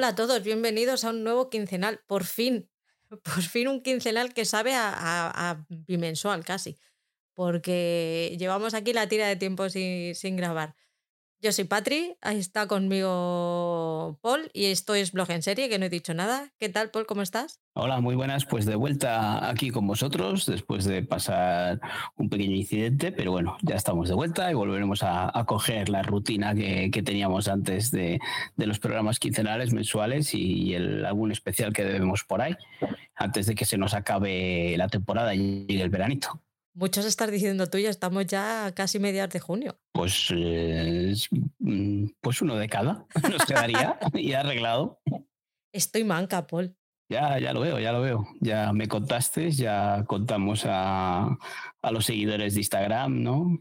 Hola a todos, bienvenidos a un nuevo quincenal. Por fin, por fin un quincenal que sabe a, a bimensual casi, porque llevamos aquí la tira de tiempo sin, sin grabar. Yo soy Patri, ahí está conmigo Paul y esto es Blog en Serie, que no he dicho nada. ¿Qué tal, Paul? ¿Cómo estás? Hola, muy buenas. Pues de vuelta aquí con vosotros después de pasar un pequeño incidente, pero bueno, ya estamos de vuelta y volveremos a, coger la rutina que, teníamos antes de, los programas quincenales, mensuales y, el, algún especial que debemos por ahí, antes de que se nos acabe la temporada y llegue el veranito. Muchos estás diciendo tú, ya estamos ya casi mediados de junio. Pues, eh, mm, pues uno de cada nos quedaría y arreglado. Estoy manca, Paul. Ya, ya lo veo, ya lo veo. Ya me contaste, ya contamos a, a los seguidores de Instagram, ¿no?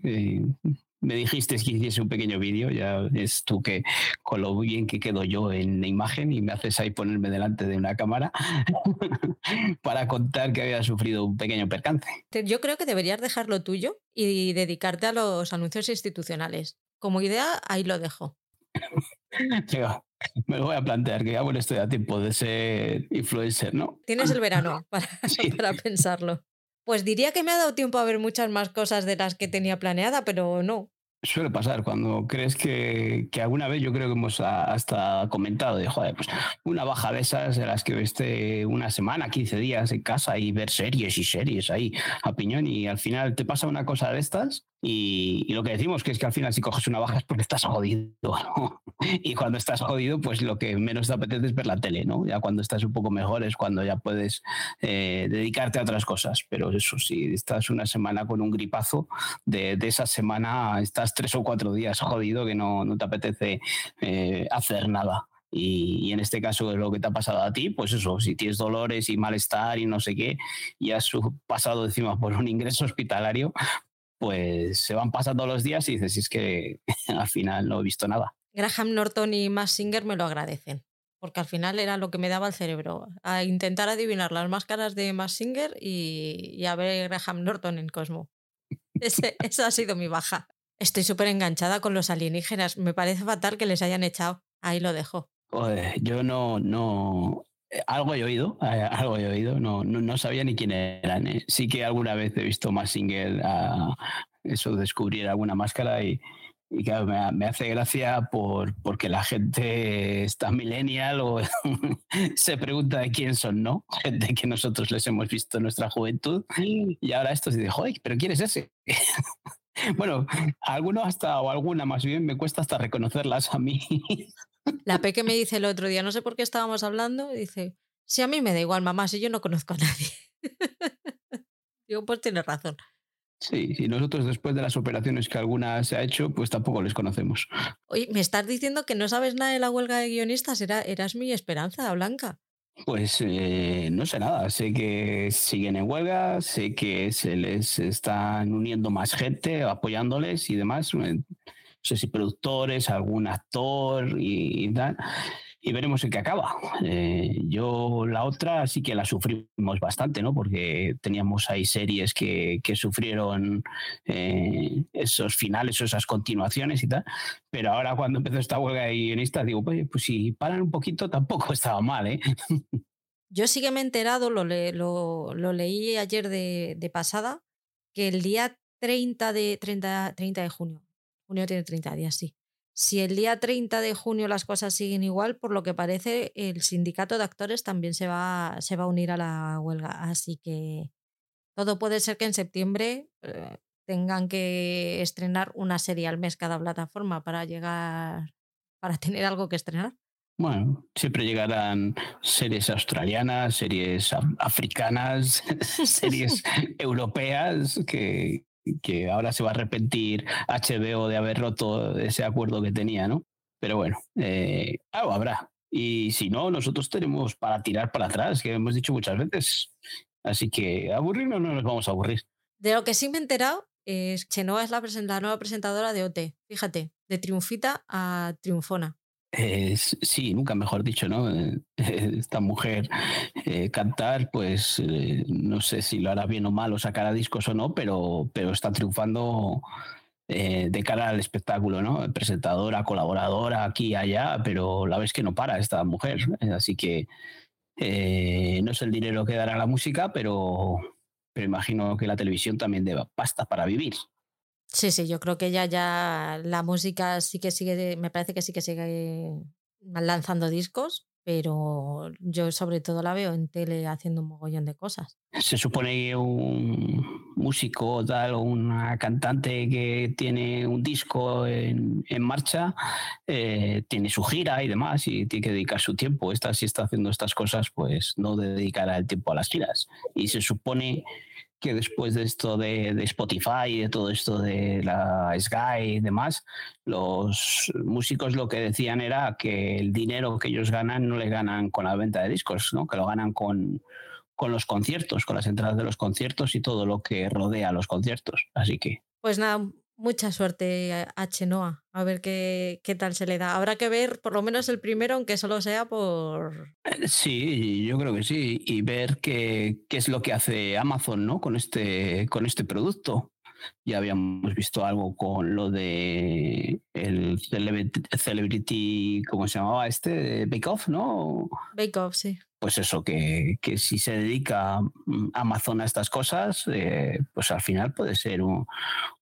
Me dijiste que hiciese un pequeño vídeo, ya es tú que con lo bien que quedo yo en la imagen y me haces ahí ponerme delante de una cámara para contar que había sufrido un pequeño percance. Yo creo que deberías dejarlo tuyo y dedicarte a los anuncios institucionales. Como idea, ahí lo dejo. me lo voy a plantear, que ya bueno estoy a tiempo de ser influencer, ¿no? Tienes el verano para, para pensarlo. Pues diría que me ha dado tiempo a ver muchas más cosas de las que tenía planeada, pero no. Suele pasar cuando crees que, que, alguna vez yo creo que hemos hasta comentado de, joder, pues una baja de esas de las que esté una semana, 15 días en casa y ver series y series ahí a piñón y al final te pasa una cosa de estas y, lo que decimos que es que al final si coges una baja es porque estás jodido. Y cuando estás jodido, pues lo que menos te apetece es ver la tele, ¿no? Ya cuando estás un poco mejor es cuando ya puedes eh, dedicarte a otras cosas. Pero eso, si estás una semana con un gripazo, de, esa semana estás tres o cuatro días jodido que no, no te apetece eh, hacer nada. Y, en este caso es lo que te ha pasado a ti, pues eso, si tienes dolores y malestar y no sé qué, y has pasado encima por un ingreso hospitalario, pues se van pasando los días y dices, si es que al final no he visto nada. Graham Norton y Max Singer me lo agradecen, porque al final era lo que me daba el cerebro, a intentar adivinar las máscaras de Max Singer y, a ver Graham Norton en Cosmo. esa ha sido mi baja. Estoy súper enganchada con los alienígenas. Me parece fatal que les hayan echado. Ahí lo dejo. yo no, no, algo he oído, eh, algo he oído, no, no, sabía ni quién eran. Eh. Sí que alguna vez he visto más single a eso, descubrir alguna máscara y, y claro, me, hace gracia por, porque la gente está millennial o se pregunta de quién son, ¿no? Gente que nosotros les hemos visto en nuestra juventud y ahora esto se dice, joder, pero ¿quién es ese? bueno, alguno hasta, o alguna más bien, me cuesta hasta reconocerlas a mí. La Peque me dice el otro día, no sé por qué estábamos hablando, dice, si a mí me da igual, mamá, si yo no conozco a nadie. Digo, pues tienes razón. Sí, y nosotros después de las operaciones que alguna se ha hecho, pues tampoco les conocemos. Oye, me estás diciendo que no sabes nada de la huelga de guionistas, Era, eras mi esperanza, Blanca. Pues eh, no sé nada, sé que siguen en huelga, sé que se les están uniendo más gente, apoyándoles y demás no sé si productores, algún actor y, tal. Y veremos en qué acaba. Eh, yo la otra sí que la sufrimos bastante, ¿no? Porque teníamos ahí series que, que sufrieron eh, esos finales o esas continuaciones y tal. Pero ahora cuando empezó esta huelga de guionistas, digo, pues, pues si paran un poquito tampoco estaba mal, ¿eh? Yo sí que me he enterado, lo, lo, lo leí ayer de, de, pasada, que el día 30 de, 30, 30 de junio, Junio tiene 30 días, sí. Si el día 30 de junio las cosas siguen igual, por lo que parece, el sindicato de actores también se va, se va a unir a la huelga. Así que todo puede ser que en septiembre eh, tengan que estrenar una serie al mes cada plataforma para llegar, para tener algo que estrenar. Bueno, siempre llegarán series australianas, series africanas, series europeas que, que ahora se va a arrepentir HBO de haber roto ese acuerdo que tenía, ¿no? Pero bueno, eh, algo habrá. Y si no, nosotros tenemos para tirar para atrás, que hemos dicho muchas veces. Así que aburrirnos no nos vamos a aburrir. De lo que sí me he enterado es Chenoa es la, la nueva presentadora de OT. Fíjate, de Triunfita a Triunfona sí, nunca mejor dicho, ¿no? Eh, esta mujer eh, cantar, pues eh, no sé si lo hará bien o mal o sacará discos o no, pero, pero está triunfando eh, de cara al espectáculo, ¿no? Presentadora, colaboradora, aquí y allá, pero la vez que no para esta mujer. Así que no es el dinero que dará la música, pero, pero imagino que la televisión también deba pasta para vivir. Sí, sí, yo creo que ya, ya la música sí que sigue, me parece que sí que sigue lanzando discos, pero yo sobre todo la veo en tele haciendo un mogollón de cosas. Se supone que un músico tal o una cantante que tiene un disco en, marcha eh, tiene su gira y demás y tiene que dedicar su tiempo. Esta si está haciendo estas cosas, pues no dedicará el tiempo a las giras. Y se supone que después de esto de, Spotify y de todo esto de la Sky y demás, los músicos lo que decían era que el dinero que ellos ganan no le ganan con la venta de discos, ¿no? que lo ganan con, con los conciertos, con las entradas de los conciertos y todo lo que rodea los conciertos. Así que. Pues nada, mucha suerte a Chenoa, a ver qué, qué, tal se le da. Habrá que ver por lo menos el primero, aunque solo sea por... Eh, sí, yo creo que sí, y ver qué, qué es lo que hace Amazon ¿no? con, este, con este producto. Ya habíamos visto algo con lo de el celebrity, ¿cómo se llamaba este? Bake Off, ¿no? Bake Off, sí pues eso, que, que, si se dedica mm, Amazon a estas cosas, eh, pues al final puede ser un,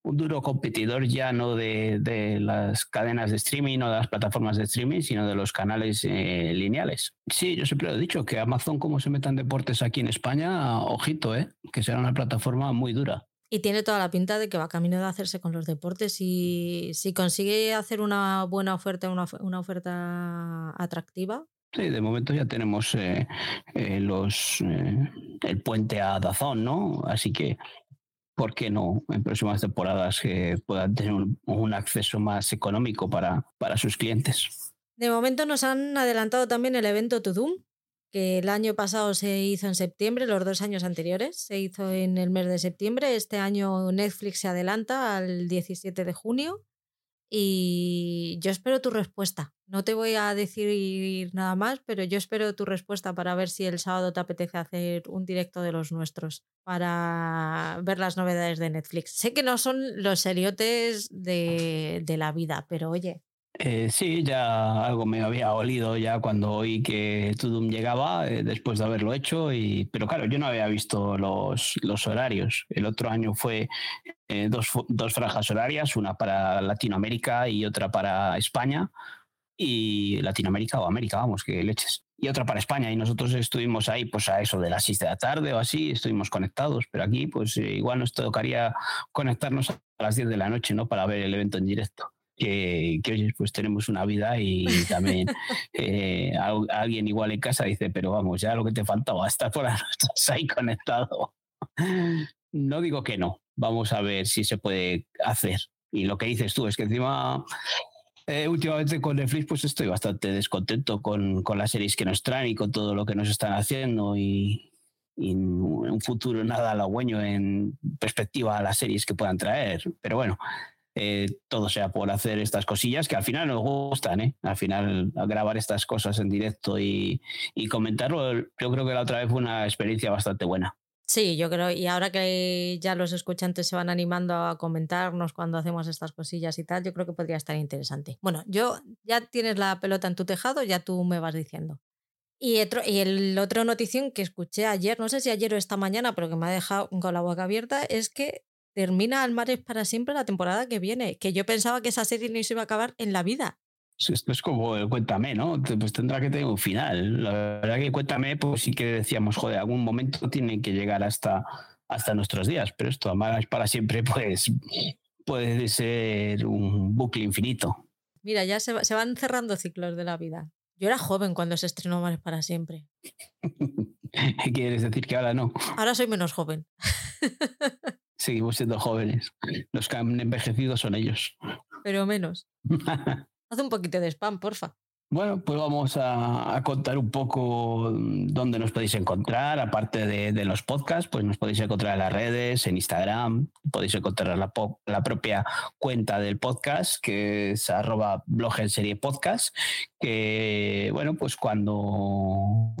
duro competidor ya no de, de, las cadenas de streaming o de las plataformas de streaming, sino de los canales eh, lineales. Sí, yo siempre he dicho que Amazon, como se metan deportes aquí en España, ojito, eh, que será una plataforma muy dura. Y tiene toda la pinta de que va camino de hacerse con los deportes y si consigue hacer una buena oferta, una, una oferta atractiva, Sí, de momento ya tenemos eh, eh, los eh, el puente a Dazón, ¿no? Así que, ¿por qué no en próximas temporadas puedan tener un, acceso más económico para, para sus clientes? De momento nos han adelantado también el evento To Doom, que el año pasado se hizo en septiembre, los dos años anteriores se hizo en el mes de septiembre. Este año Netflix se adelanta al 17 de junio y yo espero tu respuesta. No te voy a decir nada más, pero yo espero tu respuesta para ver si el sábado te apetece hacer un directo de los nuestros para ver las novedades de Netflix. Sé que no son los seriotes de, de la vida, pero oye, eh, sí, ya algo me había olido ya cuando oí que Tudum llegaba eh, después de haberlo hecho, y, pero claro, yo no había visto los, los horarios. El otro año fue eh, dos, dos franjas horarias, una para Latinoamérica y otra para España, y Latinoamérica o América, vamos, que leches. Y otra para España, y nosotros estuvimos ahí pues a eso de las 6 de la tarde o así, estuvimos conectados, pero aquí pues igual nos tocaría conectarnos a las 10 de la noche, ¿no? Para ver el evento en directo que, que pues tenemos una vida y también eh, alguien igual en casa dice, pero vamos, ya lo que te faltaba, hasta por estás ahí conectado. No digo que no, vamos a ver si se puede hacer. Y lo que dices tú es que encima eh, últimamente con Netflix pues estoy bastante descontento con, con, las series que nos traen y con todo lo que nos están haciendo y, y un futuro nada halagüeño en perspectiva a las series que puedan traer. Pero bueno, eh, todo sea por hacer estas cosillas que al final nos gustan, ¿eh? Al final grabar estas cosas en directo y, comentarlo, yo creo que la otra vez fue una experiencia bastante buena. Sí, yo creo, y ahora que ya los escuchantes se van animando a comentarnos cuando hacemos estas cosillas y tal, yo creo que podría estar interesante. Bueno, yo ya tienes la pelota en tu tejado, ya tú me vas diciendo. Y, otro, y el otro notición que escuché ayer, no sé si ayer o esta mañana, pero que me ha dejado con la boca abierta, es que termina Almares para siempre la temporada que viene, que yo pensaba que esa serie no se iba a acabar en la vida. Esto es como el Cuéntame, ¿no? Pues tendrá que tener un final. La verdad que Cuéntame, pues sí que decíamos, joder, algún momento tiene que llegar hasta, hasta nuestros días, pero esto, Almares para siempre, pues puede ser un bucle infinito. Mira, ya se, se van cerrando ciclos de la vida. Yo era joven cuando se estrenó Almares para siempre. ¿Quieres decir que ahora no? Ahora soy menos joven. Seguimos siendo jóvenes. Los que han envejecido son ellos. Pero menos. Haz un poquito de spam, porfa. Bueno, pues vamos a, contar un poco dónde nos podéis encontrar, aparte de, los podcasts, pues nos podéis encontrar en las redes, en Instagram, podéis encontrar la, la propia cuenta del podcast, que es arroba blog en serie podcast, que bueno, pues cuando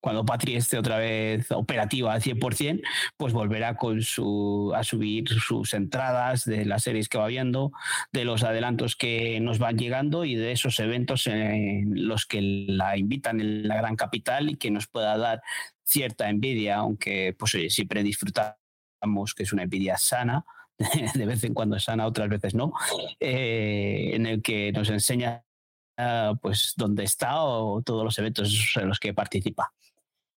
cuando Patri esté otra vez operativa al 100%, pues volverá con su, a subir sus entradas de las series que va viendo, de los adelantos que nos van llegando y de esos eventos en los que la invitan en la gran capital y que nos pueda dar cierta envidia, aunque pues siempre disfrutamos que es una envidia sana, de vez en cuando sana, otras veces no, eh, en el que nos enseña pues dónde está o todos los eventos en los que participa.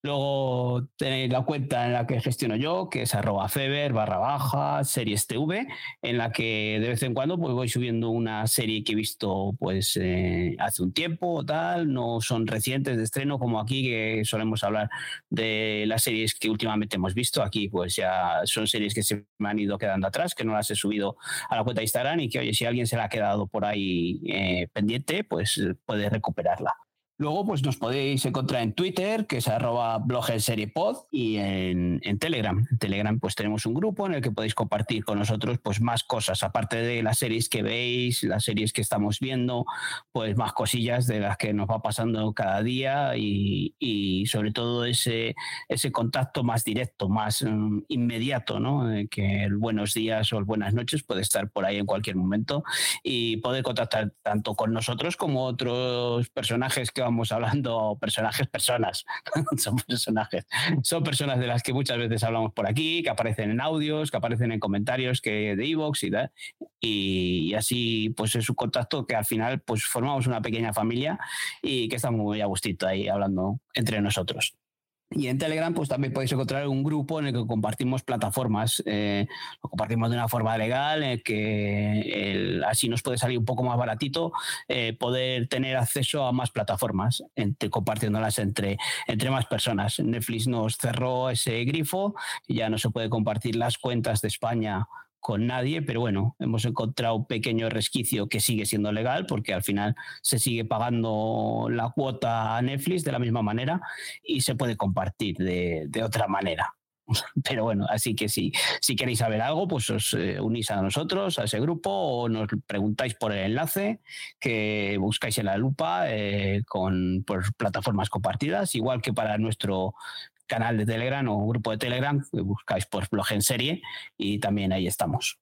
Luego tenéis la cuenta en la que gestiono yo, que es arroba feber barra baja series TV, en la que de vez en cuando pues, voy subiendo una serie que he visto pues eh, hace un tiempo o tal. No son recientes de estreno como aquí, que solemos hablar de las series que últimamente hemos visto. Aquí pues ya son series que se me han ido quedando atrás, que no las he subido a la cuenta de Instagram y que oye, si alguien se la ha quedado por ahí eh, pendiente, pues puede recuperarla. Luego, pues nos podéis encontrar en Twitter, que es arroba blog en serie pod, y en, Telegram. En Telegram, pues tenemos un grupo en el que podéis compartir con nosotros pues más cosas, aparte de las series que veis, las series que estamos viendo, pues más cosillas de las que nos va pasando cada día y, sobre todo ese, ese contacto más directo, más mm, inmediato, ¿no? que el buenos días o el buenas noches puede estar por ahí en cualquier momento y poder contactar tanto con nosotros como otros personajes que vamos hablando personajes, personas, son personajes, son personas de las que muchas veces hablamos por aquí, que aparecen en audios, que aparecen en comentarios que de Evox y tal, y, así pues es un contacto que al final pues formamos una pequeña familia y que estamos muy a gustito ahí hablando entre nosotros. Y en Telegram, pues también podéis encontrar un grupo en el que compartimos plataformas. Eh, lo compartimos de una forma legal, que así nos puede salir un poco más baratito eh, poder tener acceso a más plataformas, entre, compartiéndolas entre, entre más personas. Netflix nos cerró ese grifo, ya no se puede compartir las cuentas de España con nadie, pero bueno, hemos encontrado un pequeño resquicio que sigue siendo legal porque al final se sigue pagando la cuota a Netflix de la misma manera y se puede compartir de, otra manera. Pero bueno, así que si, queréis saber algo, pues os eh, unís a nosotros, a ese grupo, o nos preguntáis por el enlace que buscáis en la lupa eh, con plataformas compartidas, igual que para nuestro canal de Telegram o grupo de Telegram, buscáis por blog en serie y también ahí estamos.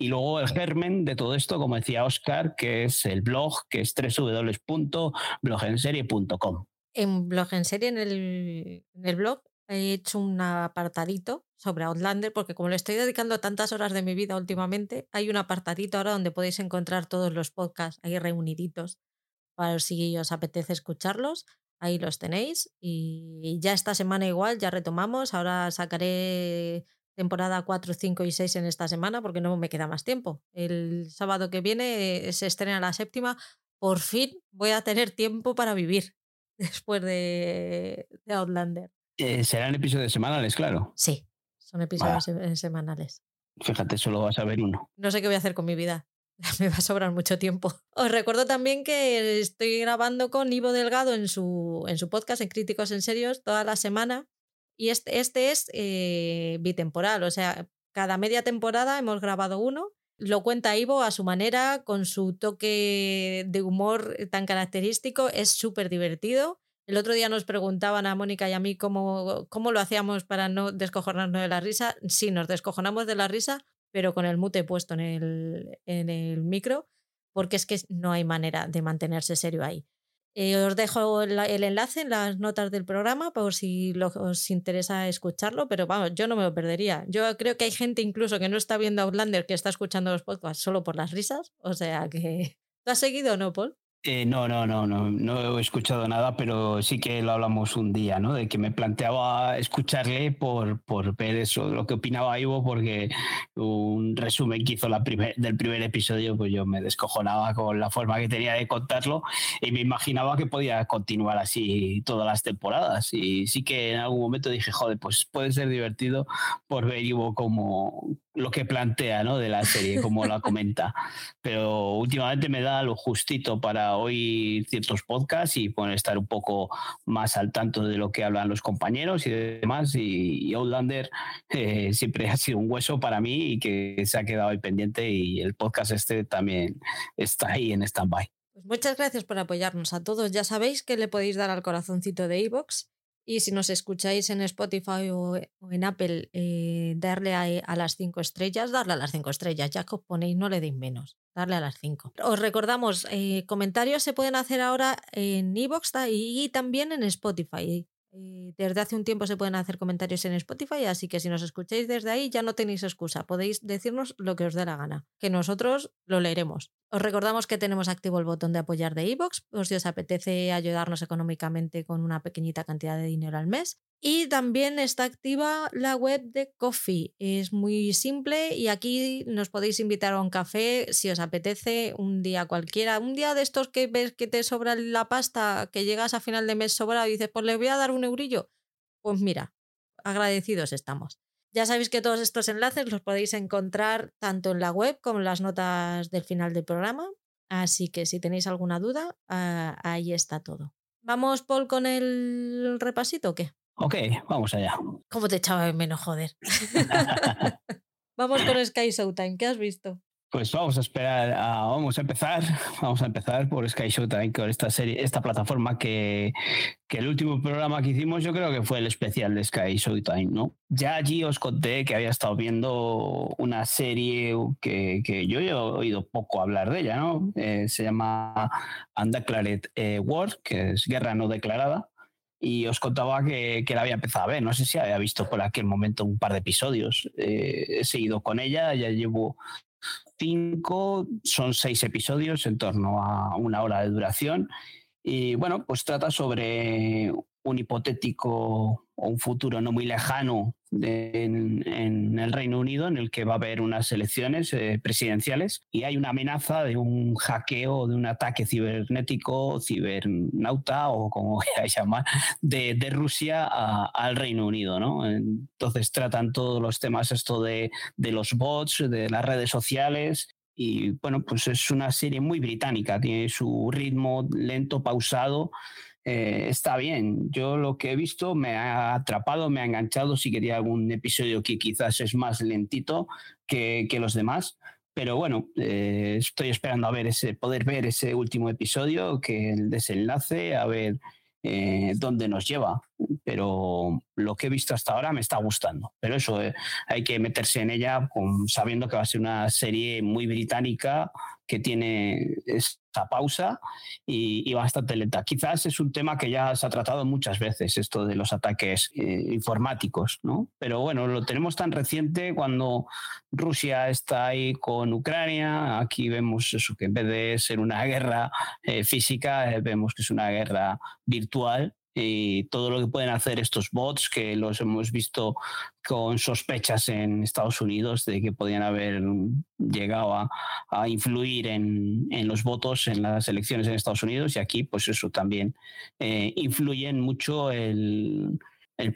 Y luego el germen de todo esto, como decía Oscar, que es el blog, que es www.blogenserie.com. En blog en serie, en el, en el blog, he hecho un apartadito sobre Outlander, porque como le estoy dedicando tantas horas de mi vida últimamente, hay un apartadito ahora donde podéis encontrar todos los podcasts ahí reuniditos para si os apetece escucharlos. Ahí los tenéis. Y ya esta semana igual, ya retomamos. Ahora sacaré temporada 4, 5 y 6 en esta semana porque no me queda más tiempo. El sábado que viene se estrena la séptima. Por fin voy a tener tiempo para vivir después de, Outlander. Eh, serán episodios semanales, claro. Sí, son episodios semanales. Fíjate, solo vas a ver uno. No sé qué voy a hacer con mi vida. me va a sobrar mucho tiempo. Os recuerdo también que estoy grabando con Ivo Delgado en su, en su podcast, en Críticos en Serios, toda la semana. Y este, este es eh, bitemporal, o sea, cada media temporada hemos grabado uno. Lo cuenta Ivo a su manera, con su toque de humor tan característico. Es súper divertido. El otro día nos preguntaban a Mónica y a mí cómo, cómo lo hacíamos para no descojonarnos de la risa. Sí, nos descojonamos de la risa, pero con el mute puesto en el, en el micro, porque es que no hay manera de mantenerse serio ahí. Eh, os dejo el, enlace en las notas del programa por si os interesa escucharlo, pero vamos, yo no me lo perdería. Yo creo que hay gente incluso que no está viendo Outlander que está escuchando los podcasts solo por las risas, o sea que... ¿Lo has seguido o no, Paul? Eh, no, no, no, no, no he escuchado nada, pero sí que lo hablamos un día, ¿no? De que me planteaba escucharle por, por ver eso, lo que opinaba Ivo, porque un resumen que hizo la primer, del primer episodio, pues yo me descojonaba con la forma que tenía de contarlo y me imaginaba que podía continuar así todas las temporadas. Y sí que en algún momento dije, joder, pues puede ser divertido por ver Ivo como, lo que plantea ¿no? de la serie, como la comenta. Pero últimamente me da lo justito para oír ciertos podcasts y poder estar un poco más al tanto de lo que hablan los compañeros y demás. Y, Outlander eh, siempre ha sido un hueso para mí y que se ha quedado ahí pendiente y el podcast este también está ahí en stand-by. Pues muchas gracias por apoyarnos a todos. Ya sabéis que le podéis dar al corazoncito de iVoox Y si nos escucháis en Spotify o, en Apple, eh, darle a, las cinco estrellas, darle a las cinco estrellas, ya que os ponéis, no le deis menos, darle a las cinco. Os recordamos, eh, comentarios se pueden hacer ahora en iVoox y también en Spotify. Eh, desde hace un tiempo se pueden hacer comentarios en Spotify, así que si nos escucháis desde ahí ya no tenéis excusa, podéis decirnos lo que os dé la gana, que nosotros lo leeremos. Os recordamos que tenemos activo el botón de apoyar de iVoox, pues si os apetece ayudarnos económicamente con una pequeñita cantidad de dinero al mes. Y también está activa la web de Coffee. Es muy simple y aquí nos podéis invitar a un café si os apetece un día cualquiera. Un día de estos que ves que te sobra la pasta, que llegas a final de mes sobrado y dices, pues le voy a dar un eurillo. Pues mira, agradecidos estamos. Ya sabéis que todos estos enlaces los podéis encontrar tanto en la web como en las notas del final del programa. Así que si tenéis alguna duda, ah, ahí está todo. ¿Vamos, Paul, con el repasito o qué? Ok, vamos allá. ¿Cómo te echaba de menos, joder? vamos con Sky Showtime, ¿qué has visto? Pues vamos a esperar, vamos a empezar, vamos a empezar por Sky Showtime con esta serie, esta plataforma que, que, el último programa que hicimos yo creo que fue el especial de Sky Showtime, ¿no? Ya allí os conté que había estado viendo una serie que, que yo he oído poco hablar de ella, ¿no? Eh, se llama Undeclared eh, War, que es Guerra No Declarada y os contaba que, que, la había empezado a ver. No sé si había visto por aquel momento un par de episodios. Eh, he seguido con ella, ya llevo cinco, son seis episodios en torno a una hora de duración. Y bueno, pues trata sobre un hipotético o un futuro no muy lejano en, el Reino Unido en el que va a haber unas elecciones eh, presidenciales y hay una amenaza de un hackeo, de un ataque cibernético, cibernauta o como queráis llamar, de, Rusia al Reino Unido. ¿no? Entonces tratan todos los temas esto de, de los bots, de las redes sociales y bueno, pues es una serie muy británica, tiene su ritmo lento, pausado eh, está bien. Yo lo que he visto me ha atrapado, me ha enganchado. Si quería algún episodio que quizás es más lentito que, los demás. Pero bueno, eh, estoy esperando a ver ese, poder ver ese último episodio, que el desenlace, a ver eh, dónde nos lleva. Pero lo que he visto hasta ahora me está gustando. Pero eso, hay que meterse en ella sabiendo que va a ser una serie muy británica que tiene esa pausa y, bastante lenta. Quizás es un tema que ya se ha tratado muchas veces, esto de los ataques eh, informáticos, ¿no? Pero bueno, lo tenemos tan reciente cuando Rusia está ahí con Ucrania, aquí vemos eso, que en vez de ser una guerra eh, física, eh, vemos que es una guerra virtual todo lo que pueden hacer estos bots, que los hemos visto con sospechas en Estados Unidos de que podían haber llegado a, influir en, los votos en las elecciones en Estados Unidos y aquí pues eso también eh, influyen mucho el,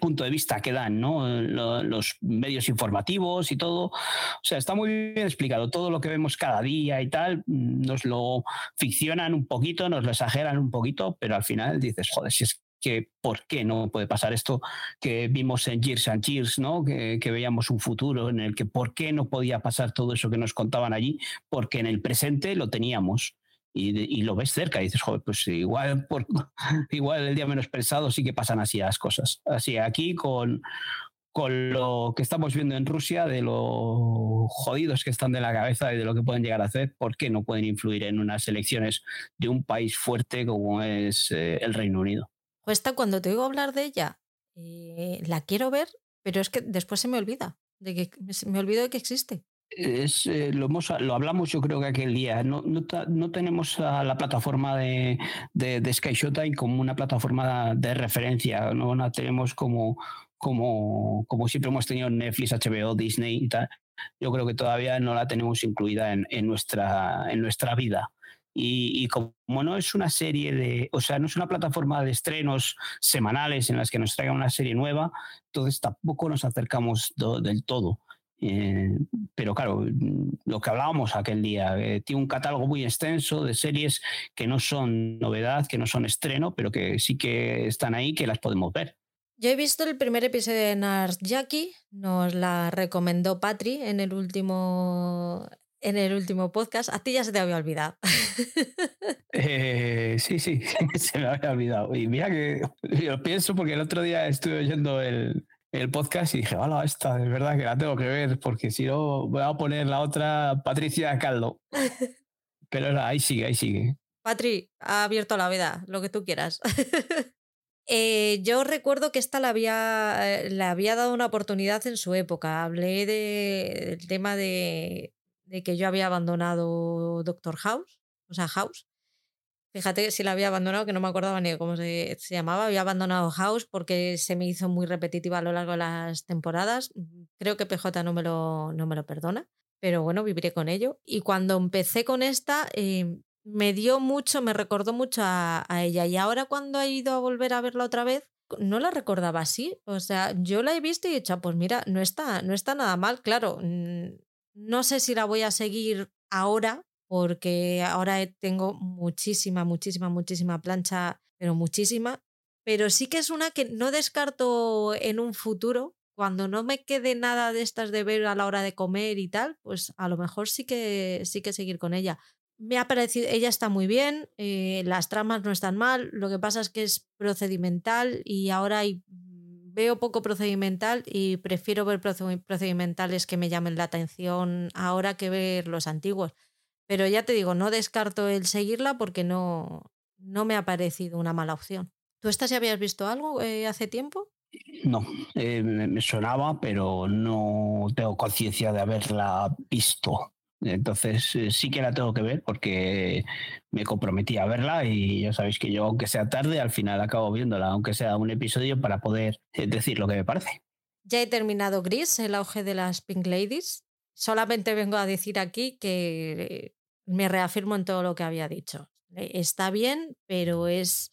punto de vista que dan, ¿no? los medios informativos y todo. O sea, está muy bien explicado. Todo lo que vemos cada día y tal, nos lo ficcionan un poquito, nos lo exageran un poquito, pero al final dices, joder, si es que por qué no puede pasar esto que vimos en Years and Years, ¿no? Que, veíamos un futuro en el que por qué no podía pasar todo eso que nos contaban allí, porque en el presente lo teníamos. Y, lo ves cerca y dices, joder, pues igual, por, igual el día menos pensado sí que pasan así las cosas. Así, aquí con, con lo que estamos viendo en Rusia, de lo jodidos que están de la cabeza y de lo que pueden llegar a hacer, ¿por qué no pueden influir en unas elecciones de un país fuerte como es eh, el Reino Unido? Esta cuando te oigo hablar de ella, eh, la quiero ver, pero es que después se me olvida, de que me olvido de que existe. Es, eh, lo, hablamos yo creo que aquel día. No, no, tenemos a la plataforma de, de, de Sky Showtime como una plataforma de referencia, no la tenemos como, como, como siempre hemos tenido Netflix, HBO, Disney y tal. Yo creo que todavía no la tenemos incluida en nuestra, en nuestra vida. Y, como no es una serie de, o sea, no es una plataforma de estrenos semanales en las que nos traigan una serie nueva, entonces tampoco nos acercamos del todo. Eh, pero claro, lo que hablábamos aquel día, eh, tiene un catálogo muy extenso de series que no son novedad, que no son estreno, pero que sí que están ahí, que las podemos ver. Yo he visto el primer episodio de Nars Jackie, nos la recomendó Patri en el último en el último podcast. A ti ya se te había olvidado. Eh, sí, sí, se me había olvidado. Y mira que yo pienso porque el otro día estuve oyendo el, el podcast y dije, hola, esta es verdad que la tengo que ver porque si no voy a poner la otra Patricia Caldo. Pero ahí sigue, ahí sigue. Patri, ha abierto la veda, lo que tú quieras. Eh, yo recuerdo que esta le había, eh, le había dado una oportunidad en su época. Hablé de, del tema de, de que yo había abandonado Doctor House, o sea, House. Fíjate si la había abandonado, que no me acordaba ni cómo se, se, llamaba. Había abandonado House porque se me hizo muy repetitiva a lo largo de las temporadas. Creo que PJ no me lo, no me lo perdona, pero bueno, viviré con ello. Y cuando empecé con esta, eh, me dio mucho, me recordó mucho a, ella. Y ahora cuando he ido a volver a verla otra vez, no la recordaba así. O sea, yo la he visto y he dicho, ah, pues mira, no está, no está nada mal. Claro, no sé si la voy a seguir ahora, porque ahora tengo muchísima, muchísima, muchísima plancha, pero muchísima. Pero sí que es una que no descarto en un futuro, cuando no me quede nada de estas de ver a la hora de comer y tal, pues a lo mejor sí que sí que seguir con ella me ha parecido, ella está muy bien, eh, las tramas no están mal, lo que pasa es que es procedimental y ahora hay, veo poco procedimental y prefiero ver procedimentales que me llamen la atención ahora que ver los antiguos. Pero ya te digo, no descarto el seguirla porque no, no me ha parecido una mala opción. ¿Tú esta ya habías visto algo eh, hace tiempo? No, eh, me sonaba, pero no tengo conciencia de haberla visto. Entonces eh, sí que la tengo que ver porque me comprometí a verla y ya sabéis que yo, aunque sea tarde, al final acabo viéndola, aunque sea un episodio, para poder eh, decir lo que me parece. Ya he terminado Gris, el auge de las Pink Ladies. Solamente vengo a decir aquí que me reafirmo en todo lo que había dicho. Está bien, pero es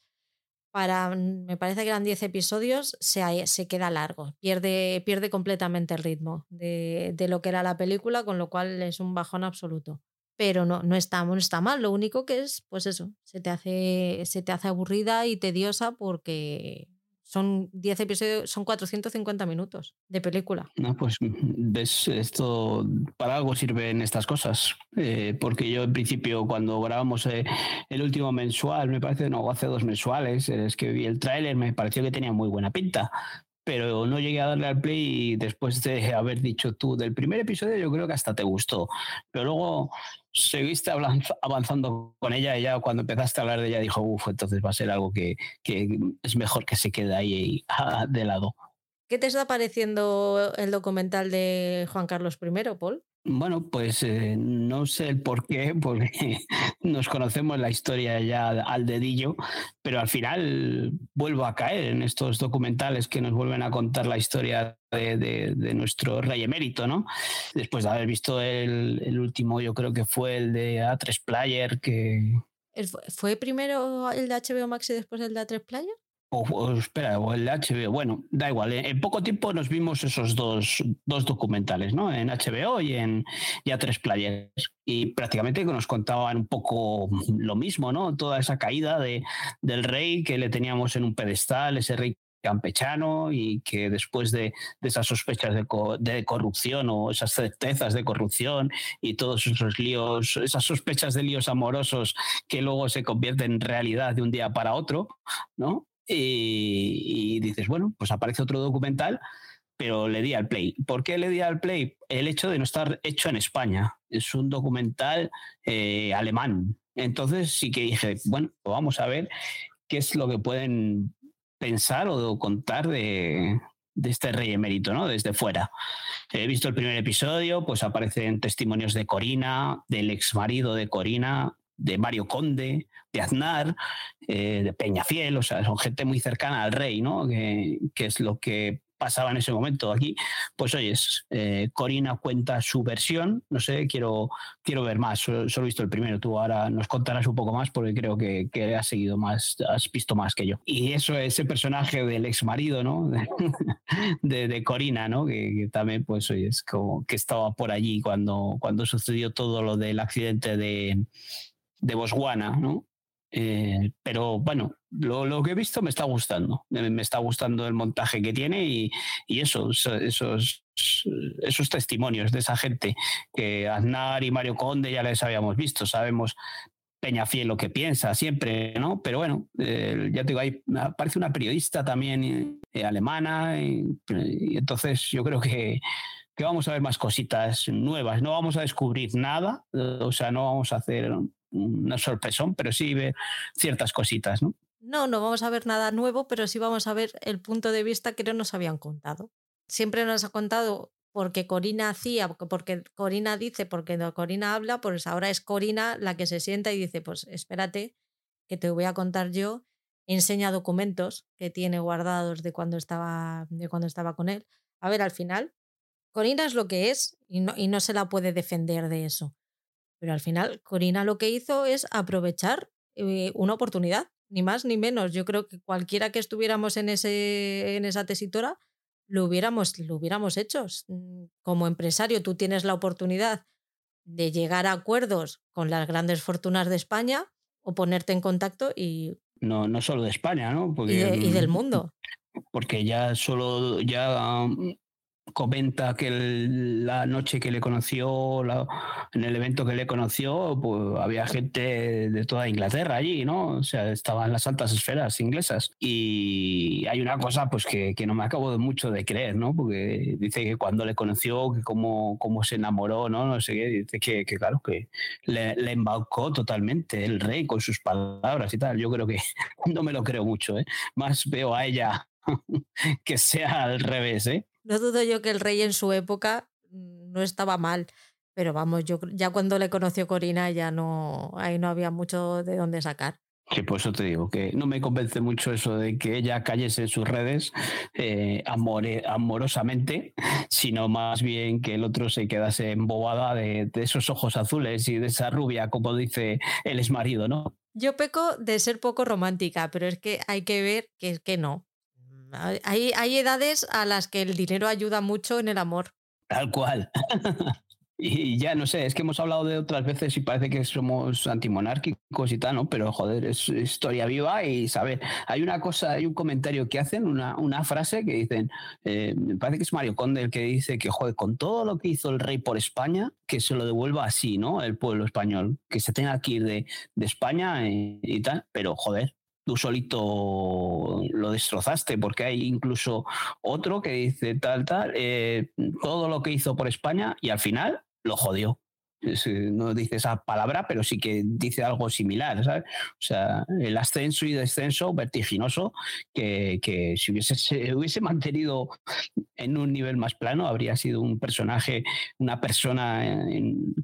para, me parece que eran 10 episodios, se, se queda largo, pierde, pierde completamente el ritmo de, de, lo que era la película, con lo cual es un bajón absoluto. Pero no, no, está, no está mal, lo único que es, pues eso, se te hace, se te hace aburrida y tediosa porque son 10 episodios, son 450 minutos de película. No, pues ves, esto para algo sirven estas cosas. Eh, porque yo en principio cuando grabamos eh, el último mensual, me parece, no, hace dos mensuales, es que vi el tráiler, me pareció que tenía muy buena pinta pero no llegué a darle al play y después de haber dicho tú del primer episodio yo creo que hasta te gustó. Pero luego seguiste avanzando con ella ya cuando empezaste a hablar de ella dijo, uff, entonces va a ser algo que, que es mejor que se quede ahí de lado. ¿Qué te está pareciendo el documental de Juan Carlos I, Paul? Bueno, pues eh, no sé el por qué, porque nos conocemos la historia ya al dedillo, pero al final vuelvo a caer en estos documentales que nos vuelven a contar la historia de, nuestro rey emérito, ¿no? Después de haber visto el, el, último, yo creo que fue el de A3 Player, que... ¿Fue primero el de HBO Max y después el de A3 Player? O, o, espera, o el HBO, bueno, da igual, en poco tiempo nos vimos esos dos, dos documentales, ¿no? En HBO y en ya tres players. Y prácticamente nos contaban un poco lo mismo, ¿no? Toda esa caída de, del rey que le teníamos en un pedestal, ese rey campechano y que después de, de esas sospechas de, co de, corrupción o esas certezas de corrupción y todos esos líos, esas sospechas de líos amorosos que luego se convierten en realidad de un día para otro, ¿no? Y, dices, bueno, pues aparece otro documental, pero le di al play. ¿Por qué le di al play? El hecho de no estar hecho en España. Es un documental eh, alemán. Entonces sí que dije, bueno, pues vamos a ver qué es lo que pueden pensar o contar de, de este rey emérito, ¿no? Desde fuera. He visto el primer episodio, pues aparecen testimonios de Corina, del ex marido de Corina, de Mario Conde, de Aznar, eh, de Peñafiel, o sea, son gente muy cercana al rey, ¿no? Que, es lo que pasaba en ese momento aquí. Pues oyes, eh, Corina cuenta su versión, no sé, quiero, quiero ver más, solo, he visto el primero, tú ahora nos contarás un poco más porque creo que, que has seguido más, has visto más que yo. Y eso, ese personaje del ex marido, ¿no? De, Corina, ¿no? Que, también, pues oyes, como que estaba por allí cuando, cuando sucedió todo lo del accidente de de Botswana, ¿no? Eh, pero bueno, lo, que he visto me está gustando. Me, está gustando el montaje que tiene y, y esos, esos, esos testimonios de esa gente que Aznar y Mario Conde ya les habíamos visto, sabemos Peñafiel lo que piensa siempre, ¿no? Pero bueno, eh, ya te digo, ahí aparece una periodista también eh, alemana y, entonces yo creo que, que, vamos a ver más cositas nuevas. No vamos a descubrir nada, o sea, no vamos a hacer una sorpresón, pero sí ver ciertas cositas, ¿no? No, no vamos a ver nada nuevo, pero sí vamos a ver el punto de vista que no nos habían contado. Siempre nos ha contado porque Corina hacía, porque Corina dice, porque Corina habla, pues ahora es Corina la que se sienta y dice, pues espérate, que te voy a contar yo. Enseña documentos que tiene guardados de cuando estaba, de cuando estaba con él. A ver, al final, Corina es lo que es y no, y no se la puede defender de eso. Pero al final, Corina lo que hizo es aprovechar eh, una oportunidad, ni más ni menos. Yo creo que cualquiera que estuviéramos en, ese, en esa tesitura lo hubiéramos, lo hubiéramos hecho. Mm, como empresario, tú tienes la oportunidad de llegar a acuerdos con las grandes fortunas de España o ponerte en contacto y... No, no solo de España, ¿no? y, y, del mm, mundo. Porque ya solo, ya mm, comenta que la noche que le conoció, en el evento que le conoció, pues había gente de toda Inglaterra allí, ¿no? O sea, estaban las altas esferas inglesas. Y hay una cosa pues que, no me acabo de mucho de creer, ¿no? Porque dice que cuando le conoció, que cómo, cómo se enamoró, ¿no? No sé qué, dice que, claro, que le, le embaucó totalmente el rey con sus palabras y tal. Yo creo que no me lo creo mucho, ¿eh? Más veo a ella que sea al revés, ¿eh? No dudo yo que el rey en su época mm, no estaba mal, pero vamos, yo ya cuando le conoció Corina ya no, ahí no había mucho de dónde sacar. Sí, por eso te digo que no me convence mucho eso de que ella cayese en sus redes eh, amorosamente, sino más bien que el otro se quedase embobada de, de, esos ojos azules y de esa rubia, como dice el exmarido, ¿no? Yo peco de ser poco romántica, pero es que hay que ver que, que no. Hay, edades a las que el dinero ayuda mucho en el amor. Tal cual. Y ya no sé, es que hemos hablado de otras veces y parece que somos antimonárquicos y tal, ¿no? Pero joder, es historia viva y saber. Hay una cosa, hay un comentario que hacen, una, frase que dicen, eh, me parece que es Mario Conde el que dice que, joder, con todo lo que hizo el rey por España, que se lo devuelva así, ¿no? El pueblo español, que se tenga que ir de, España y tal, pero joder, tú solito lo destrozaste, porque hay incluso otro que dice tal, tal, eh, todo lo que hizo por España y al final lo jodió. Eh, no dice esa palabra, pero sí que dice algo similar, ¿sabes? O sea, el ascenso y descenso vertiginoso que, si hubiese, se hubiese mantenido en un nivel más plano, habría sido un personaje, una persona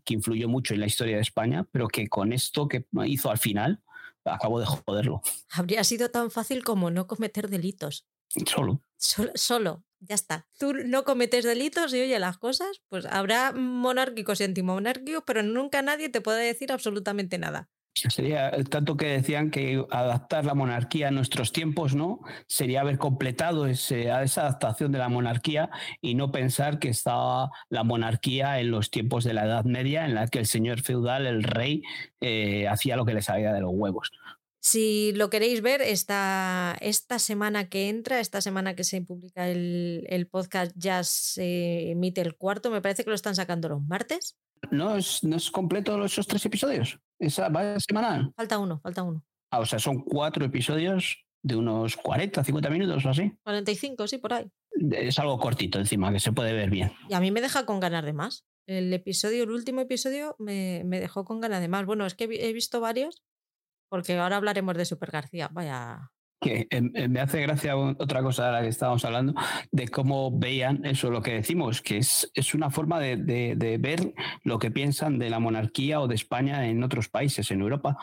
que influyó mucho en la historia de España, pero que con esto que hizo al final, acabo de joderlo. Habría sido tan fácil como no cometer delitos. Solo. Solo, ya está. Tú no cometes delitos y oye las cosas, pues habrá monárquicos y antimonárquicos, pero nunca nadie te puede decir absolutamente nada. Sería tanto que decían que adaptar la monarquía a nuestros tiempos, ¿no? Sería haber completado ese, esa adaptación de la monarquía y no pensar que estaba la monarquía en los tiempos de la Edad Media, en la que el señor feudal, el rey, eh, hacía lo que le sabía de los huevos. Si lo queréis ver, esta, esta semana que entra, esta semana que se publica el, el podcast, ya se emite el cuarto. Me parece que lo están sacando los martes. ¿No es, no es completo esos tres episodios? ¿Esa va semanal? Falta uno, falta uno. Ah, o sea, son cuatro episodios de unos 40, 50 minutos o así. 45, sí, por ahí. Es algo cortito encima, que se puede ver bien. Y a mí me deja con ganas de más. El episodio, el último episodio, me, me dejó con ganas de más. Bueno, es que he visto varios, porque ahora hablaremos de Super García. Vaya, que eh, eh, me hace gracia otra cosa de la que estábamos hablando, de cómo veían eso, lo que decimos, que es, es una forma de, de, ver lo que piensan de la monarquía o de España en otros países, en Europa.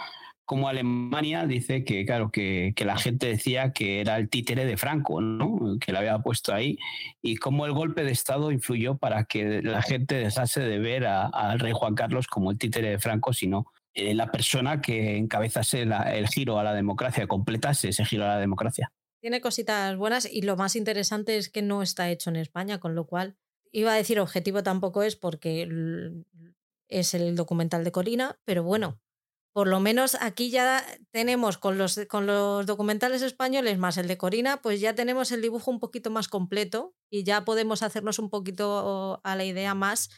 Como Alemania dice que, claro, que, que la gente decía que era el títere de Franco, ¿no? que lo había puesto ahí, y cómo el golpe de Estado influyó para que la gente dejase de ver al rey Juan Carlos como el títere de Franco, sino eh, la persona que encabezase el giro a la democracia, completase ese giro a la democracia. Tiene cositas buenas y lo más interesante es que no está hecho en España, con lo cual iba a decir objetivo tampoco es porque es el documental de Corina, pero bueno, por lo menos aquí ya tenemos con los, con los documentales españoles más el de Corina, pues ya tenemos el dibujo un poquito más completo y ya podemos hacernos un poquito a la idea más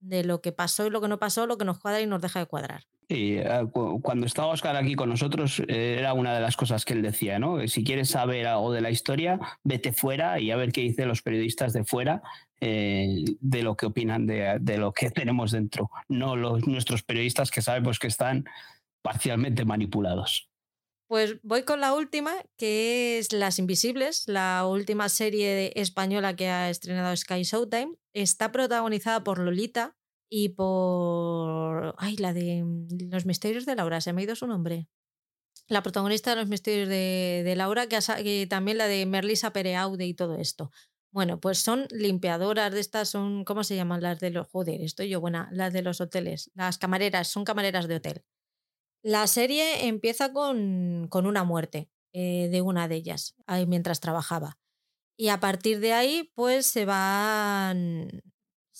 de lo que pasó y lo que no pasó, lo que nos cuadra y nos deja de cuadrar. Sí, eh, cuando estaba Oscar aquí con nosotros, eh, era una de las cosas que él decía, ¿no? Si quieres saber algo de la historia, vete fuera y a ver qué dicen los periodistas de fuera eh, de lo que opinan de, de, lo que tenemos dentro, no los, nuestros periodistas que sabemos que están parcialmente manipulados. Pues voy con la última, que es Las Invisibles, la última serie española que ha estrenado Sky Showtime. Está protagonizada por Lolita y por. Ay, la de mm, Los Misterios de Laura, se me ha ido su nombre. La protagonista de Los Misterios de, Laura, que, también la de Merlisa Pereaude y todo esto. Bueno, pues son limpiadoras de estas, son, ¿cómo se llaman las de los? Joder, estoy yo buena, las de los hoteles. Las camareras, son camareras de hotel. La serie empieza con, con una muerte eh, de una de ellas ahí mientras trabajaba. Y a partir de ahí, pues se van.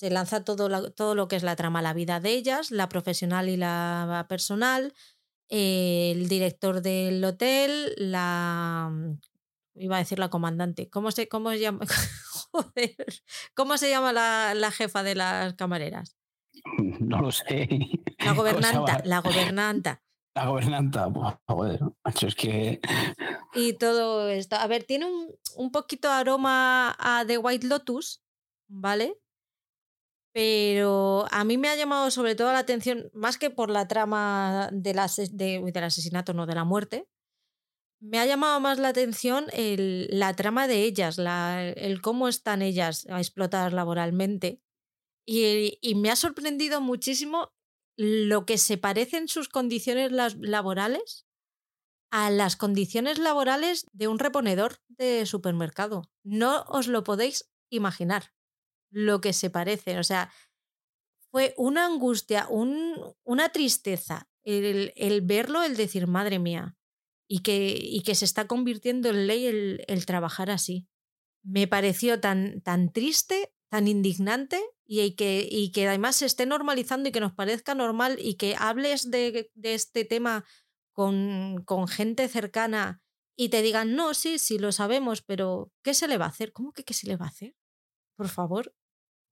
Se lanza todo, todo lo que es la trama, la vida de ellas, la profesional y la personal, el director del hotel, la. Iba a decir la comandante. ¿Cómo se, cómo se llama? ¿Cómo se llama la, la jefa de las camareras? No lo sé. La gobernanta, la gobernanta. La gobernanta, joder, macho, es que. Y todo esto. A ver, tiene un, poquito de aroma a The White Lotus, ¿vale? Pero a mí me ha llamado sobre todo la atención, más que por la trama de del asesinato, no de la muerte, me ha llamado más la atención la trama de ellas, la, el cómo están ellas explotadas laboralmente. Y, y, me ha sorprendido muchísimo lo que se parecen sus condiciones laborales a las condiciones laborales de un reponedor de supermercado. No os lo podéis imaginar lo que se parecen. O sea, fue una angustia, un, una tristeza el, el, verlo, el decir, madre mía, y que, y que se está convirtiendo en ley el, el trabajar así. Me pareció tan, tan triste, tan indignante y que, y que además se esté normalizando y que nos parezca normal y que hables de, de este tema con, con, gente cercana y te digan, no, sí, sí, lo sabemos, pero ¿qué se le va a hacer? ¿Cómo que qué se le va a hacer? Por favor,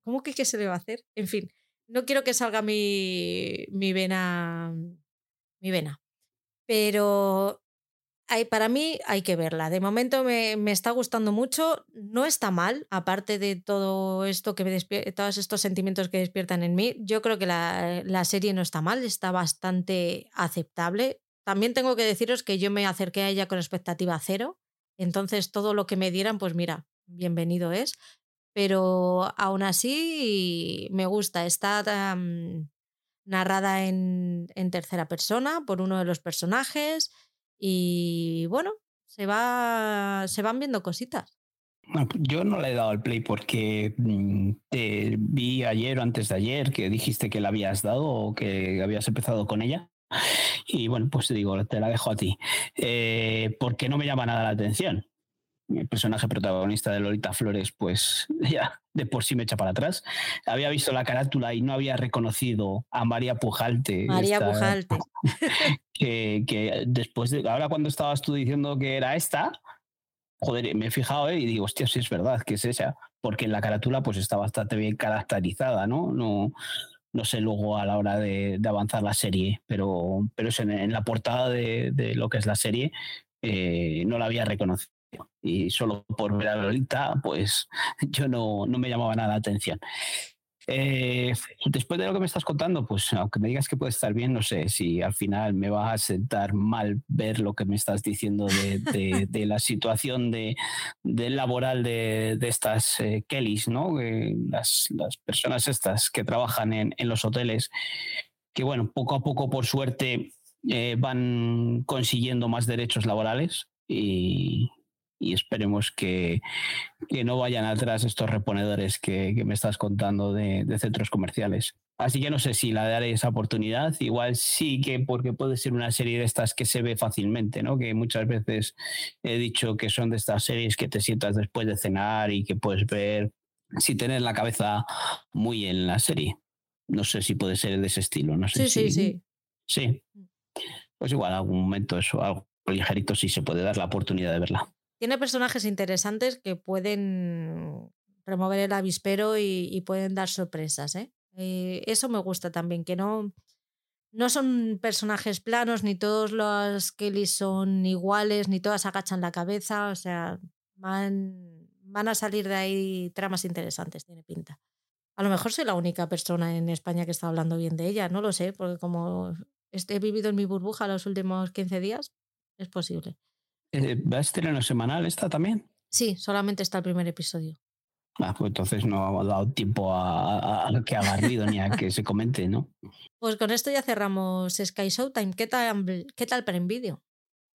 ¿cómo que qué se le va a hacer? En fin, no quiero que salga mi, mi vena, mi vena. Pero para mí hay que verla. De momento me, está gustando mucho. No está mal, aparte de todo esto que me todos estos sentimientos que despiertan en mí. Yo creo que la, la, serie no está mal, está bastante aceptable. También tengo que deciros que yo me acerqué a ella con expectativa cero. Entonces todo lo que me dieran, pues mira, bienvenido es. Pero aún así me gusta. Está narrada en, en tercera persona por uno de los personajes y bueno, se, va, se van viendo cositas. Yo no le he dado el play porque mm, te vi ayer o antes de ayer que dijiste que la habías dado o que habías empezado con ella. Y bueno, pues te digo, te la dejo a ti. Eh, porque no me llama nada la atención el personaje protagonista de Lolita Flores, pues ya de por sí me echa para atrás. Había visto la carátula y no había reconocido a María Pujalte. María Pujalte. Que, que, después de. Ahora, cuando estabas tú diciendo que era esta, joder, me he fijado ¿eh? y digo, hostia, sí es verdad que es esa. Porque en la carátula, pues está bastante bien caracterizada, ¿no? No, no sé luego a la hora de, avanzar la serie, pero, pero es en, la portada de, de, lo que es la serie, eh, no la había reconocido y solo por ver a Lolita, pues yo no, no me llamaba nada la atención. Eh, después de lo que me estás contando, pues aunque me digas que puede estar bien, no sé si al final me va a sentar mal ver lo que me estás diciendo de, de, la situación de, laboral de, estas eh, Kellys, ¿no? las, las, personas estas que trabajan en, en, los hoteles, que bueno, poco a poco, por suerte, eh, van consiguiendo más derechos laborales y, y esperemos que, que, no vayan atrás estos reponedores que, que me estás contando de, de, centros comerciales. Así que no sé si la daré esa oportunidad. Igual sí que porque puede ser una serie de estas que se ve fácilmente, ¿no? Que muchas veces he dicho que son de estas series que te sientas después de cenar y que puedes ver si tener la cabeza muy en la serie. No sé si puede ser de ese estilo. No sé sí, si... sí, sí. Sí. pues igual algún momento eso, algo ligerito sí se puede dar la oportunidad de verla. Tiene personajes interesantes que pueden remover el avispero y, pueden dar sorpresas. ¿eh? ¿eh? eso me gusta también, que no, no son personajes planos, ni todos los Kelly son iguales, ni todas agachan la cabeza. O sea, van, van a salir de ahí tramas interesantes, tiene pinta. A lo mejor soy la única persona en España que está hablando bien de ella, no lo sé, porque como he vivido en mi burbuja los últimos 15 días, es posible. Eh, ¿Va a estrenar semanal esta también? Sí, solamente está el primer episodio. Ah, pues entonces no ha dado tiempo a, que haga ruido ni a que se comente, ¿no? Pues con esto ya cerramos Sky Showtime. ¿Qué tal, qué tal para Envidio?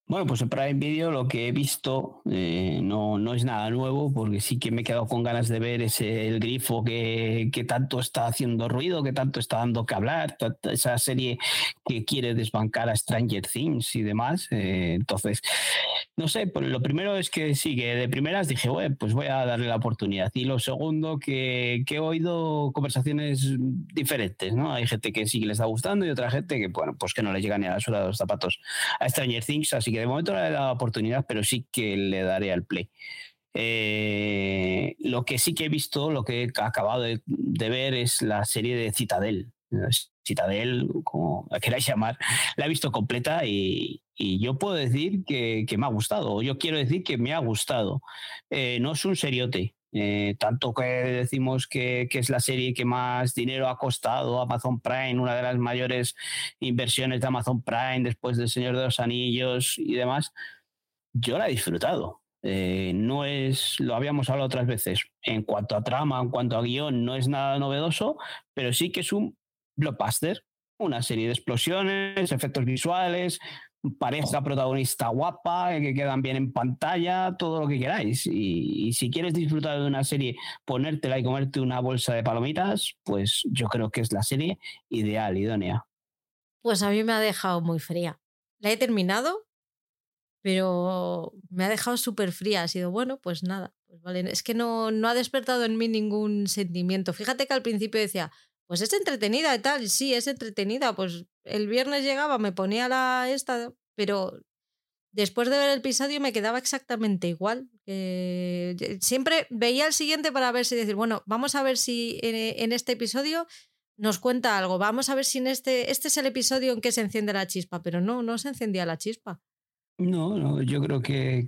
Bueno, pues en Prime Video lo que he visto eh, no, no es nada nuevo, porque sí que me he quedado con ganas de ver ese el grifo que, que tanto está haciendo ruido, que tanto está dando que hablar, esa serie que quiere desbancar a Stranger Things y demás. Eh, entonces, no sé, pues lo primero es que sí, que de primeras dije, bueno, pues voy a darle la oportunidad. Y lo segundo, que, que he oído conversaciones diferentes, ¿no? Hay gente que sí que le está gustando y otra gente que, bueno, pues que no le llega ni a la suela de los zapatos a Stranger Things, así de momento no le he dado oportunidad, pero sí que le daré al play. Eh, lo que sí que he visto, lo que he acabado de, ver es la serie de Citadel. Citadel, como la queráis llamar, la he visto completa y, yo puedo decir que, me ha gustado. Yo quiero decir que me ha gustado. Eh, no es un seriote. Eh, tanto que decimos que, que, es la serie que más dinero ha costado Amazon Prime, una de las mayores inversiones de Amazon Prime después del Señor de los Anillos y demás, yo la he disfrutado. Eh, no es, lo habíamos hablado otras veces, en cuanto a trama, en cuanto a guion, no es nada novedoso, pero sí que es un blockbuster, una serie de explosiones, efectos visuales, pareja protagonista guapa, que quedan bien en pantalla, todo lo que queráis. Y, si quieres disfrutar de una serie, ponértela y comerte una bolsa de palomitas, pues yo creo que es la serie ideal, idónea. Pues a mí me ha dejado muy fría. La he terminado, pero me ha dejado súper fría. Ha sido bueno, pues nada. Pues. Es que no, no ha despertado en mí ningún sentimiento. Fíjate que al principio decía, pues es entretenida y tal, sí, es entretenida. Pues el viernes llegaba, me ponía la esta, pero después de ver el episodio me quedaba exactamente igual. siempre veía el siguiente para ver si decir, bueno, vamos a ver si en, este episodio nos cuenta algo, vamos a ver si en este, este es el episodio en que se enciende la chispa, pero no, no se encendía la chispa. No, no, yo creo que,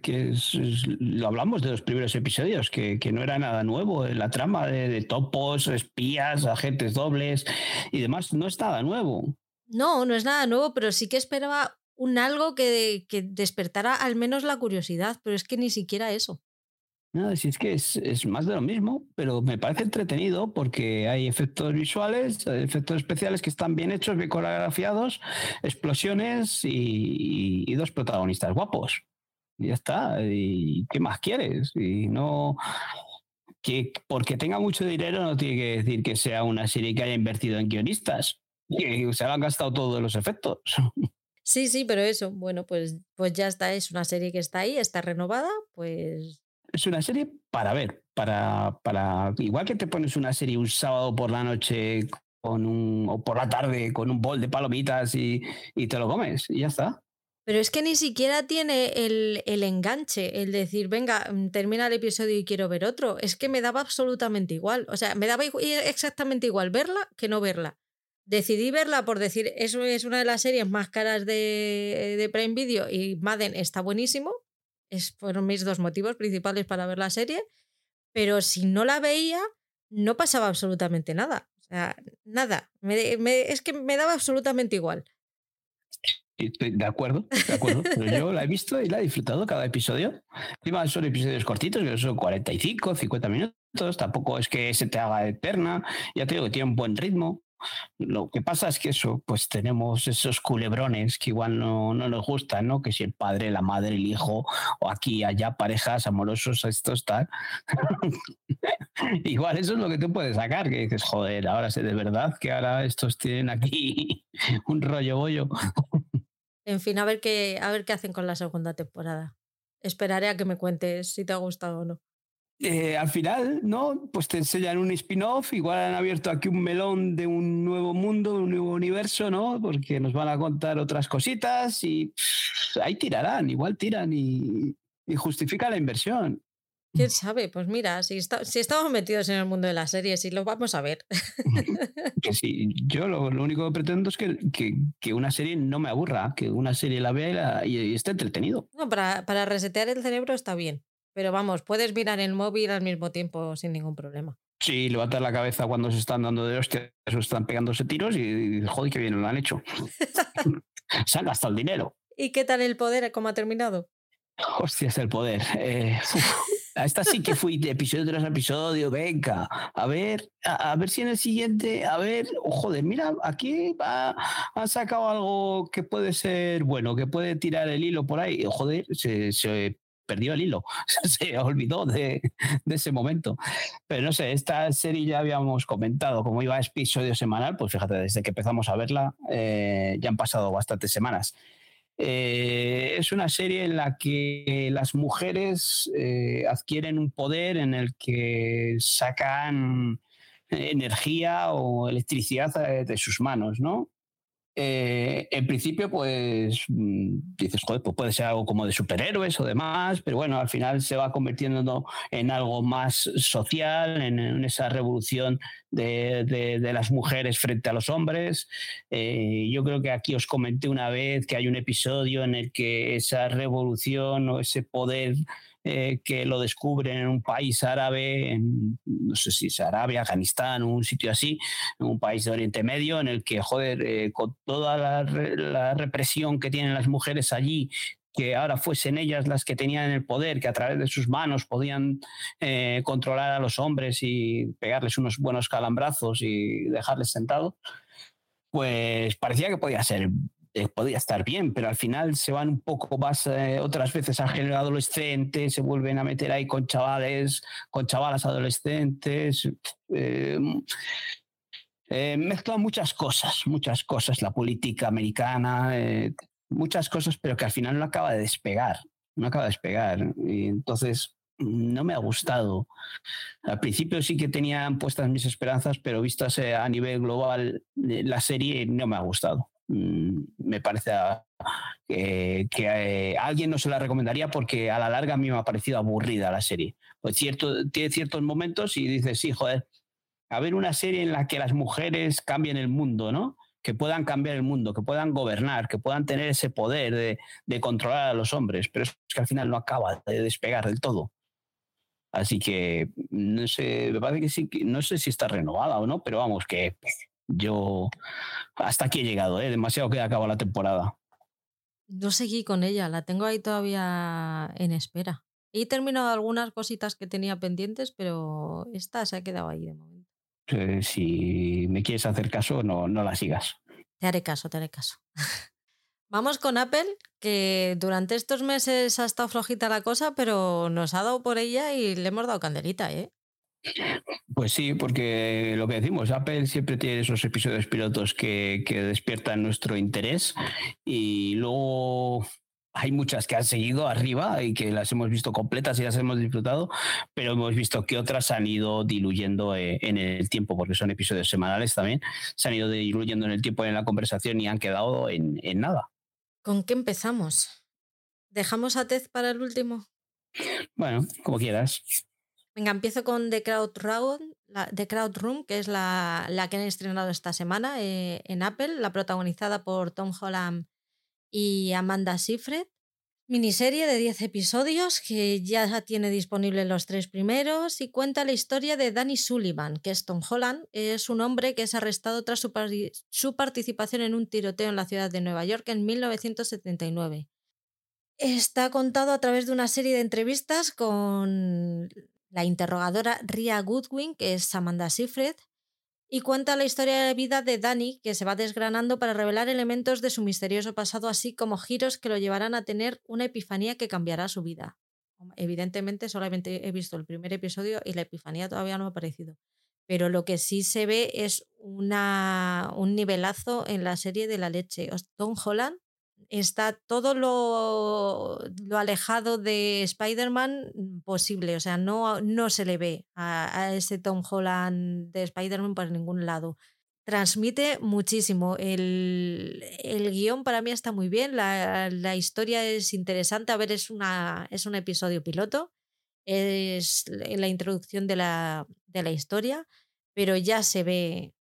lo hablamos de los primeros episodios, que, no era nada nuevo. La trama de, topos, espías, agentes dobles y demás no es nada nuevo. No, no es nada nuevo, pero sí que esperaba un algo que, que despertara al menos la curiosidad, pero es que ni siquiera eso. No, si es que es, más de lo mismo, pero me parece entretenido porque hay efectos visuales, efectos especiales que están bien hechos, bien coreografiados, explosiones y, dos protagonistas guapos. Y ya está. ¿Y qué más quieres? Y no. Que porque tenga mucho dinero no tiene que decir que sea una serie que haya invertido en guionistas, que se han gastado todos los efectos. Sí, sí, pero eso, bueno, pues, pues ya está, es una serie que está ahí, está renovada, pues es una serie para ver, para, para igual que te pones una serie un sábado por la noche con un, o por la tarde con un bol de palomitas y, y te lo comes y ya está. Pero es que ni siquiera tiene el, el, enganche, el decir, venga, mm, termina el episodio y quiero ver otro. Es que me daba absolutamente igual. O sea, me daba exactamente igual verla que no verla. Decidí verla por decir, eso es una de las series más caras de, de Prime Video y Madden está buenísimo, fueron mis dos motivos principales para ver la serie, pero si no la veía, no pasaba absolutamente nada. O sea, nada. es que me daba absolutamente igual. Estoy de acuerdo, yo la he visto y la he disfrutado cada episodio. Encima son episodios cortitos, que son 45, 50 minutos. Tampoco es que se te haga eterna. Ya te digo que tiene un buen ritmo. Lo que pasa es que eso, pues tenemos esos culebrones que igual no, no nos gustan, ¿no? Que si el padre, la madre, el hijo, o aquí, allá, parejas amorosos, esto está. igual eso es lo que tú puedes sacar, que dices, joder, ahora sé de verdad que ahora estos tienen aquí un rollo bollo. en fin, a ver qué, a ver qué hacen con la segunda temporada. Esperaré a que me cuentes si te ha gustado o no. Eh, al final, ¿no? Pues te enseñan un spin-off, igual han abierto aquí un melón de un nuevo mundo, un nuevo universo, ¿no? Porque nos van a contar otras cositas y ahí tirarán, igual tiran y, y justifica la inversión. ¿Quién sabe? Pues mira, si, si estamos metidos en el mundo de las series y lo vamos a ver. que sí, yo lo, único que pretendo es que, que, una serie no me aburra, que una serie la vea y, esté entretenido. No, para, para resetear el cerebro está bien. Pero vamos, puedes mirar el móvil al mismo tiempo sin ningún problema. Sí, levantar la cabeza cuando se están dando de hostias o están pegándose tiros y, joder, qué bien lo han hecho. se han gastado el dinero. ¿Y qué tal el poder? ¿Cómo ha terminado? Hostias, el poder. Eh, esta sí que fui de episodio tras episodio, venga, a ver, a, ver si en el siguiente, a ver, oh, joder, mira, aquí va, han sacado algo que puede ser bueno, que puede tirar el hilo por ahí, joder, se, perdió el hilo, se olvidó de, ese momento. Pero no sé, esta serie ya habíamos comentado, como iba a episodio semanal, pues fíjate, desde que empezamos a verla eh, ya han pasado bastantes semanas. Eh, es una serie en la que las mujeres eh, adquieren un poder en el que sacan energía o electricidad de sus manos, ¿no? Eh, en principio, pues mm, dices, pues puede ser algo como de superhéroes o demás, pero bueno, al final se va convirtiendo en algo más social, en, esa revolución de, las mujeres frente a los hombres. Eh, yo creo que aquí os comenté una vez que hay un episodio en el que esa revolución o ese poder eh, que lo descubren en un país árabe, en, no sé si es Arabia, Afganistán, un sitio así, en un país de Oriente Medio, en el que, joder, eh, con toda la, represión que tienen las mujeres allí, que ahora fuesen ellas las que tenían el poder, que a través de sus manos podían eh, controlar a los hombres y pegarles unos buenos calambrazos y dejarles sentados, pues parecía que podía ser eh, podría estar bien, pero al final se van un poco más, eh, otras veces a género adolescente, se vuelven a meter ahí con chavales, con chavalas adolescentes. Eh, mezclan muchas cosas, muchas cosas, la política americana, muchas cosas, pero que al final no acaba de despegar, no acaba de despegar. Entonces no me ha gustado. Al principio sí que tenían puestas mis esperanzas, pero vistas a nivel global, la serie no me ha gustado. Mm, me parece que, eh, alguien no se la recomendaría porque a la larga a mí me ha parecido aburrida la serie. Pues cierto, tiene ciertos momentos y dices, sí, joder, a ver una serie en la que las mujeres cambien el mundo, ¿no? Que puedan cambiar el mundo, que puedan gobernar, que puedan tener ese poder de, de controlar a los hombres, pero es que al final no acaba de despegar del todo. Así que no sé, me parece que sí, no sé si está renovada o no, pero vamos, que yo hasta aquí he llegado, ¿eh? demasiado que acaba la temporada. No seguí con ella, la tengo ahí todavía en espera. He terminado algunas cositas que tenía pendientes, pero esta se ha quedado ahí de momento. si me quieres hacer caso, no, no la sigas. Te haré caso, te haré caso. Vamos con Apple, que durante estos meses ha estado flojita la cosa, pero nos ha dado por ella y le hemos dado candelita, ¿eh? Pues sí, porque lo que decimos, Apple siempre tiene esos episodios pilotos que, despiertan nuestro interés y luego hay muchas que han seguido arriba y que las hemos visto completas y las hemos disfrutado, pero hemos visto que otras han ido diluyendo eh, en el tiempo, porque son episodios semanales también, se han ido diluyendo en el tiempo en la conversación y han quedado en, en nada. ¿Con qué empezamos? ¿Dejamos a Tez para el último? Bueno, como quieras. Venga, empiezo con The Crowd Room, la, The Crowd que es la, que han estrenado esta semana eh, en Apple, la protagonizada por Tom Holland y Amanda Seyfried. Miniserie de 10 episodios que ya tiene disponible los tres primeros y cuenta la historia de Danny Sullivan, que es Tom Holland. Es un hombre que es arrestado tras su, su participación en un tiroteo en la ciudad de Nueva York en 1979. Está contado a través de una serie de entrevistas con la interrogadora Ria Goodwin, que es Amanda Seyfried, y cuenta la historia de vida de Danny, que se va desgranando para revelar elementos de su misterioso pasado, así como giros que lo llevarán a tener una epifanía que cambiará su vida. Evidentemente, solamente he visto el primer episodio y la epifanía todavía no ha aparecido. Pero lo que sí se ve es una, un nivelazo en la serie de la leche. Tom Holland está todo lo, lo alejado de Spider-Man posible. O sea, no, no se le ve a, ese Tom Holland de Spider-Man por ningún lado. Transmite muchísimo. El, el, guion para mí está muy bien. La, la, historia es interesante. A ver, es, una, es un episodio piloto. Es la introducción de la, de la historia. Pero ya se ve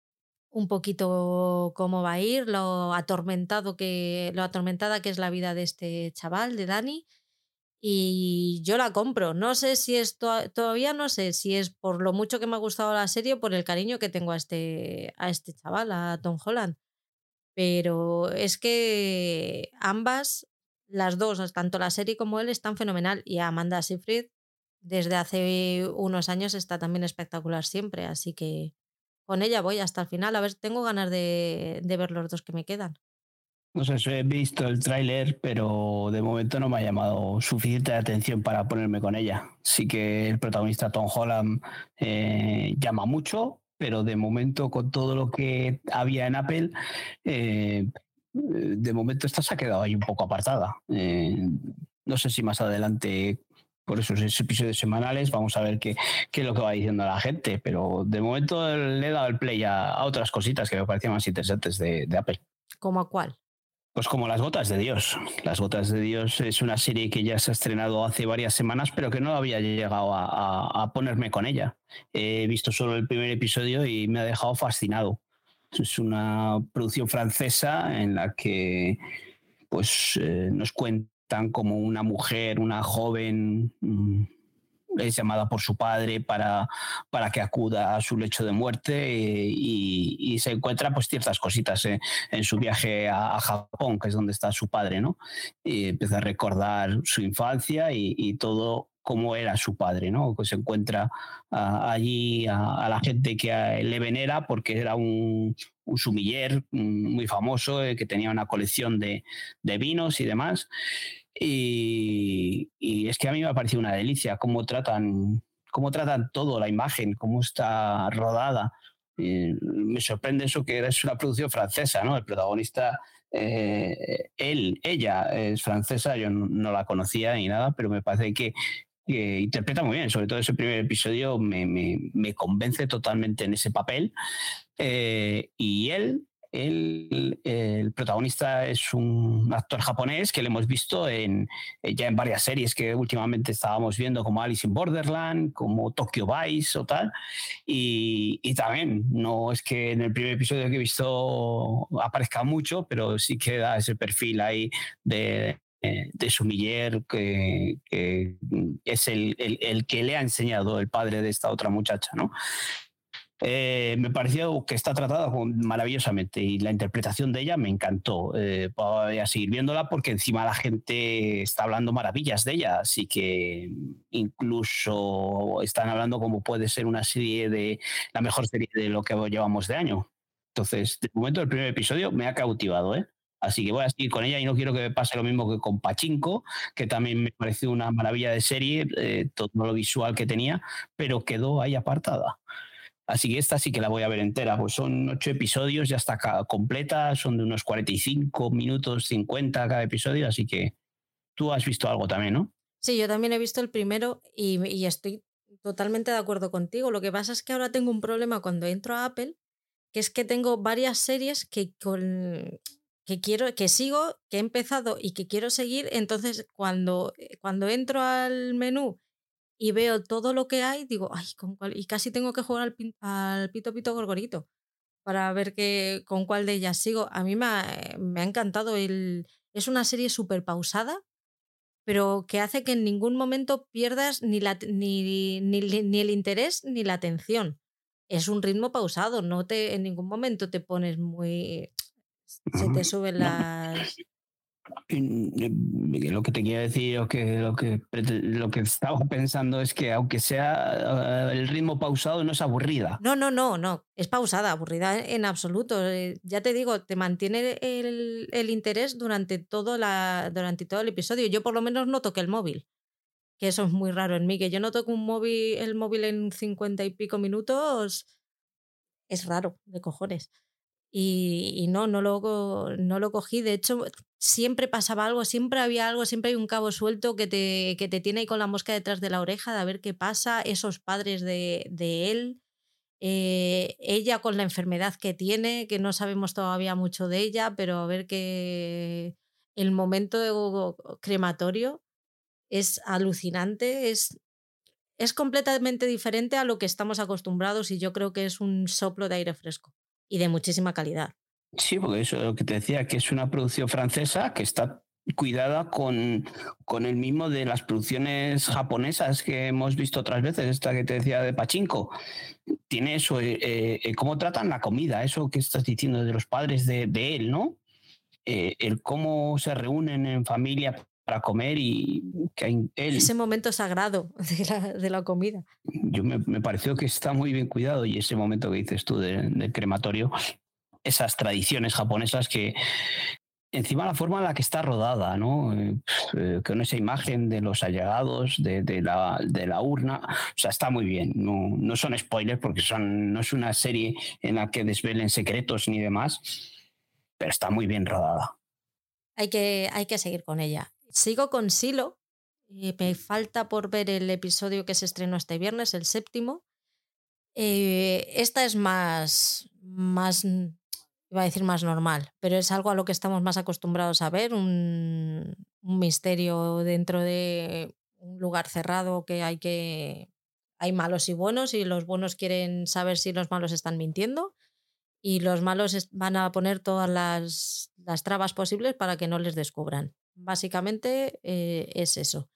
un poquito cómo va a ir, lo atormentado que, lo atormentada que es la vida de este chaval, de Dani. Y yo la compro. No sé si es todavía no sé si es por lo mucho que me ha gustado la serie o por el cariño que tengo a este, a este chaval, a Tom Holland. Pero es que ambas, las dos, tanto la serie como él, están fenomenal. Y Amanda Seyfried, desde hace unos años, está también espectacular siempre. Así que con ella voy hasta el final. A ver, tengo ganas de, ver los dos que me quedan. No sé, he visto el tráiler, pero de momento no me ha llamado suficiente atención para ponerme con ella. Sí que el protagonista Tom Holland eh, llama mucho, pero de momento con todo lo que había en Apple, eh, de momento esta se ha quedado ahí un poco apartada. Eh, no sé si más adelante por esos episodios semanales. Vamos a ver qué, qué, es lo que va diciendo la gente. Pero de momento le he dado el play a, otras cositas que me parecían más interesantes de, Apple. ¿Cómo a cuál? Pues como Las Gotas de Dios. Las Gotas de Dios es una serie que ya se ha estrenado hace varias semanas, pero que no había llegado a, ponerme con ella. He visto solo el primer episodio y me ha dejado fascinado. Es una producción francesa en la que pues, eh, nos cuenta tan como una mujer, una joven, mm, es llamada por su padre para, para que acuda a su lecho de muerte y, se encuentra pues ciertas cositas eh, en su viaje a, Japón, que es donde está su padre, ¿no? Y empieza a recordar su infancia y, todo cómo era su padre, ¿no? Que se encuentra allí a, la gente que le venera porque era un, un sumiller muy famoso eh, que tenía una colección de, vinos y demás. Y, es que a mí me ha parecido una delicia cómo tratan, cómo tratan todo, la imagen, cómo está rodada. me sorprende eso que es una producción francesa, ¿no? El protagonista, eh, él, ella es francesa, yo no, la conocía ni nada, pero me parece que, interpreta muy bien, sobre todo ese primer episodio me, me convence totalmente en ese papel eh, y él, el protagonista es un actor japonés que le hemos visto en, eh, ya en varias series que últimamente estábamos viendo, como Alice in Borderland, como Tokyo Vice o tal. Y, y, también, no es que en el primer episodio que he visto aparezca mucho, pero sí queda ese perfil ahí de, eh, de Sumiller, que, que es el, el, que le ha enseñado el padre de esta otra muchacha, ¿no? Eh, me pareció que está tratada maravillosamente y la interpretación de ella me encantó. Eh, voy a seguir viéndola porque encima la gente está hablando maravillas de ella, así que incluso están hablando como puede ser una serie de la mejor serie de lo que llevamos de año. Entonces, de momento el primer episodio me ha cautivado, ¿eh? Así que voy a seguir con ella y no quiero que me pase lo mismo que con Pachinko, que también me pareció una maravilla de serie, eh, todo lo visual que tenía, pero quedó ahí apartada. Así que esta sí que la voy a ver entera. Pues son ocho episodios, ya está completa, son de unos 45 minutos, 50 cada episodio, así que tú has visto algo también, ¿no? Sí, yo también he visto el primero y, estoy totalmente de acuerdo contigo. Lo que pasa es que ahora tengo un problema cuando entro a Apple, que es que tengo varias series que con que quiero, que sigo, que he empezado y que quiero seguir. Entonces, cuando, eh, cuando entro al menú y veo todo lo que hay, digo, ay, ¿con cuál? y casi tengo que jugar al, al Pito Pito Gorgorito para ver que, con cuál de ellas sigo. A mí me ha, me ha encantado. El, es una serie súper pausada, pero que hace que en ningún momento pierdas ni, la, ni, ni, ni, el interés ni la atención. Es un ritmo pausado, no te en ningún momento te pones muy... Se te suben las... Lo que te quiero decir o que lo que lo que estaba pensando es que aunque sea eh, el ritmo pausado no es aburrida. No, no, no, no, es pausada, aburrida en absoluto. Eh, ya te digo, te mantiene el, el interés durante todo la durante todo el episodio. Yo por lo menos no toqué el móvil, que eso es muy raro en mí, que yo no toco un móvil el móvil en cincuenta y pico minutos es raro de cojones. Y, no, no lo, no lo cogí. De hecho, siempre pasaba algo, siempre había algo, siempre hay un cabo suelto que te, que te tiene ahí con la mosca detrás de la oreja de a ver qué pasa, esos padres de, de él, eh, ella con la enfermedad que tiene, que no sabemos todavía mucho de ella, pero a ver que el momento crematorio es alucinante, es, es completamente diferente a lo que estamos acostumbrados y yo creo que es un soplo de aire fresco y de muchísima calidad. Sí, porque eso es lo que te decía, que es una producción francesa que está cuidada con, con el mismo de las producciones japonesas que hemos visto otras veces, esta que te decía de Pachinko. Tiene eso, eh, eh, cómo tratan la comida, eso que estás diciendo de los padres de, de él, ¿no? Eh, el cómo se reúnen en familia para comer y que él... Ese momento sagrado de la, de la comida. Yo me, me, pareció que está muy bien cuidado y ese momento que dices tú del crematorio esas tradiciones japonesas que encima la forma en la que está rodada, ¿no? Eh, eh, con esa imagen de los allegados, de, de, la, de, la, urna, o sea, está muy bien. No, no son spoilers porque son, no es una serie en la que desvelen secretos ni demás, pero está muy bien rodada. Hay que, hay que seguir con ella. Sigo con Silo. me falta por ver el episodio que se estrenó este viernes, el séptimo. Eh, esta es más, más iba a decir más normal, pero es algo a lo que estamos más acostumbrados a ver, un, misterio dentro de un lugar cerrado que hay que hay malos y buenos y los buenos quieren saber si los malos están mintiendo y los malos van a poner todas las, las trabas posibles para que no les descubran. Básicamente eh, es eso.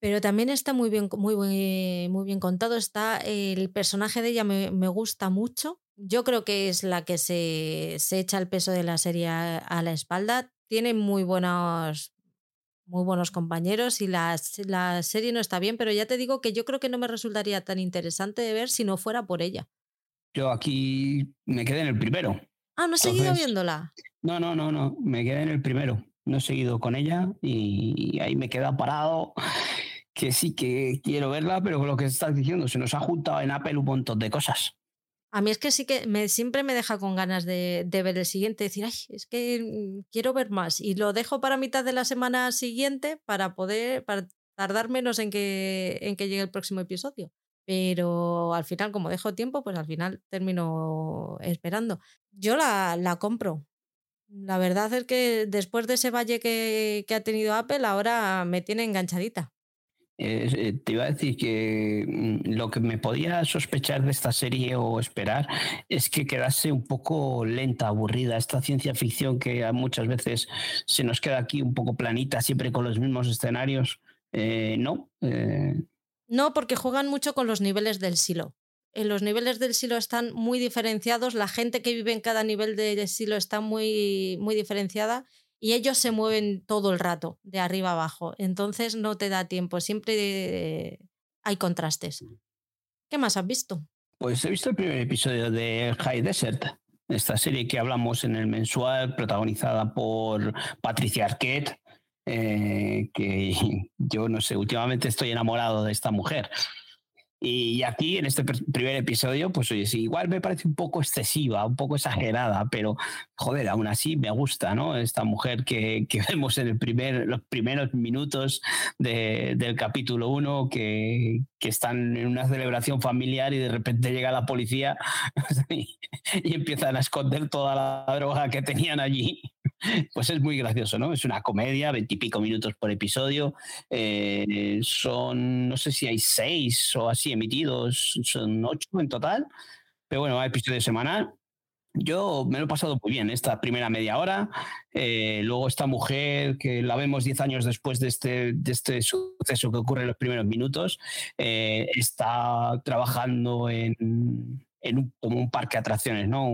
Pero también está muy bien, muy, muy bien contado. Está el personaje de ella me, me gusta mucho yo creo que es la que se, se, echa el peso de la serie a, la espalda. Tiene muy buenos, muy buenos compañeros y la, la, serie no está bien, pero ya te digo que yo creo que no me resultaría tan interesante de ver si no fuera por ella. Yo aquí me quedé en el primero. Ah, ¿no he seguido viéndola? No, no, no, no, me quedé en el primero. No he seguido con ella y ahí me queda parado que sí que quiero verla, pero con lo que estás diciendo, se nos ha juntado en Apple un montón de cosas. A mí es que sí que me, siempre me deja con ganas de, ver el siguiente, decir, ay, es que mm, quiero ver más. Y lo dejo para mitad de la semana siguiente para poder, para tardar menos en que, en que llegue el próximo episodio. Pero al final, como dejo tiempo, pues al final termino esperando. Yo la, la compro. La verdad es que después de ese valle que, que ha tenido Apple, ahora me tiene enganchadita. Eh, te iba a decir que mm, lo que me podía sospechar de esta serie o esperar es que quedase un poco lenta, aburrida, esta ciencia ficción que muchas veces se nos queda aquí un poco planita, siempre con los mismos escenarios. Eh, no. Eh. No, porque juegan mucho con los niveles del silo. Los niveles del silo están muy diferenciados, la gente que vive en cada nivel del silo está muy, muy diferenciada y ellos se mueven todo el rato, de arriba abajo. Entonces no te da tiempo, siempre hay contrastes. ¿Qué más has visto? Pues he visto el primer episodio de High Desert, esta serie que hablamos en el mensual, protagonizada por Patricia Arquette, eh, que yo no sé, últimamente estoy enamorado de esta mujer. Y aquí, en este primer episodio, pues oye, sí, igual me parece un poco excesiva, un poco exagerada, pero joder, aún así me gusta, ¿no? Esta mujer que, que vemos en el primer, los primeros minutos de, del capítulo 1, que, que, están en una celebración familiar y de repente llega la policía y, y empiezan a esconder toda la droga que tenían allí pues es muy gracioso, ¿no? Es una comedia, veintipico minutos por episodio. Eh, son, no sé si hay seis o así emitidos, son ocho en total. Pero bueno, hay episodio semanal. Yo me lo he pasado muy bien esta primera media hora. Eh, luego esta mujer que la vemos diez años después de este, de este suceso que ocurre en los primeros minutos, eh, está trabajando en, en un, como un parque de atracciones, ¿no?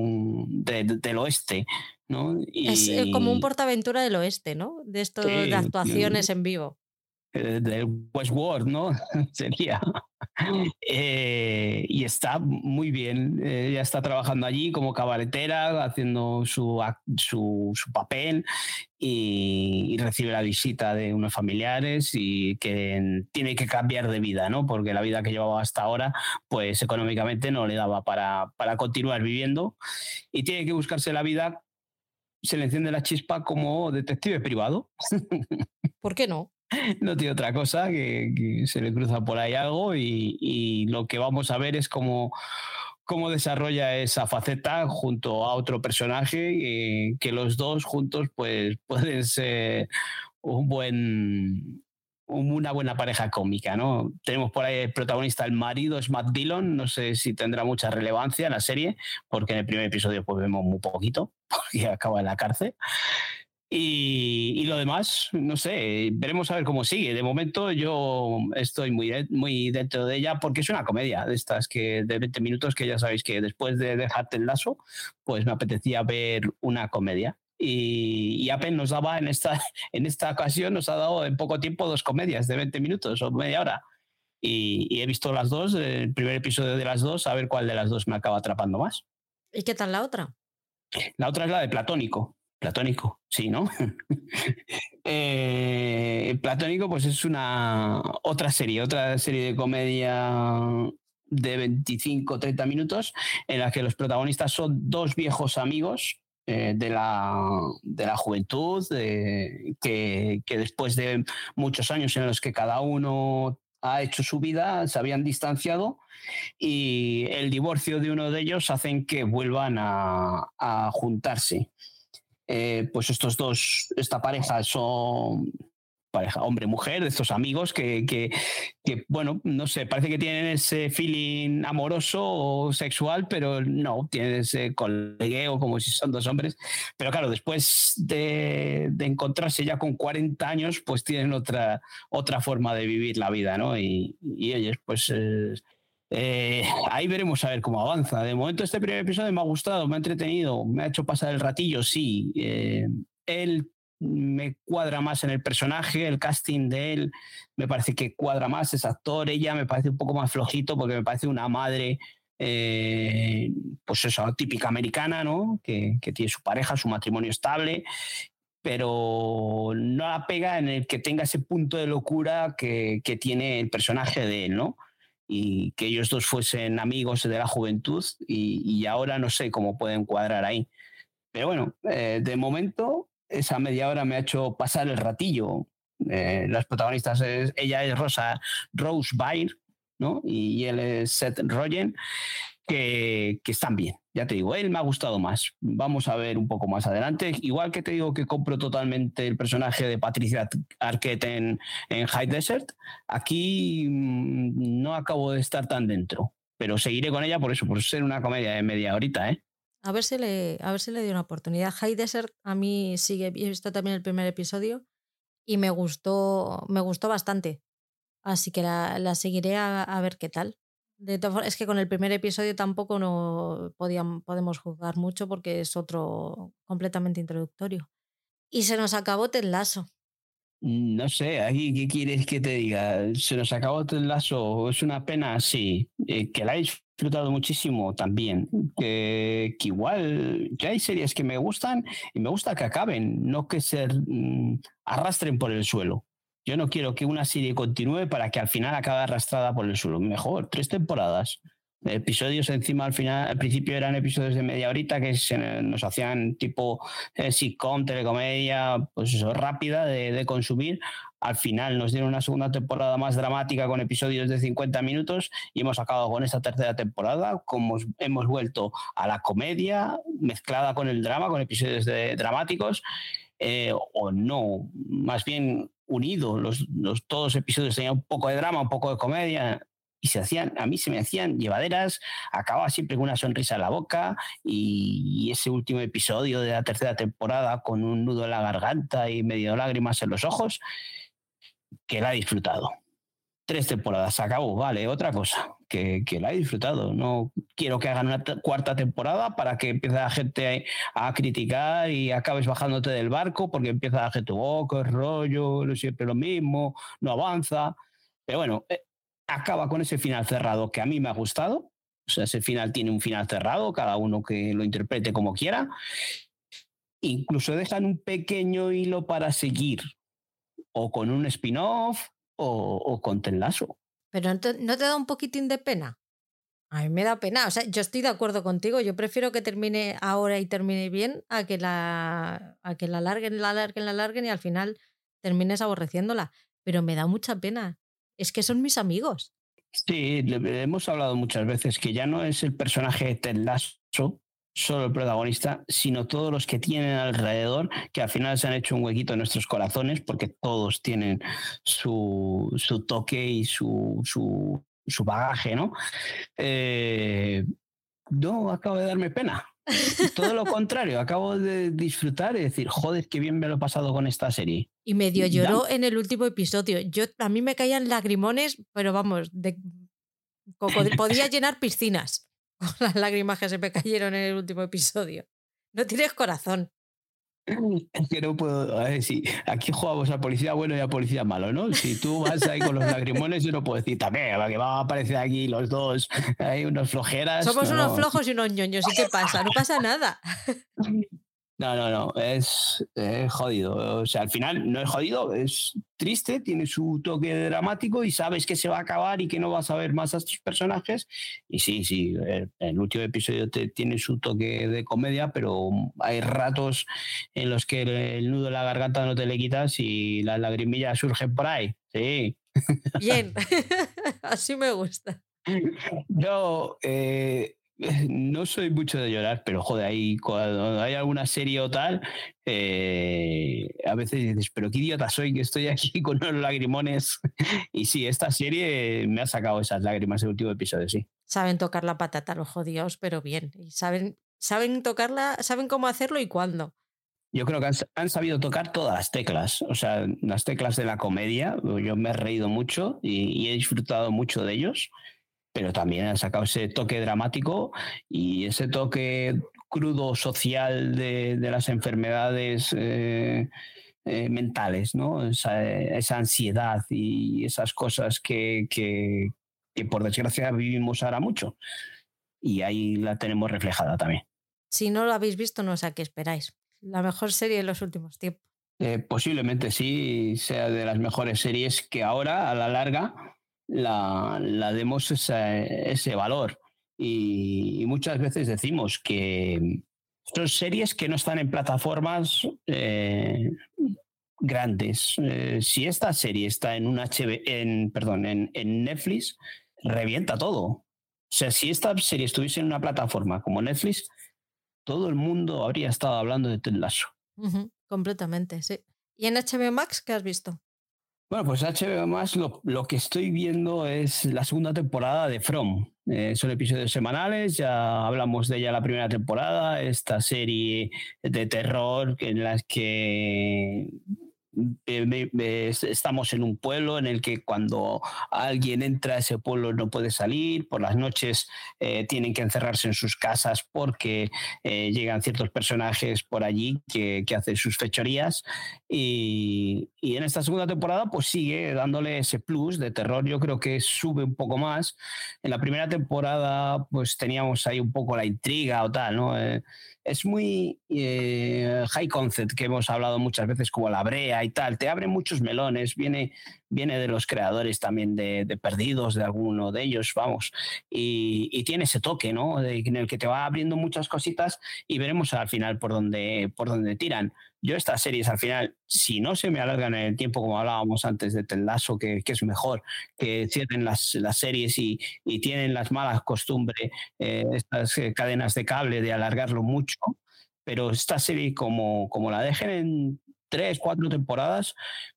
del oeste, ¿no? Es eh, como un portaventura del oeste, ¿no? De esto de actuaciones en vivo. Eh, del Westworld, ¿no? Sería. Eh, y está muy bien. Ella está trabajando allí como cabaretera, haciendo su, su, papel y, recibe la visita de unos familiares y que tiene que cambiar de vida, ¿no? Porque la vida que llevaba hasta ahora, pues económicamente no le daba para, para continuar viviendo y tiene que buscarse la vida. Se le enciende la chispa como detective privado. ¿Por qué no? no tiene otra cosa que, se le cruza por ahí algo y, lo que vamos a ver es cómo, cómo desarrolla esa faceta junto a otro personaje que los dos juntos pues pueden ser un buen una buena pareja cómica, ¿no? Tenemos por ahí el protagonista, el marido es Matt Dillon, no sé si tendrá mucha relevancia en la serie, porque en el primer episodio pues vemos muy poquito, porque acaba en la cárcel. Y, lo demás, no sé, veremos a ver cómo sigue. De momento yo estoy muy, muy dentro de ella porque es una comedia de estas que de 20 minutos que ya sabéis que después de dejarte el lazo, pues me apetecía ver una comedia. Y, y Apple nos daba en esta, en esta ocasión, nos ha dado en poco tiempo dos comedias de 20 minutos o media hora. Y, y he visto las dos, el primer episodio de las dos, a ver cuál de las dos me acaba atrapando más. ¿Y qué tal la otra? La otra es la de Platónico Platónico, sí, ¿no? Eh, Platónico, pues es una otra serie, otra serie de comedia de 25, 30 minutos, en la que los protagonistas son dos viejos amigos eh, de, la, de la juventud, que, que después de muchos años en los que cada uno ha hecho su vida, se habían distanciado y el divorcio de uno de ellos hacen que vuelvan a, a juntarse. Eh, pues estos dos, esta pareja son pareja hombre-mujer, de estos amigos que, que, bueno, no sé, parece que tienen ese feeling amoroso o sexual, pero no, tienen ese colegueo como si son dos hombres. Pero claro, después de, encontrarse ya con 40 años, pues tienen otra, otra forma de vivir la vida, ¿no? Y, y ellos, pues... Eh, ahí veremos a ver cómo avanza. De momento este primer episodio me ha gustado, me ha entretenido, me ha hecho pasar el ratillo, sí. Eh, él me cuadra más en el personaje, el casting de él me parece que cuadra más, es actor, ella me parece un poco más flojito porque me parece una madre, eh, pues eso, típica americana, ¿no? Que, tiene su pareja, su matrimonio estable, pero no la pega en el que tenga ese punto de locura que, que tiene el personaje de él, ¿no? y que ellos dos fuesen amigos de la juventud y, ahora no sé cómo pueden cuadrar ahí. Pero bueno, eh, de momento esa media hora me ha hecho pasar el ratillo. Eh, las protagonistas, es, ella es Rosa Rose Byrne, ¿no? Y, él es Seth Rogen, que, que están bien ya te digo, él me ha gustado más. Vamos a ver un poco más adelante. Igual que te digo que compro totalmente el personaje de Patricia Arquette en, High Desert, aquí mm, no acabo de estar tan dentro. Pero seguiré con ella por eso, por ser una comedia de media horita, ¿eh? A ver si le, a ver si le dio una oportunidad. High Desert a mí sigue, he visto también el primer episodio y me gustó, me gustó bastante. Así que la, seguiré a ver qué tal es que con el primer episodio tampoco no podemos juzgar mucho porque es otro completamente introductorio. Y se nos acabó Ted Lasso. Mm, no sé, aquí, ¿qué quieres que te diga? Se nos acabó Ted Lasso, es una pena, sí. Eh, que la he disfrutado muchísimo también. Que, que, igual, que hay series que me gustan y me gusta que acaben, no que se mm, arrastren por el suelo. Yo no quiero que una serie continúe para que al final acabe arrastrada por el suelo. Mejor, tres temporadas. Episodios encima al final, al principio eran episodios de media horita que nos hacían tipo eh, sitcom, telecomedia, pues eso, rápida de, de, consumir. Al final nos dieron una segunda temporada más dramática con episodios de 50 minutos y hemos acabado con esta tercera temporada, como hemos vuelto a la comedia mezclada con el drama, con episodios de, dramáticos. Eh, o no, más bien unido, los, los, todos episodios tenían un poco de drama, un poco de comedia, y se hacían, a mí se me hacían llevaderas, acababa siempre con una sonrisa en la boca, y, ese último episodio de la tercera temporada con un nudo en la garganta y medio lágrimas en los ojos, que la he disfrutado tres temporadas, acabó, vale, otra cosa, que, la he disfrutado. No quiero que hagan una cuarta temporada para que empiece la gente a, criticar y acabes bajándote del barco porque empieza la gente, oh, qué rollo, siempre lo mismo, no avanza. Pero bueno, eh, acaba con ese final cerrado que a mí me ha gustado O sea, ese final tiene un final cerrado, cada uno que lo interprete como quiera. Incluso dejan un pequeño hilo para seguir, o con un spin-off o, con Tenlazo. Pero ¿no te, da un poquitín de pena? A mí me da pena. O sea, yo estoy de acuerdo contigo. Yo prefiero que termine ahora y termine bien a que la, a que la larguen, la larguen, la larguen y al final termines aborreciéndola. Pero me da mucha pena. Es que son mis amigos. Sí, hemos hablado muchas veces que ya no es el personaje de Ted solo el protagonista, sino todos los que tienen alrededor, que al final se han hecho un huequito en nuestros corazones, porque todos tienen su, su toque y su, su, su bagaje, ¿no? Eh, no, acabo de darme pena. Todo lo contrario, acabo de disfrutar y decir, joder, qué bien me lo he pasado con esta serie. Y medio lloró en el último episodio. Yo, a mí me caían lagrimones, pero vamos, de, podía llenar piscinas con las lágrimas que se me cayeron en el último episodio. No tienes corazón. Que no puedo. Aquí jugamos a policía bueno y a policía malo, ¿no? Si tú vas ahí con los lagrimones, yo no puedo decir también, que va a aparecer aquí los dos, hay unos flojeras. Somos unos flojos y unos ñoños, ¿y qué pasa? No pasa nada. No, no, no, es, jodido. O sea, al final no es jodido, es triste, tiene su toque dramático y sabes que se va a acabar y que no vas a ver más a estos personajes. Y sí, sí, el, último episodio tiene su toque de comedia, pero hay ratos en los que el, nudo de la garganta no te le quitas y las lagrimillas surgen por ahí. Sí. Bien, así me gusta. Yo, eh, no soy mucho de llorar, pero joder, ahí cuando hay alguna serie o tal, eh, a veces dices, pero qué idiota soy que estoy aquí con los lagrimones. y sí, esta serie me ha sacado esas lágrimas el último episodio, sí. Saben tocar la patata los jodidos, pero bien. Y saben, saben tocarla, saben cómo hacerlo y cuándo. Yo creo que han, sabido tocar todas las teclas, o sea, las teclas de la comedia. Yo me he reído mucho y he disfrutado mucho de ellos pero también han sacado ese toque dramático y ese toque crudo social de, las enfermedades eh, eh, mentales, ¿no? Esa, ansiedad y esas cosas que, que, por desgracia vivimos ahora mucho. Y ahí la tenemos reflejada también. Si no lo habéis visto, no sé a qué esperáis. La mejor serie de los últimos tiempos. Eh, posiblemente sí sea de las mejores series que ahora, a la larga, la, la demos ese, valor. Y, muchas veces decimos que son series que no están en plataformas eh, grandes. Eh, si esta serie está en un HB, en, perdón, en, en, Netflix, revienta todo. O sea, si esta serie estuviese en una plataforma como Netflix, todo el mundo habría estado hablando de Ted Lasso. completamente, sí. ¿Y en HBO Max qué has visto? Bueno, pues HBO lo, lo, que estoy viendo es la segunda temporada de From. Eh, son episodios semanales, ya hablamos de ella la primera temporada, esta serie de terror en las que estamos en un pueblo en el que cuando alguien entra a ese pueblo no puede salir, por las noches eh, tienen que encerrarse en sus casas porque eh, llegan ciertos personajes por allí que, que hacen sus fechorías y, y, en esta segunda temporada pues sigue dándole ese plus de terror, yo creo que sube un poco más. En la primera temporada pues teníamos ahí un poco la intriga o tal, ¿no? Eh, es muy high concept que hemos hablado muchas veces como la brea y tal, te abre muchos melones, viene, viene de los creadores también de, Perdidos, de alguno de ellos, vamos, y, tiene ese toque, ¿no? en el que te va abriendo muchas cositas y veremos al final por dónde, por dónde tiran. Yo estas series al final, si no se me alargan en el tiempo como hablábamos antes de Telazo, que, que es mejor que cierren las, las series y, y, tienen las malas costumbres, eh, estas eh, cadenas de cable de alargarlo mucho, pero esta serie como, como la dejen en tres, cuatro temporadas,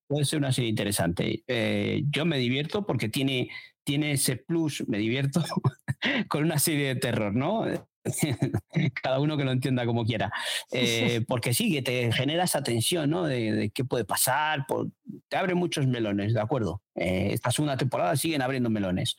puede ser una serie interesante. Eh, yo me divierto porque tiene, tiene ese plus, me divierto con una serie de terror, ¿no? Cada uno que lo entienda como quiera. Eh, porque sí, que te genera esa tensión, ¿no? De, qué puede pasar, te abre muchos melones, ¿de acuerdo? Eh, esta segunda temporada siguen abriendo melones.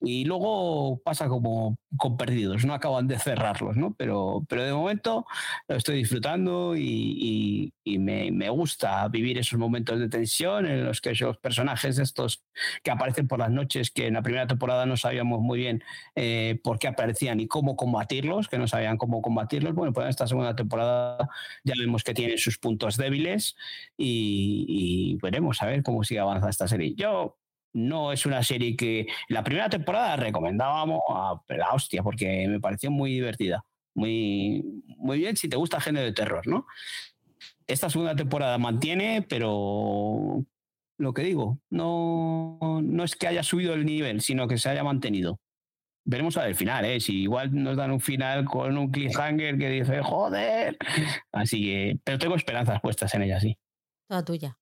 Y luego pasa como con perdidos, no acaban de cerrarlos, ¿no? Pero, pero de momento lo estoy disfrutando y, me, gusta vivir esos momentos de tensión en los que esos personajes estos que aparecen por las noches, que en la primera temporada no sabíamos muy bien eh, por qué aparecían y cómo combatirlos, que no sabían cómo combatirlos, bueno, pues en esta segunda temporada ya vemos que tienen sus puntos débiles y, y veremos a ver cómo sigue avanzando esta serie. Yo no es una serie que la primera temporada recomendábamos a la hostia porque me pareció muy divertida. Muy, muy bien si te gusta el género de terror, ¿no? Esta segunda temporada mantiene, pero lo que digo, no, no es que haya subido el nivel, sino que se haya mantenido. Veremos a el final, ¿eh? Si igual nos dan un final con un cliffhanger que dice, joder. Así que, pero tengo esperanzas puestas en ella, sí. Toda tuya.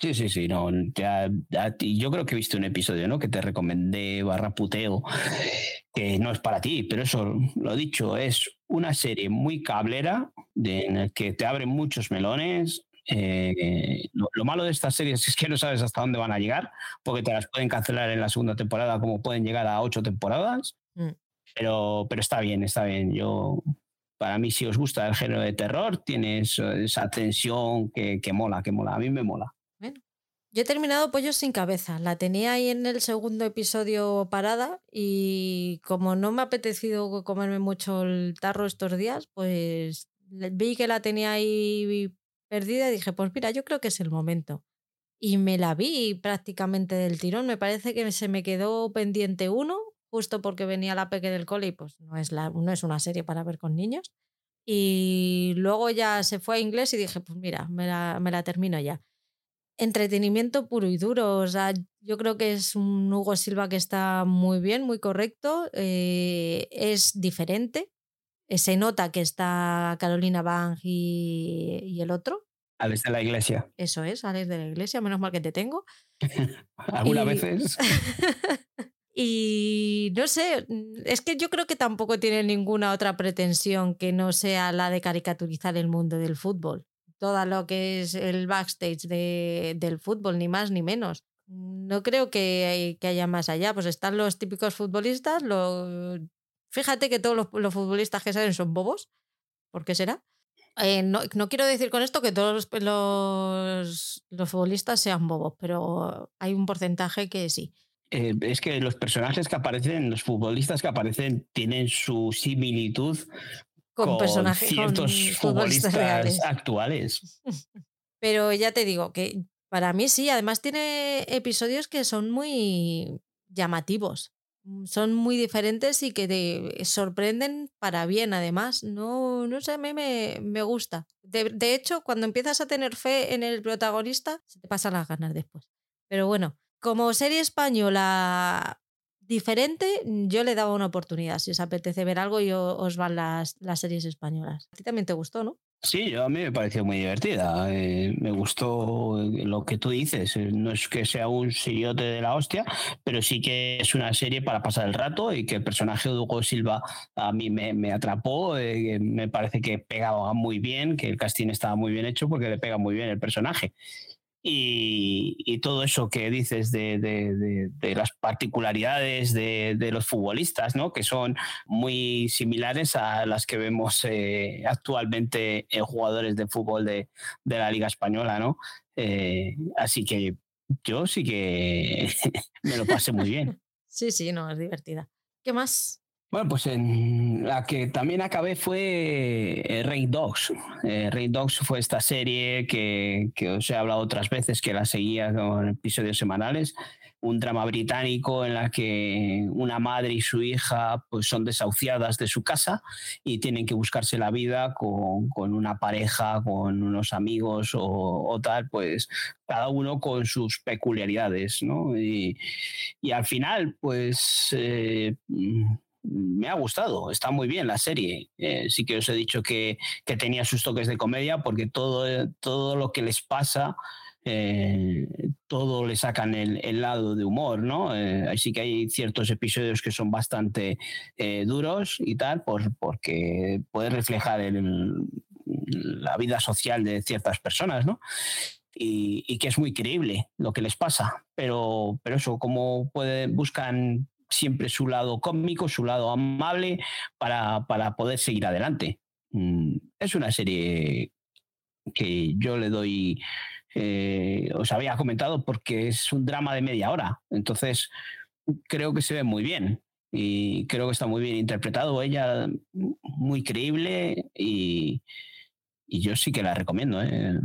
Sí, sí, sí, no, yo creo que he visto un episodio, ¿no? Que te recomendé barra puteo, que no es para ti, pero eso, lo dicho, es una serie muy cablera, de, en el que te abren muchos melones. Eh, lo, malo de estas series es que no sabes hasta dónde van a llegar, porque te las pueden cancelar en la segunda temporada, como pueden llegar a ocho temporadas. Mm. Pero, pero está bien, está bien. Yo, para mí, si os gusta el género de terror, tienes esa tensión que, que mola, que mola. A mí me mola. Yo he terminado Pollos sin cabeza. La tenía ahí en el segundo episodio parada y como no me ha apetecido comerme mucho el tarro estos días, pues vi que la tenía ahí perdida y dije, pues mira, yo creo que es el momento. Y me la vi prácticamente del tirón. Me parece que se me quedó pendiente uno, justo porque venía la peque del cole y pues no es, la, no es una serie para ver con niños. Y luego ya se fue a inglés y dije, pues mira, me la, me la termino ya entretenimiento puro y duro. O sea, yo creo que es un Hugo Silva que está muy bien, muy correcto, eh, es diferente. Eh, se nota que está Carolina Bang y, el otro. Alex de la Iglesia. Eso es, Alex de la Iglesia, menos mal que te tengo. Algunas veces. y no sé, es que yo creo que tampoco tiene ninguna otra pretensión que no sea la de caricaturizar el mundo del fútbol todo lo que es el backstage de, del fútbol, ni más ni menos. No creo que, que, haya más allá. Pues están los típicos futbolistas. Lo... Fíjate que todos los, futbolistas que salen son bobos. ¿Por qué será? Eh, no, no, quiero decir con esto que todos los, los, futbolistas sean bobos, pero hay un porcentaje que sí. Eh, es que los personajes que aparecen, los futbolistas que aparecen, tienen su similitud con, personajes ciertos futbolistas, actuales. Pero ya te digo que para mí sí, además tiene episodios que son muy llamativos, son muy diferentes y que te sorprenden para bien además. No, no sé, a mí me, me gusta. De, de, hecho, cuando empiezas a tener fe en el protagonista, se te pasan las ganas después. Pero bueno, como serie española diferente, yo le daba una oportunidad. Si os apetece ver algo, y os van las, las series españolas. A ti también te gustó, ¿no? Sí, a mí me pareció muy divertida. Eh, me gustó lo que tú dices. Eh, no es que sea un seriote de la hostia, pero sí que es una serie para pasar el rato y que el personaje de Hugo Silva a mí me, me atrapó. Eh, me parece que pegaba muy bien, que el casting estaba muy bien hecho porque le pega muy bien el personaje. Y, todo eso que dices de, las particularidades de, los futbolistas, ¿no? que son muy similares a las que vemos eh, actualmente en jugadores de fútbol de, la Liga Española. ¿no? Eh, así que yo sí que me lo pasé muy bien. Sí, sí, no, es divertida. ¿Qué más? Bueno, pues en la que también acabé fue eh, Rain Dogs. Eh, Dogs fue esta serie que, que, os he hablado otras veces, que la seguía con episodios semanales. Un drama británico en la que una madre y su hija pues, son desahuciadas de su casa y tienen que buscarse la vida con, con una pareja, con unos amigos o, tal, pues cada uno con sus peculiaridades, ¿no? Y, y al final, pues... Eh, me ha gustado, está muy bien la serie. Eh, sí que os he dicho que, tenía sus toques de comedia porque todo, todo lo que les pasa, eh, todo le sacan el, lado de humor, ¿no? Eh, así que hay ciertos episodios que son bastante duros y tal, por, porque puede reflejar la vida social de ciertas personas, ¿no? Y, que es muy creíble lo que les pasa. Pero, pero eso, como pueden, buscan siempre su lado cómico, su lado amable para, para poder seguir adelante. Mm, es una serie que yo le doy, eh, os había comentado, porque es un drama de media hora. Entonces, creo que se ve muy bien y creo que está muy bien interpretado. Ella, muy creíble y, y yo sí que la recomiendo. ¿eh?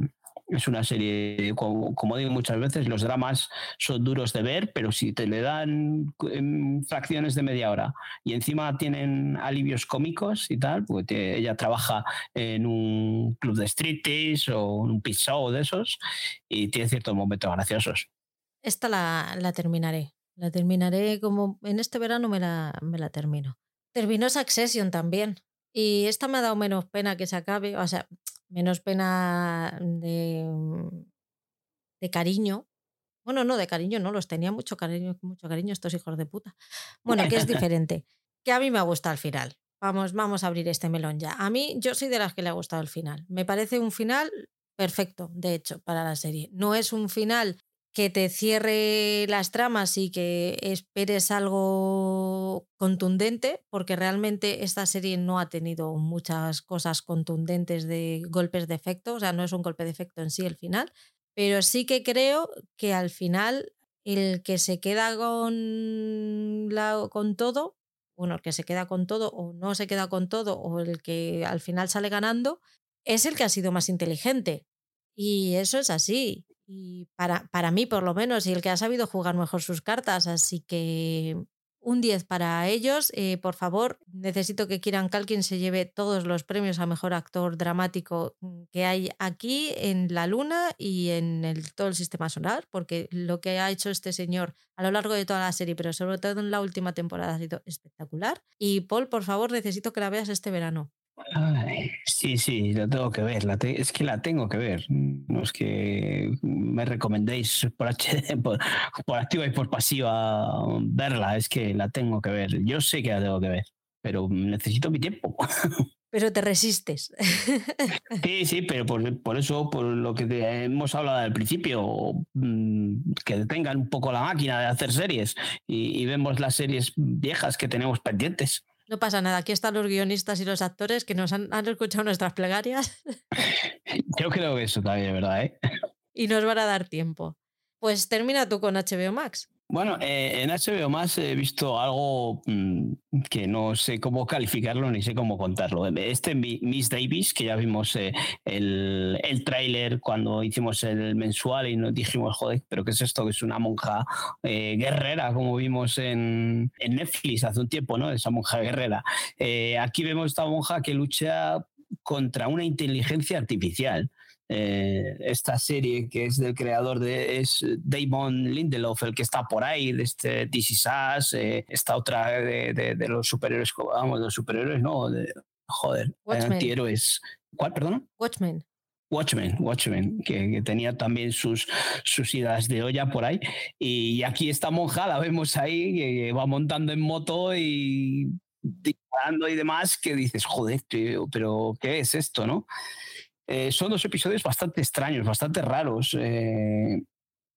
Es una serie, como, digo muchas veces, los dramas son duros de ver, pero si te le dan fracciones de media hora y encima tienen alivios cómicos y tal, pues ella trabaja en un club de striptease o en un pizza o de esos y tiene ciertos momentos graciosos. Esta la, la terminaré. La terminaré como en este verano me la, me la termino. Terminó Succession también. Y esta me ha dado menos pena que se acabe. O sea, menos pena de, mm, de cariño. Bueno, no, de cariño no, los tenía mucho cariño, mucho cariño estos hijos de puta. Bueno, que es diferente. Que a mí me ha gustado el final. Vamos, vamos a abrir este melón ya. A mí, yo soy de las que le ha gustado el final. Me parece un final perfecto, de hecho, para la serie. No es un final que te cierre las tramas y que esperes algo contundente, porque realmente esta serie no ha tenido muchas cosas contundentes de golpes de efecto, o sea, no es un golpe de efecto en sí el final, pero sí que creo que al final el que se queda con, la, con todo, bueno, el que se queda con todo o no se queda con todo, o el que al final sale ganando, es el que ha sido más inteligente. Y eso es así. Y para, para mí, por lo menos, y el que ha sabido jugar mejor sus cartas. Así que un 10 para ellos. Eh, por favor, necesito que Kieran Culkin se lleve todos los premios a mejor actor dramático mm, que hay aquí en la Luna y en el, todo el sistema solar, porque lo que ha hecho este señor a lo largo de toda la serie, pero sobre todo en la última temporada, ha sido espectacular. Y Paul, por favor, necesito que la veas este verano sí, sí, la tengo que ver. La es que la tengo que ver. No es que me recomendéis por, por, activa y por pasiva verla. Es que la tengo que ver. Yo sé que la tengo que ver, pero necesito mi tiempo. Pero te resistes. Sí, sí, pero por, eso, por lo que hemos hablado al principio, mm, que detengan un poco la máquina de hacer series y vemos las series viejas que tenemos pendientes. No pasa nada, aquí están los guionistas y los actores que nos han, escuchado nuestras plegarias. Yo creo que eso también es verdad, ¿eh? Y nos van a dar tiempo. Pues termina tú con HBO Max. Bueno, eh, en HBO más he visto algo mm, que no sé cómo calificarlo ni sé cómo contarlo. Este Miss Davis, que ya vimos eh, el, el tráiler cuando hicimos el mensual y nos dijimos, joder, pero ¿qué es esto? Que es una monja eh, guerrera, como vimos en, en, Netflix hace un tiempo, ¿no? Esa monja guerrera. aquí vemos esta monja que lucha contra una inteligencia artificial. Eh, esta serie que es del creador de es Damon Lindelof, el que está por ahí, de este This Is Us, eh, esta otra de, los superhéroes, vamos, de los superhéroes, no, de, joder, antihéroes. ¿Cuál, perdón? Watchmen. Watchmen, Watchmen, que, tenía también sus, sus idas de olla por ahí. Y aquí esta monja la vemos ahí, que va montando en moto y disparando y demás, que dices, joder, pero ¿qué es esto, no? Eh, son dos episodios bastante extraños, bastante raros. Eh,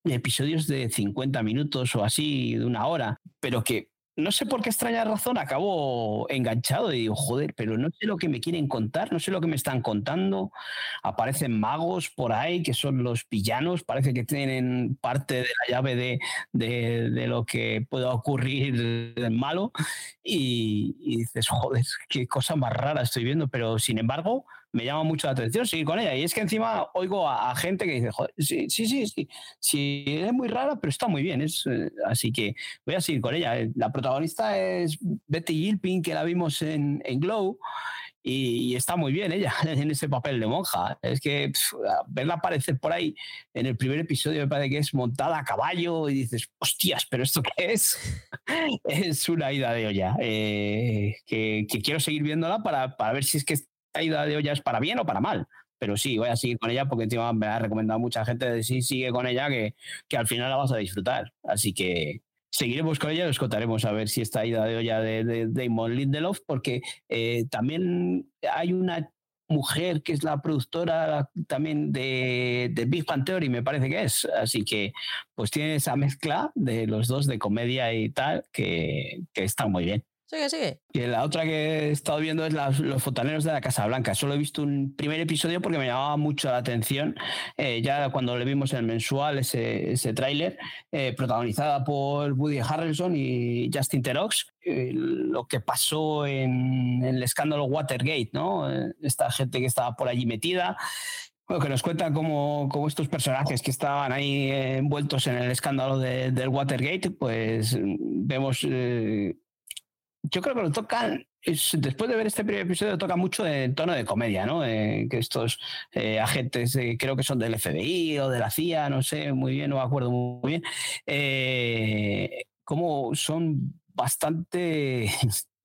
episodios de 50 minutos o así, de una hora, pero que no sé por qué extraña razón acabo enganchado y digo, joder, pero no sé lo que me quieren contar, no sé lo que me están contando. Aparecen magos por ahí que son los villanos, parece que tienen parte de la llave de, de, lo que pueda ocurrir del malo. Y, y, dices, joder, qué cosa más rara estoy viendo, pero sin embargo, me llama mucho la atención seguir con ella. Y es que encima oigo a, gente que dice, Joder, sí, sí, sí, sí, sí, es muy rara, pero está muy bien. Es, eh, así que voy a seguir con ella. La protagonista es Betty Gilpin, que la vimos en, en Glow. Y, está muy bien ella en ese papel de monja. Es que verla aparecer por ahí en el primer episodio me parece que es montada a caballo y dices, hostias, pero ¿esto qué es? es una ida de olla. Eh, que, que, quiero seguir viéndola para, para ver si es que ida de olla es para bien o para mal. Pero sí, voy a seguir con ella porque encima me ha recomendado mucha gente de sí, sigue con ella, que, que al final la vas a disfrutar. Así que seguiremos con ella y os contaremos a ver si esta ida de olla de, Damon Lindelof, porque eh, también hay una mujer que es la productora también de, de Big Bang Theory, me parece que es. Así que pues tiene esa mezcla de los dos de comedia y tal que, que está muy bien. Sigue, sigue. Y la otra que he estado viendo es Los Fontaneros de la Casa Blanca. Solo he visto un primer episodio porque me llamaba mucho la atención. Eh, ya cuando le vimos en el mensual ese, ese tráiler, eh, protagonizada por Woody Harrelson y Justin Terox, eh, lo que pasó en, el escándalo Watergate, ¿no? Esta gente que estaba por allí metida. Bueno, que nos cuentan cómo, estos personajes que estaban ahí envueltos en el escándalo del Watergate, pues vemos yo creo que lo tocan, después de ver este primer episodio, toca mucho en tono de comedia, ¿no? Eh, que estos eh, agentes, eh, creo que son del FBI o de la CIA, no sé muy bien, no me acuerdo muy bien, como son bastante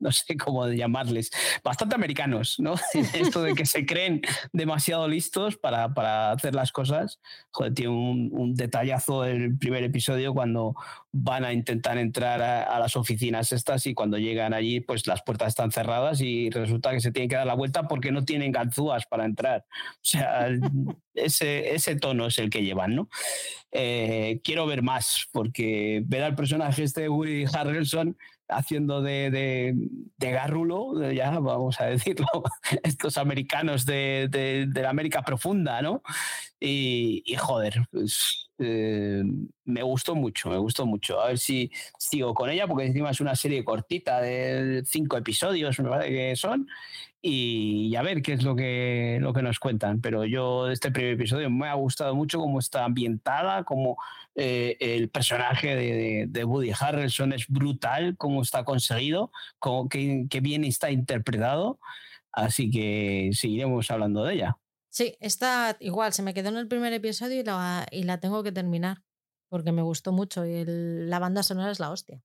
no sé cómo llamarles, bastante americanos, ¿no? Esto de que se creen demasiado listos para, para hacer las cosas. Joder, tiene un, detallazo el primer episodio cuando van a intentar entrar a, las oficinas estas y cuando llegan allí, pues las puertas están cerradas y resulta que se tienen que dar la vuelta porque no tienen ganzúas para entrar. O sea, ese, ese tono es el que llevan, ¿no? Eh, quiero ver más porque ver al personaje este de Woody Harrelson haciendo de, de, de garrulo, ya vamos a decirlo, estos americanos de, de, la América profunda, ¿no? Y, joder, pues, eh, me gustó mucho, me gustó mucho. A ver si sigo con ella, porque encima es una serie cortita de cinco episodios, me parece que son, y, a ver qué es lo que, lo que nos cuentan. Pero yo, este primer episodio me ha gustado mucho cómo está ambientada, cómo eh, el personaje de, de, Woody Harrelson es brutal, cómo está conseguido, cómo, qué, qué bien está interpretado. Así que seguiremos hablando de ella. Sí, está igual, se me quedó en el primer episodio y la, y la tengo que terminar porque me gustó mucho y la banda sonora es la hostia.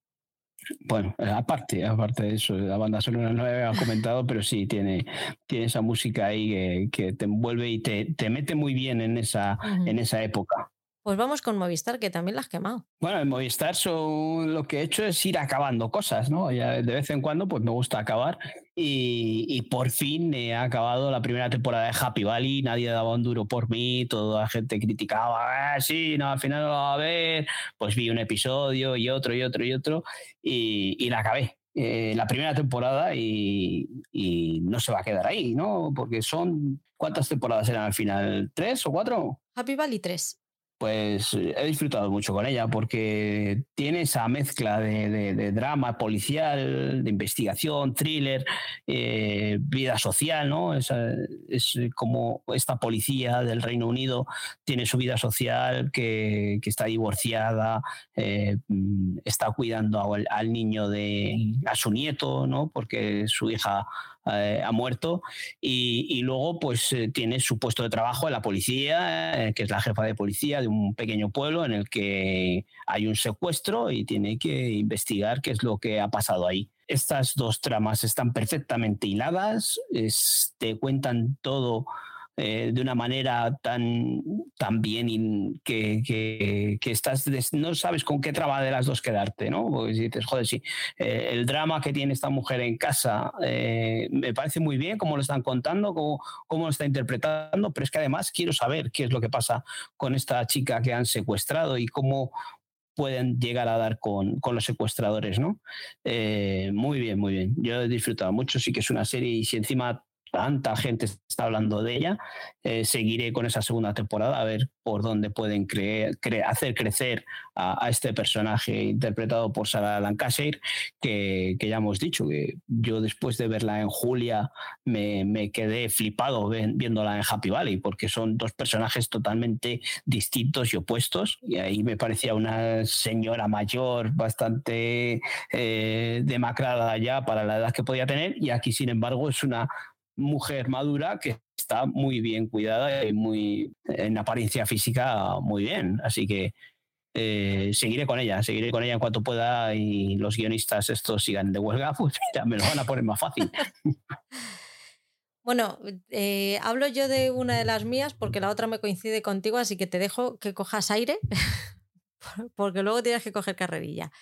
Bueno, eh, aparte, aparte de eso, la banda sonora no había comentado, pero sí, tiene, tiene esa música ahí que, te envuelve y te, te, mete muy bien en esa, en esa época. Pues vamos con Movistar, que también la has quemado. Bueno, en Movistar lo que he hecho es ir acabando cosas, ¿no? Ya de vez en cuando pues me gusta acabar y, por fin he acabado la primera temporada de Happy Valley, nadie daba un duro por mí, toda la gente criticaba, ah, sí, no, al final no lo va a ver, pues vi un episodio y otro y otro y otro y, la acabé. Eh, la primera temporada y, y no se va a quedar ahí, ¿no? Porque son, ¿cuántas temporadas eran al final? ¿Tres o cuatro? Happy Valley 3 pues he disfrutado mucho con ella porque tiene esa mezcla de, drama policial, de investigación, thriller, eh, vida social, ¿no? Es, como esta policía del Reino Unido tiene su vida social, que, está divorciada, eh, está cuidando al, al, niño de, a su nieto, ¿no? Porque su hija eh, ha muerto y, luego pues eh, tiene su puesto de trabajo en la policía, eh, que es la jefa de policía de un pequeño pueblo en el que hay un secuestro y tiene que investigar qué es lo que ha pasado ahí. Estas dos tramas están perfectamente hiladas, te cuentan todo eh, de una manera tan, tan bien que, que, estás no sabes con qué trama de las dos quedarte, ¿no? Porque dices, joder, sí, eh, el drama que tiene esta mujer en casa eh, me parece muy bien cómo lo están contando, cómo, cómo lo está interpretando, pero es que además quiero saber qué es lo que pasa con esta chica que han secuestrado y cómo pueden llegar a dar con, con los secuestradores, ¿no? muy bien, muy bien. Yo he disfrutado mucho, sí que es una serie y si encima tanta gente está hablando de ella. Eh, seguiré con esa segunda temporada a ver por dónde pueden hacer crecer a, este personaje interpretado por Sarah Lancashire, que, que, ya hemos dicho que yo después de verla en Julia me, me quedé flipado viéndola en Happy Valley, porque son dos personajes totalmente distintos y opuestos. Y ahí me parecía una señora mayor, bastante eh, demacrada ya para la edad que podía tener, y aquí, sin embargo, es una mujer madura que está muy bien cuidada y muy en apariencia física muy bien. Así que eh, seguiré con ella, seguiré con ella en cuanto pueda y los guionistas estos sigan de huelga, pues mira, me lo van a poner más fácil. Bueno, eh, hablo yo de una de las mías porque la otra me coincide contigo, así que te dejo que cojas aire porque luego tienes que coger carrerilla.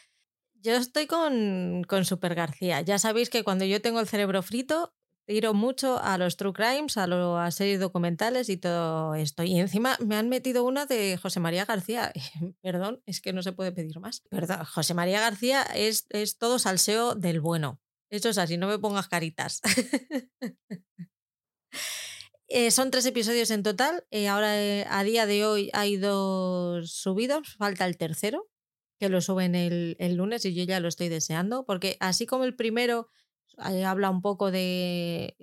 Yo estoy con, con Super García. Ya sabéis que cuando yo tengo el cerebro frito, tiro mucho a los true crimes, a, a series documentales y todo esto. Y encima me han metido una de José María García. Perdón, es que no se puede pedir más. Perdón, José María García es, es todo salseo del bueno. Eso es así, no me pongas caritas. Eh, son tres episodios en total. Eh, ahora, eh, a día de hoy, hay dos subidos. Falta el tercero, que lo suben el, el lunes y yo ya lo estoy deseando. Porque así como el primero habla un poco de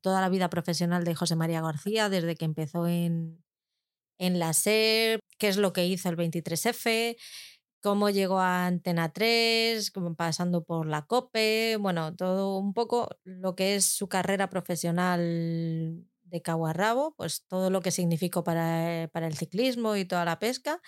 toda la vida profesional de José María García, desde que empezó en, en la SER, qué es lo que hizo el 23F, cómo llegó a Antena 3, pasando por la COPE, bueno, todo un poco lo que es su carrera profesional de cabo a rabo, pues todo lo que significó para, para el ciclismo y toda la pesca.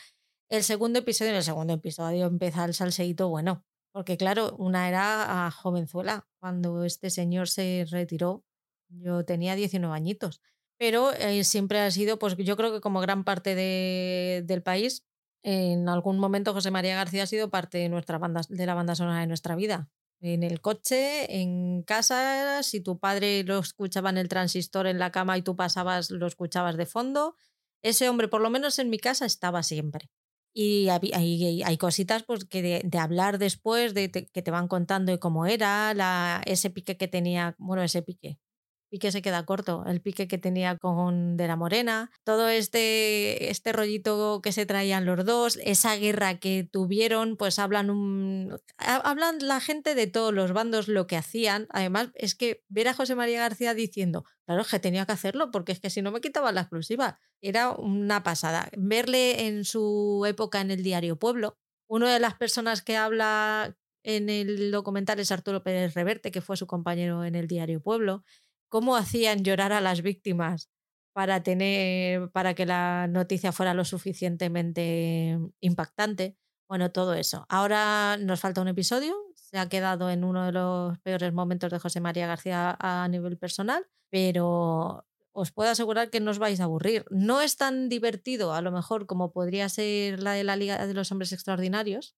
El segundo episodio, en el segundo episodio empieza el salseíto bueno, porque claro, una era a jovenzuela, cuando este señor se retiró, yo tenía 19 añitos, pero eh, siempre ha sido, pues yo creo que como gran parte de, del país, en algún momento José María García ha sido parte de, nuestra banda, de la banda sonora de nuestra vida. En el coche, en casa, si tu padre lo escuchaba en el transistor en la cama y tú pasabas, lo escuchabas de fondo. Ese hombre, por lo menos en mi casa, estaba siempre. Y hay, hay, cositas pues, que de, hablar después, de que te van contando de cómo era, la, ese pique que tenía, bueno, ese pique, pique se queda corto, el pique que tenía con De la Morena, todo este, este rollito que se traían los dos, esa guerra que tuvieron, pues hablan, un, hablan la gente de todos los bandos lo que hacían. Además, es que ver a José María García diciendo, claro, es que tenía que hacerlo, porque es que si no me quitaba la exclusiva, era una pasada. Verle en su época en el diario Pueblo, una de las personas que habla en el documental es Arturo Pérez Reverte, que fue su compañero en el diario Pueblo cómo hacían llorar a las víctimas para tener para que la noticia fuera lo suficientemente impactante. Bueno, todo eso. Ahora nos falta un episodio. Se ha quedado en uno de los peores momentos de José María García a nivel personal, pero os puedo asegurar que no os vais a aburrir. No es tan divertido, a lo mejor, como podría ser la de la Liga de los Hombres Extraordinarios.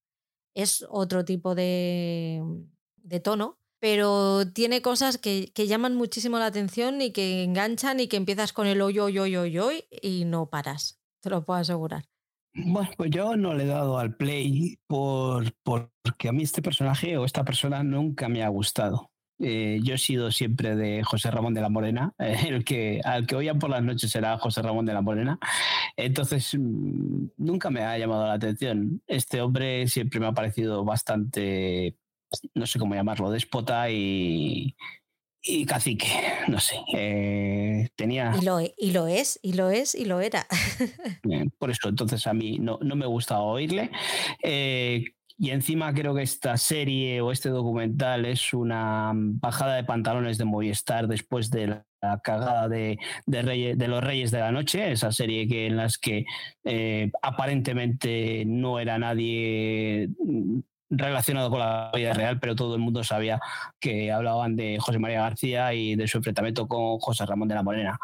Es otro tipo de, de tono, pero tiene cosas que, que, llaman muchísimo la atención y que enganchan y que empiezas con el hoy, hoy, hoy, hoy, hoy y no paras, te lo puedo asegurar. Bueno, pues yo no le he dado al play por, porque a mí este personaje o esta persona nunca me ha gustado. Eh, yo he sido siempre de José Ramón de la Morena, el que al que oían por las noches era José Ramón de la Morena. Entonces, mm, nunca me ha llamado la atención. Este hombre siempre me ha parecido bastante no sé cómo llamarlo, déspota y, y cacique, no sé. Eh, tenía... Y lo, y lo, es, y lo es, y lo era. por eso, entonces a mí no, no me gustaba oírle. Eh, y encima creo que esta serie o este documental es una bajada de pantalones de Movistar después de la cagada de, de, de los Reyes de la Noche, esa serie que en las que eh, aparentemente no era nadie relacionado con la vida real, pero todo el mundo sabía que hablaban de José María García y de su enfrentamiento con José Ramón de la Morena.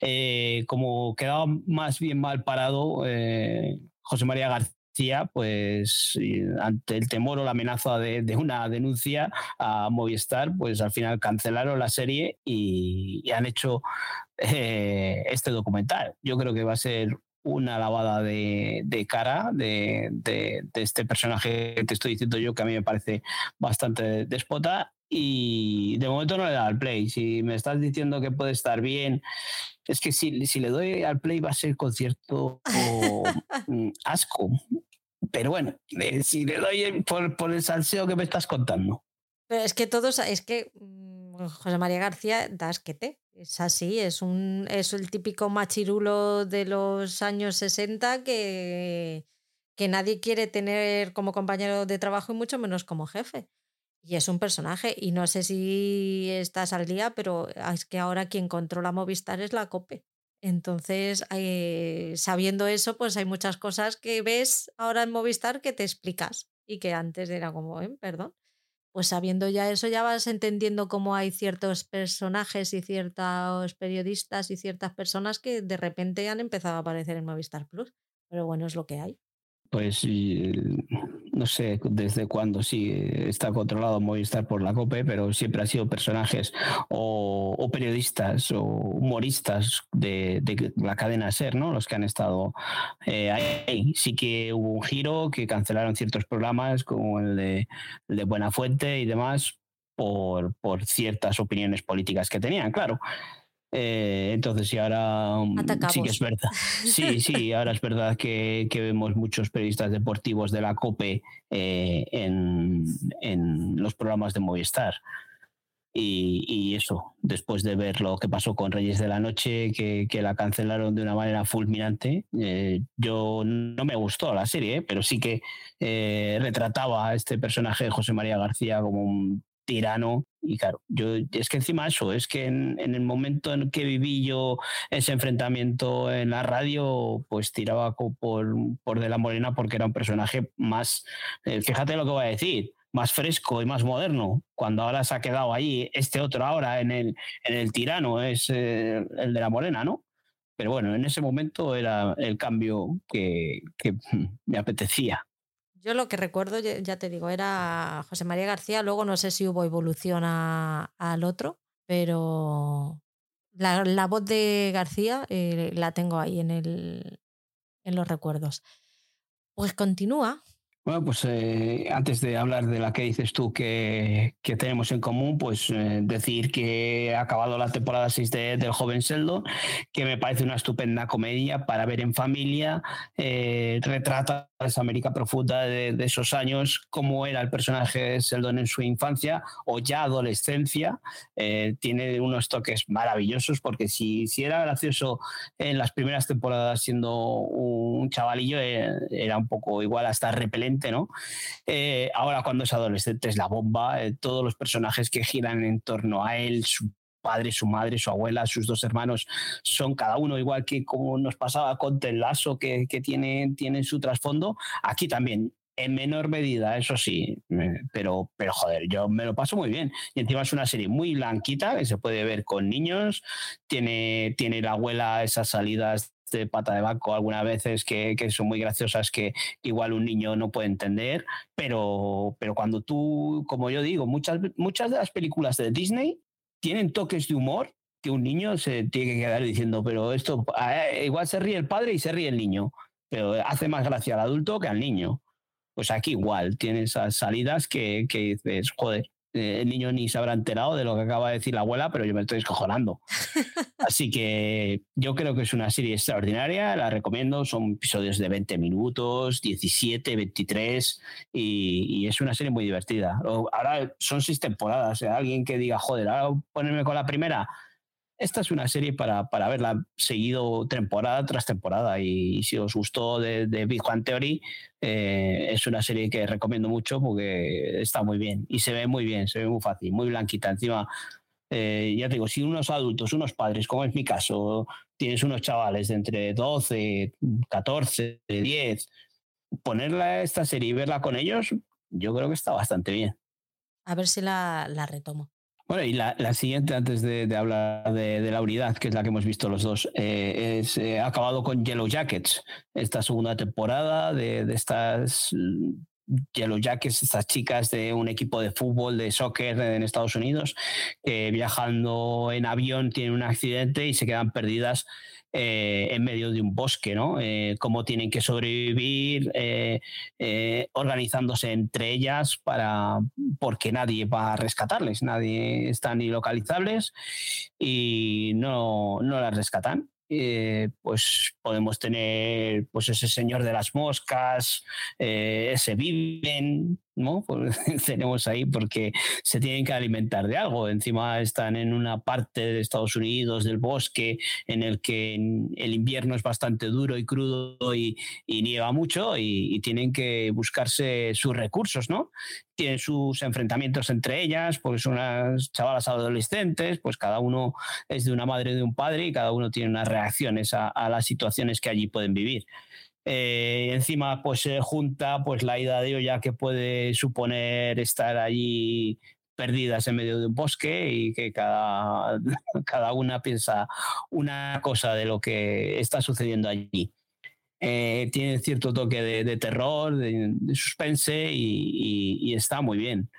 Eh, como quedaba más bien mal parado, eh, José María García, pues ante el temor o la amenaza de, una denuncia a Movistar, pues al final cancelaron la serie y, han hecho eh, este documental. Yo creo que va a ser una lavada de, cara de, este personaje que te estoy diciendo yo, que a mí me parece bastante despota. Y de momento no le da al play. Si me estás diciendo que puede estar bien, es que si, si le doy al play va a ser con cierto mm, asco. Pero bueno, eh, si le doy por, por el salseo que me estás contando. Pero es que todos, es que mm, José María García da asquete. Es así, es, un, es el típico machirulo de los años 60 que, que nadie quiere tener como compañero de trabajo y mucho menos como jefe. Y es un personaje, y no sé si estás al día, pero es que ahora quien controla Movistar es la COPE. Entonces, eh, sabiendo eso, pues hay muchas cosas que ves ahora en Movistar que te explicas y que antes era como, ¿eh? perdón pues sabiendo ya eso, ya vas entendiendo cómo hay ciertos personajes y ciertos periodistas y ciertas personas que de repente han empezado a aparecer en Movistar Plus. Pero bueno, es lo que hay. Pues no sé desde cuándo sí está controlado Movistar por la COPE, pero siempre han sido personajes o, periodistas o humoristas de, la cadena SER, ¿no? Los que han estado eh, ahí. Sí que hubo un giro que cancelaron ciertos programas como el de, el de Buenafuente y demás por, por ciertas opiniones políticas que tenían, claro. Eh, entonces, sí, ahora um, sí que es verdad. Sí, sí, ahora es verdad que, vemos muchos periodistas deportivos de la COPE eh, en, los programas de Movistar. Y, eso, después de ver lo que pasó con Reyes de la Noche, que, la cancelaron de una manera fulminante, eh, yo no me gustó la serie, pero sí que retrataba a este personaje de José María García como un tirano. Y claro, yo es que encima eso, es que en, el momento en que viví yo ese enfrentamiento en la radio, pues tiraba por, por de la morena porque era un personaje más, eh, fíjate lo que voy a decir, más fresco y más moderno. Cuando ahora se ha quedado ahí este otro ahora en el, en el tirano, es eh, el de la morena, ¿no? Pero bueno, en ese momento era el cambio que, que me apetecía. Yo lo que recuerdo, ya te digo, era José María García. Luego no sé si hubo evolución al otro, pero la, voz de García eh, la tengo ahí en, el, en los recuerdos. Pues continúa bueno, pues eh, antes de hablar de la que dices tú que, tenemos en común, pues eh, decir que ha acabado la temporada 6 de, del joven Sheldon, que me parece una estupenda comedia para ver en familia, retrata esa América profunda de, esos años, cómo era el personaje de Sheldon en su infancia o ya adolescencia, tiene unos toques maravillosos, porque si, si era gracioso en las primeras temporadas siendo un chavalillo, era un poco igual hasta repelente ¿no? Eh, ahora cuando es adolescente es la bomba, eh, todos los personajes que giran en torno a él, su padre, su madre, su abuela, sus dos hermanos, son cada uno igual que como nos pasaba con Tel Lasso, que, que tiene, tiene su trasfondo, aquí también en menor medida, eso sí, pero, pero joder, yo me lo paso muy bien. Y encima es una serie muy blanquita que se puede ver con niños, tiene, tiene la abuela esas salidas de pata de banco algunas veces que, son muy graciosas que igual un niño no puede entender, pero, pero cuando tú, como yo digo, muchas, muchas de las películas de Disney tienen toques de humor que un niño se tiene que quedar diciendo, pero esto, eh, igual se ríe el padre y se ríe el niño, pero hace más gracia al adulto que al niño. Pues aquí igual, tiene esas salidas que, que dices, joder, el niño ni se habrá enterado de lo que acaba de decir la abuela, pero yo me estoy escojonando. Así que yo creo que es una serie extraordinaria, la recomiendo, son episodios de 20 minutos, 17, 23, y, es una serie muy divertida. Ahora son seis temporadas, alguien que diga, joder, ahora ponerme con la primera, esta es una serie para, para verla seguido temporada tras temporada. Y, si os gustó de, Big One Theory, eh, es una serie que recomiendo mucho porque está muy bien y se ve muy bien, se ve muy fácil, muy blanquita. Encima, eh, ya te digo, si unos adultos, unos padres, como es mi caso, tienes unos chavales de entre 12, 14, 10, ponerla esta serie y verla con ellos, yo creo que está bastante bien. A ver si la retomo. Bueno, y la, siguiente, antes de, hablar de, la unidad, que es la que hemos visto los dos, eh, es, eh, ha acabado con Yellow Jackets, esta segunda temporada de, estas Yellow Jackets, estas chicas de un equipo de fútbol, de soccer en Estados Unidos, que viajando en avión tienen un accidente y se quedan perdidas eh, en medio de un bosque, ¿no? Eh, cómo tienen que sobrevivir, eh, organizándose entre ellas para porque nadie va a rescatarles, nadie están ni localizables y no, no las rescatan. Pues podemos tener pues ese señor de las moscas, ese viven, ¿no? Pues tenemos ahí porque se tienen que alimentar de algo. Encima están en una parte de Estados Unidos, del bosque, en el que el invierno es bastante duro y crudo y, nieva mucho y, tienen que buscarse sus recursos, ¿no? Tienen sus enfrentamientos entre ellas, porque son unas chavalas adolescentes, pues cada uno es de una madre y de un padre y cada uno tiene unas reacciones a, a las situaciones que allí pueden vivir. Eh, encima, pues se junta pues la ida de olla que puede suponer estar allí perdidas en medio de un bosque y que cada, cada una piensa una cosa de lo que está sucediendo allí. tiene cierto toque de, terror, de, suspense y, está muy bien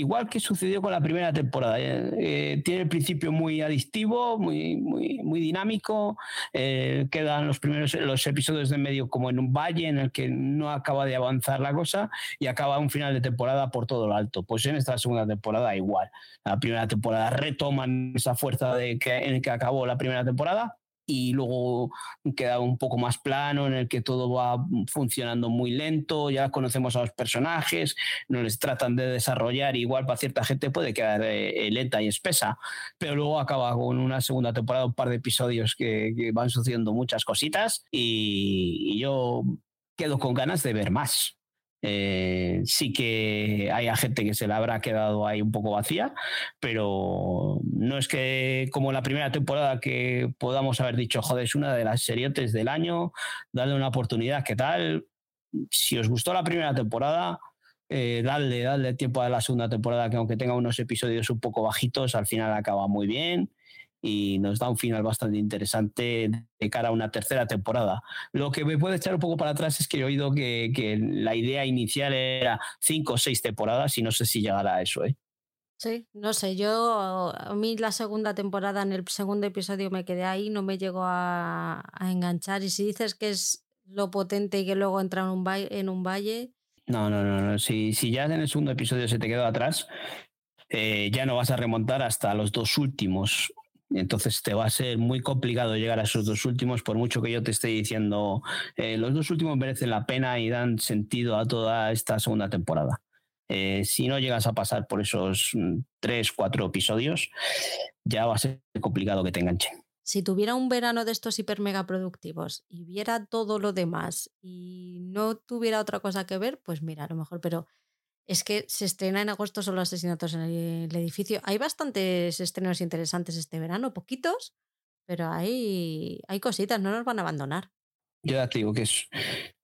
igual que sucedió con la primera temporada. Eh, eh, tiene el principio muy adictivo, muy, muy, muy dinámico. Eh, quedan los primeros los episodios de medio como en un valle en el que no acaba de avanzar la cosa y acaba un final de temporada por todo lo alto. Pues en esta segunda temporada igual. La primera temporada retoman esa fuerza de que, en que acabó la primera temporada y luego queda un poco más plano en el que todo va funcionando muy lento, ya conocemos a los personajes, no les tratan de desarrollar, igual para cierta gente puede quedar eh, lenta y espesa, pero luego acaba con una segunda temporada, un par de episodios que, van sucediendo muchas cositas y yo quedo con ganas de ver más. Eh, sí que hay gente que se le habrá quedado ahí un poco vacía, pero no es que como la primera temporada que podamos haber dicho, joder, es una de las seriotes del año, darle una oportunidad, ¿qué tal? Si os gustó la primera temporada, eh, darle, darle tiempo a la segunda temporada, que aunque tenga unos episodios un poco bajitos, al final acaba muy bien y nos da un final bastante interesante de cara a una tercera temporada. Lo que me puede echar un poco para atrás es que he oído que, que la idea inicial era cinco o seis temporadas y no sé si llegará a eso. ¿eh? Sí, no sé, yo a mí la segunda temporada en el segundo episodio me quedé ahí, no me llegó a, enganchar y si dices que es lo potente y que luego entra en un valle, en un valle... No, no, no, no. Si, si ya en el segundo episodio se te quedó atrás, eh, ya no vas a remontar hasta los dos últimos. Entonces te va a ser muy complicado llegar a esos dos últimos, por mucho que yo te esté diciendo, eh, los dos últimos merecen la pena y dan sentido a toda esta segunda temporada. Eh, si no llegas a pasar por esos mm, tres, cuatro episodios, ya va a ser complicado que te enganchen. Si tuviera un verano de estos hiper mega productivos y viera todo lo demás y no tuviera otra cosa que ver, pues mira, a lo mejor, pero es que se estrena en agosto solo asesinatos en el, edificio. Hay bastantes estrenos interesantes este verano, poquitos, pero hay, hay cositas, no nos van a abandonar. Yo ya te digo que es,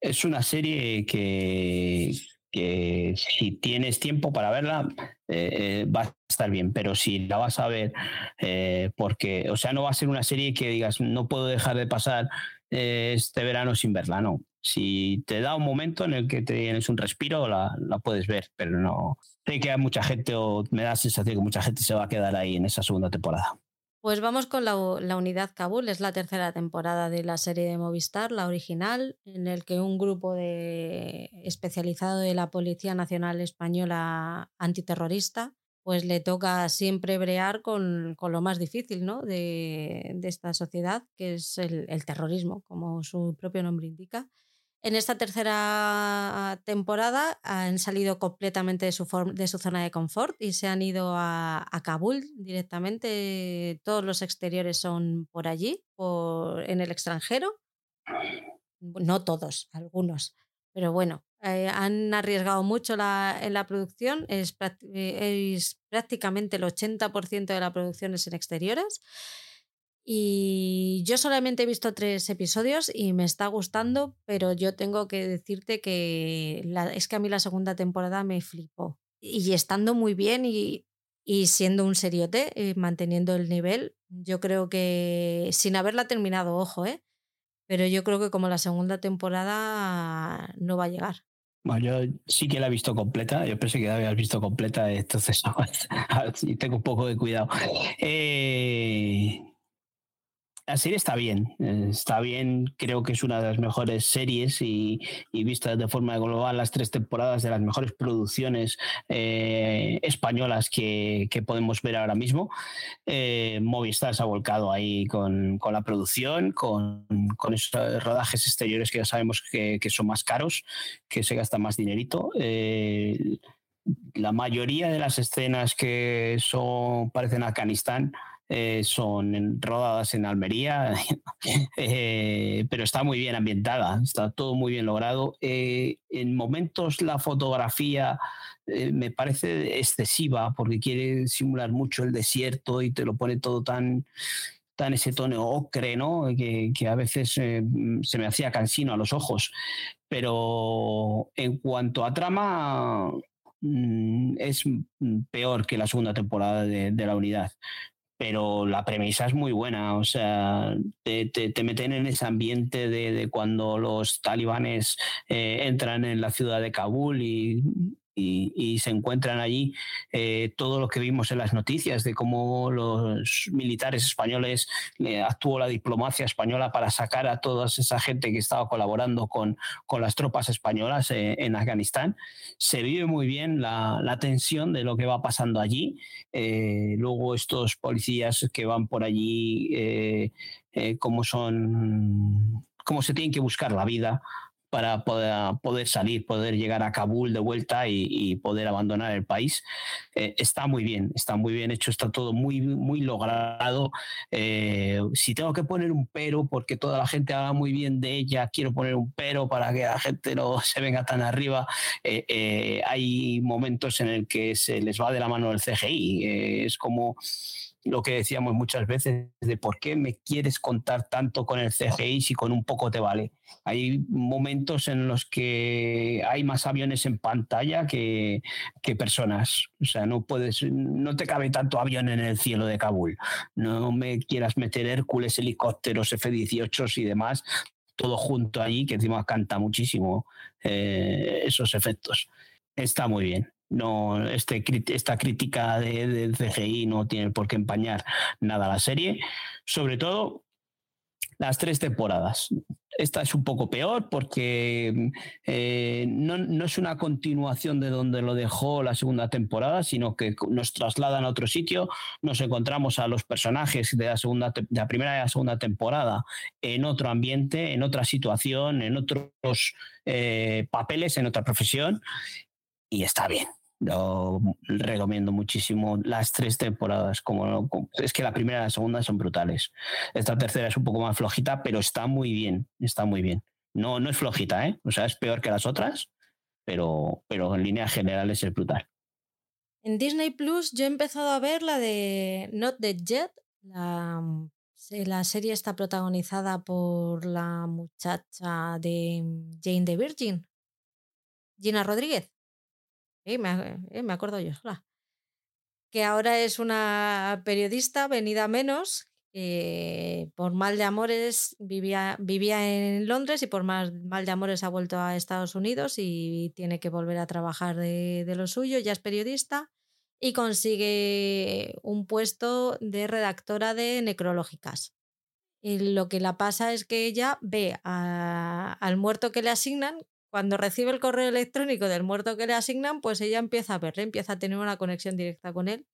es una serie que, que si tienes tiempo para verla, eh, va a estar bien, pero si la vas a ver, eh, porque, o sea, no va a ser una serie que digas, no puedo dejar de pasar eh, este verano sin verla, no si te da un momento en el que tienes un respiro, la, puedes ver, pero no. Sé que hay mucha gente, o me da la sensación que mucha gente se va a quedar ahí en esa segunda temporada. Pues vamos con la, unidad Kabul, es la tercera temporada de la serie de Movistar, la original, en el que un grupo de, especializado de la Policía Nacional Española antiterrorista, pues le toca siempre brear con, lo más difícil ¿no? de, esta sociedad, que es el terrorismo, como su propio nombre indica. En esta tercera temporada han salido completamente de su, de su zona de confort y se han ido a, Kabul directamente. Todos los exteriores son por allí, por, en el extranjero. No todos, algunos. Pero bueno, eh, han arriesgado mucho en la producción. Es, es prácticamente el 80% de la producción es en exteriores. Y yo solamente he visto tres episodios y me está gustando, pero yo tengo que decirte que es que a mí la segunda temporada me flipó. Y estando muy bien y, siendo un seriote, eh, manteniendo el nivel, yo creo que sin haberla terminado, ojo, ¿eh? Pero yo creo que como la segunda temporada no va a llegar. Bueno, yo sí que la he visto completa. Yo pensé que la habías visto completa, entonces tengo un poco de cuidado. Eh, la serie está bien, eh, está bien, creo que es una de las mejores series y, y vista de forma global las tres temporadas de las mejores producciones eh, españolas que, podemos ver ahora mismo. Eh, Movistar se ha volcado ahí con, la producción, con, esos rodajes exteriores que ya sabemos que, son más caros, que se gasta más dinerito. la mayoría de las escenas que son parecen Afganistán eh, son rodadas en Almería, eh, pero está muy bien ambientada, está todo muy bien logrado. Eh, en momentos la fotografía me parece excesiva porque quiere simular mucho el desierto y te lo pone todo tan tan ese tono ocre, ¿no? Que, a veces se me hacía cansino a los ojos. Pero en cuanto a trama, mm, es peor que la segunda temporada de la unidad pero la premisa es muy buena, o sea, te, meten en ese ambiente de, cuando los talibanes eh, entran en la ciudad de Kabul y y, se encuentran allí eh, todo lo que vimos en las noticias de cómo los militares españoles actuó la diplomacia española para sacar a toda esa gente que estaba colaborando con, con las tropas españolas eh, en Afganistán. Se vive muy bien la, la, tensión de lo que va pasando allí. Eh, luego estos policías que van por allí, cómo son, cómo se tienen que buscar la vida para poder, salir, poder llegar a Kabul de vuelta y, poder abandonar el país. Eh, está muy bien, está muy bien hecho, está todo muy, muy logrado. Eh, si tengo que poner un pero, porque toda la gente habla muy bien de ella, quiero poner un pero para que la gente no se venga tan arriba. Eh, hay momentos en el que se les va de la mano el CGI. es como lo que decíamos muchas veces de por qué me quieres contar tanto con el CGI si con un poco te vale. Hay momentos en los que hay más aviones en pantalla que, que personas. O sea, no puedes, no te cabe tanto avión en el cielo de Kabul. No me quieras meter Hércules, helicópteros, F-18 y demás, todo junto allí, que encima canta muchísimo eh, esos efectos. Está muy bien no este, esta crítica de, CGI no tiene por qué empañar nada la serie. Sobre todo las tres temporadas. Esta es un poco peor porque eh, no, es una continuación de donde lo dejó la segunda temporada, sino que nos trasladan a otro sitio. Nos encontramos a los personajes de la, segunda, de la primera y la segunda temporada en otro ambiente, en otra situación, en otros eh, papeles, en otra profesión y está bien. Lo recomiendo muchísimo las tres temporadas. Como, es que la primera y la segunda son brutales. Esta tercera es un poco más flojita, pero está muy bien. Está muy bien. No, no es flojita, ¿eh? O sea, es peor que las otras, pero, pero en línea general es brutal. En Disney Plus yo he empezado a ver la de Not the Jet. La, la serie está protagonizada por la muchacha de Jane the Virgin, Gina Rodríguez. Eh, me, acuerdo yo Que ahora es una periodista venida menos, por mal de amores vivía, vivía en Londres y por mal, mal de amores ha vuelto a Estados Unidos y tiene que volver a trabajar de, de lo suyo, ya es periodista y consigue un puesto de redactora de necrológicas. Y lo que la pasa es que ella ve al muerto que le asignan cuando recibe el correo electrónico del muerto que le asignan, pues ella empieza a verle, empieza a tener una conexión directa con él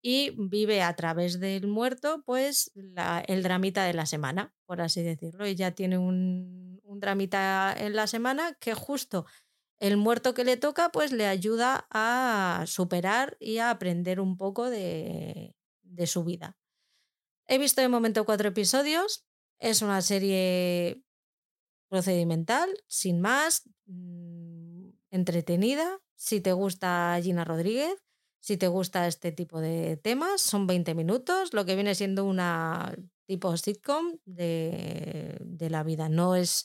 y vive a través del muerto, pues el dramita de la semana, por así decirlo. Ella tiene un, dramita en la semana que justo el muerto que le toca, pues le ayuda a superar y a aprender un poco de, de su vida. He visto de momento cuatro episodios. Es una serie procedimental, sin más, mm, entretenida. Si te gusta Gina Rodríguez, si te gusta este tipo de temas, son 20 minutos, lo que viene siendo una tipo sitcom de, de la vida. No es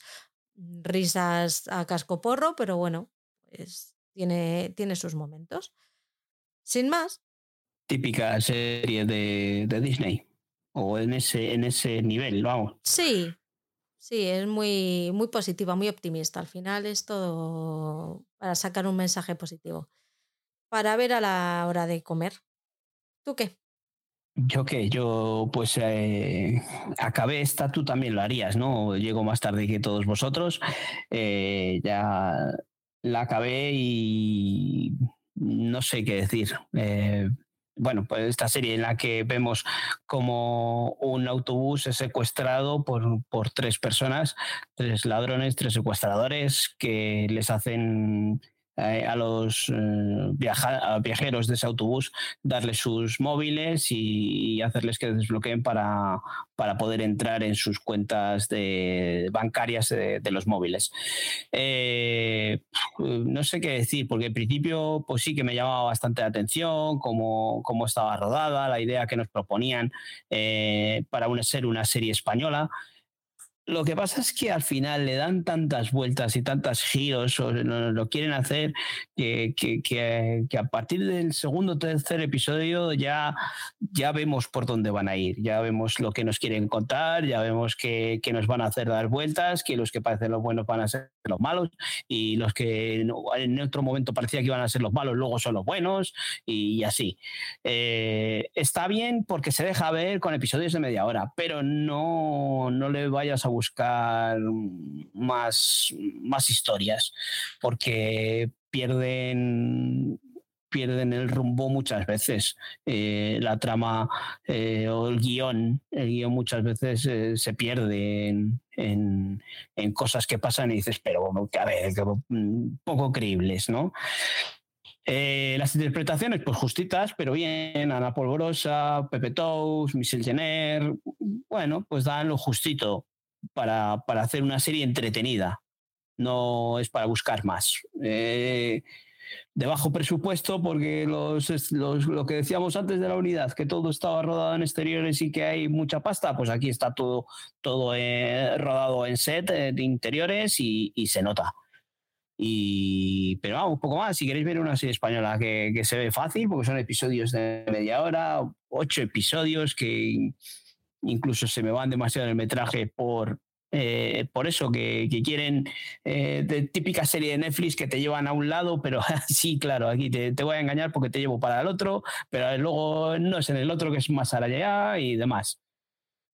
risas a casco porro, pero bueno, pues tiene, tiene sus momentos. Sin más. Típica serie de, de Disney. O en ese, en ese nivel, vamos. Sí, Sí, es muy, muy positiva, muy optimista. Al final es todo para sacar un mensaje positivo. Para ver a la hora de comer. ¿Tú qué? Yo qué, yo pues eh, acabé esta, tú también lo harías, ¿no? Llego más tarde que todos vosotros. Eh, ya la acabé y no sé qué decir. Eh, bueno, pues esta serie en la que vemos como un autobús es secuestrado por, por tres personas, tres ladrones, tres secuestradores que les hacen eh, a los eh, viajeros de ese autobús darles sus móviles y, hacerles que desbloqueen para, para, poder entrar en sus cuentas de, bancarias de, los móviles. Eh, no sé qué decir, porque al principio pues sí que me llamaba bastante la atención cómo, cómo estaba rodada, la idea que nos proponían para una, ser una serie española lo que pasa es que al final le dan tantas vueltas y tantas giros, o lo, quieren hacer, que, que, a partir del segundo o tercer episodio ya, ya vemos por dónde van a ir, ya vemos lo que nos quieren contar, ya vemos que, nos van a hacer dar vueltas, que los que parecen los buenos van a ser los malos y los que en otro momento parecía que iban a ser los malos, luego son los buenos y, así. Eh, está bien porque se deja ver con episodios de media hora, pero no, no le vayas a buscar más, más historias, porque pierden pierden el rumbo muchas veces. Eh, la trama eh, o el guion, el guion muchas veces eh, se pierde en, en, cosas que pasan y dices, pero a ver, mm, poco creíbles, ¿no? las interpretaciones, pues justitas, pero bien, Ana Polvorosa, Pepe Tous, Michel Jenner, bueno, pues dan lo justito para, para, hacer una serie entretenida, no es para buscar más. De bajo presupuesto, porque los, lo que decíamos antes de la unidad, que todo estaba rodado en exteriores y que hay mucha pasta, pues aquí está todo, todo eh, rodado en set eh, de interiores y, se nota. Y, pero vamos, un poco más, si queréis ver una serie española que, que se ve fácil, porque son episodios de media hora, ocho episodios que incluso se me van demasiado en el metraje por, eh, por eso que, quieren eh, de típica serie de Netflix que te llevan a un lado, pero sí, claro, aquí te, voy a engañar porque te llevo para el otro, pero luego no es en el otro que es más allá y demás.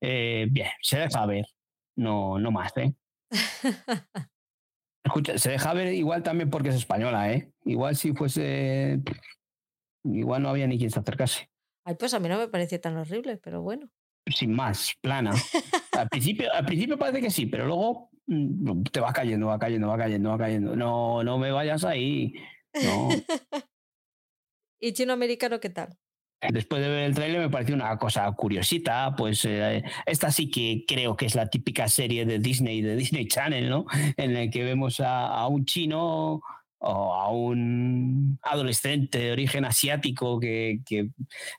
Eh, bien, se deja ver, no, no más, ¿eh? Escucha, se deja ver igual también porque es española, ¿eh? Igual si fuese. Igual no había ni quien se acercase. Ay, pues a mí no me parece tan horrible, pero bueno sin más, plana. al, principio, al principio parece que sí, pero luego mm, te va cayendo, va cayendo, va cayendo, va cayendo. No, no me vayas ahí. No. ¿Y chino-americano qué tal? Después de ver el trailer me pareció una cosa curiosita, pues eh, esta sí que creo que es la típica serie de Disney, de Disney Channel, ¿no? En la que vemos a, a un chino o a un adolescente de origen asiático que,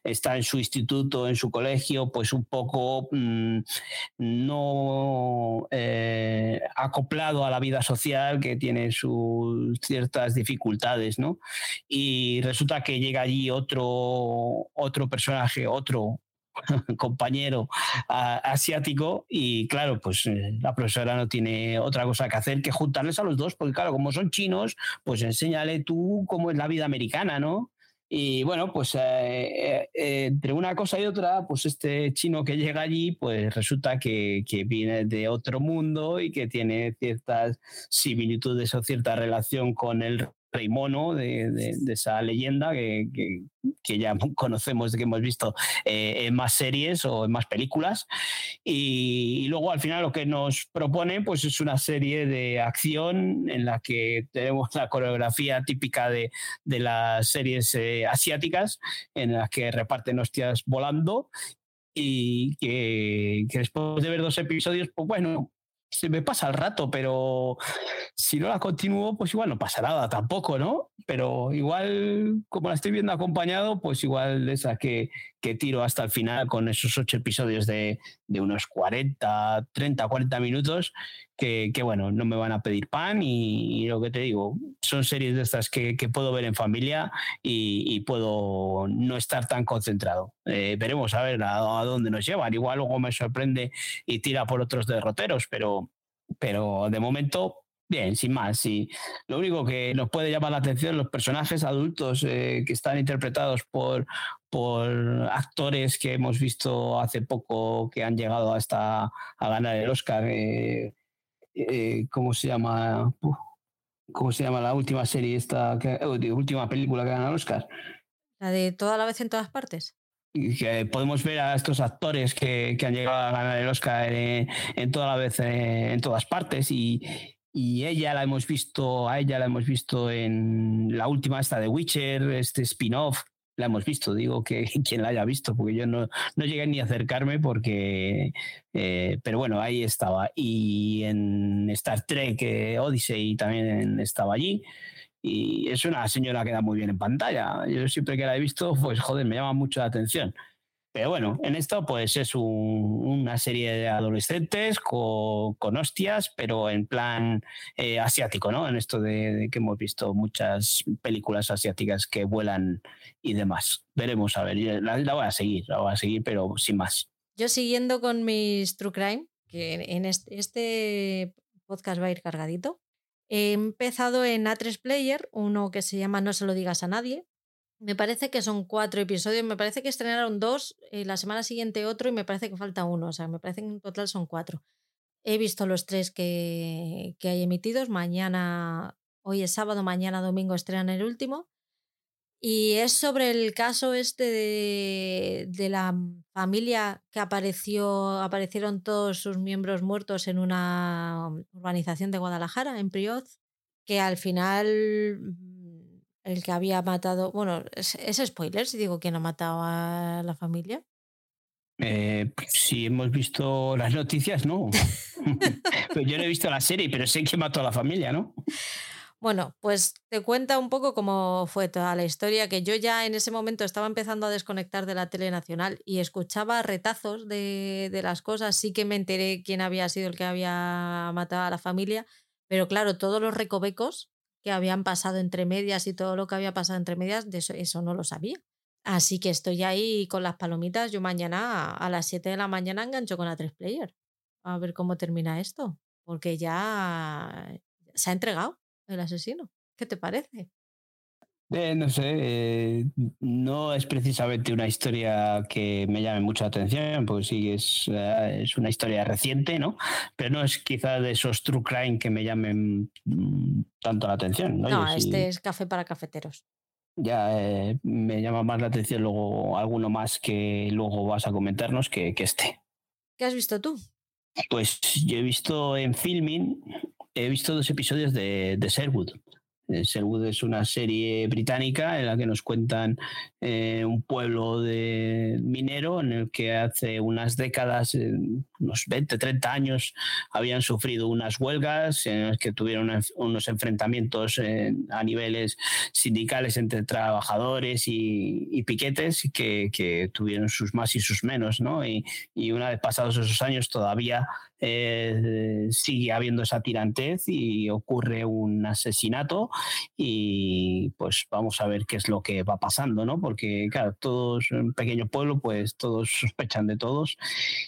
está en su instituto, en su colegio, pues un poco mm, no eh, acoplado a la vida social, que tiene sus ciertas dificultades, ¿no? Y resulta que llega allí otro, otro personaje, otro compañero asiático y claro, pues eh, la profesora no tiene otra cosa que hacer que juntarles a los dos, porque claro, como son chinos, pues enséñale tú cómo es la vida americana, ¿no? Y bueno, pues eh, eh, entre una cosa y otra, pues este chino que llega allí, pues resulta que, que, viene de otro mundo y que tiene ciertas similitudes o cierta relación con el rey mono de, esa leyenda que, que, ya conocemos, que hemos visto eh, en más series o en más películas. Y, luego al final lo que nos proponen pues es una serie de acción en la que tenemos la coreografía típica de, de las series eh, asiáticas, en las que reparten hostias volando y que, que, después de ver dos episodios, pues bueno, se me pasa el rato, pero si no la continúo, pues igual no pasa nada tampoco, ¿no? Pero igual, como la estoy viendo acompañado, pues igual esa que, tiro hasta el final con esos ocho episodios de, unos 40, 30, 40 minutos, que, bueno, no me van a pedir pan y, lo que te digo, son series de estas que, puedo ver en familia y, puedo no estar tan concentrado. Eh, veremos a ver a, dónde nos llevan. Igual luego me sorprende y tira por otros derroteros, pero, pero de momento Bien, sin más. Y lo único que nos puede llamar la atención los personajes adultos eh, que están interpretados por, por actores que hemos visto hace poco que han llegado hasta a ganar el Oscar. Eh, eh, ¿Cómo se llama? ¿Cómo se llama la última serie esta, que, última película que gana el Oscar? La de toda la vez en todas partes que podemos ver a estos actores que, que, han llegado a ganar el Oscar en, en toda la vez en todas partes y, y ella la hemos visto, a ella la hemos visto en la última esta de Witcher, este spin-off, la hemos visto, digo que quien la haya visto, porque yo no, no llegué ni a acercarme porque, eh, pero bueno, ahí estaba. Y en Star Trek eh, Odyssey también estaba allí. Y es una señora que da muy bien en pantalla. Yo siempre que la he visto, pues joder, me llama mucho la atención. Pero bueno, en esto pues es una serie de adolescentes con, hostias, pero en plan eh, asiático, ¿no? En esto de, que hemos visto muchas películas asiáticas que vuelan y demás. Veremos, a ver, la, voy a seguir, la voy a seguir, pero sin más. Yo siguiendo con mis True Crime, que en este, este podcast va a ir cargadito, he empezado en A3 Player, uno que se llama No se lo digas a nadie, me parece que son cuatro episodios, me parece que estrenaron dos, eh, la semana siguiente otro y me parece que falta uno, o sea, me parece que en total son cuatro. He visto los tres que, que hay emitidos, mañana, hoy es sábado, mañana domingo estrenan el último. Y es sobre el caso este de, de, la familia que apareció, aparecieron todos sus miembros muertos en una urbanización de Guadalajara, en Prioz, que al final el que había matado. Bueno, es, spoiler si digo que no ha matado a la familia. Eh, pues si hemos visto las noticias, no. pues yo no he visto la serie, pero sé que mató a la familia, ¿no? Bueno, pues te cuenta un poco cómo fue toda la historia, que yo ya en ese momento estaba empezando a desconectar de la tele nacional y escuchaba retazos de, de las cosas, sí que me enteré quién había sido el que había matado a la familia, pero claro, todos los recovecos que habían pasado entre medias y todo lo que había pasado entre medias, eso, eso no lo sabía. Así que estoy ahí con las palomitas. Yo mañana a las 7 de la mañana engancho con la 3 Player. A ver cómo termina esto. Porque ya se ha entregado el asesino. ¿Qué te parece? Eh, no sé, eh, no es precisamente una historia que me llame mucha atención, porque sí es, eh, es una historia reciente, ¿no? Pero no es quizá de esos true crime que me llamen mm, tanto la atención. No, este es café para cafeteros. Ya me llama más la atención luego alguno más que luego vas a comentarnos que, que este. ¿Qué has visto tú? Pues yo he visto en filming, he visto dos episodios de, de Sherwood. Eh, Sherwood es una serie británica en la que nos cuentan eh, un pueblo de minero en el que hace unas décadas, unos 20, 30 años, habían sufrido unas huelgas en las que tuvieron unos enfrentamientos eh, a niveles sindicales entre trabajadores y, piquetes que, tuvieron sus más y sus menos. ¿no? Y una vez pasados esos años todavía eh, sigue habiendo esa tirantez y ocurre un asesinato y pues vamos a ver qué es lo que va pasando, ¿no? Porque claro, todos en un pequeño pueblo pues todos sospechan de todos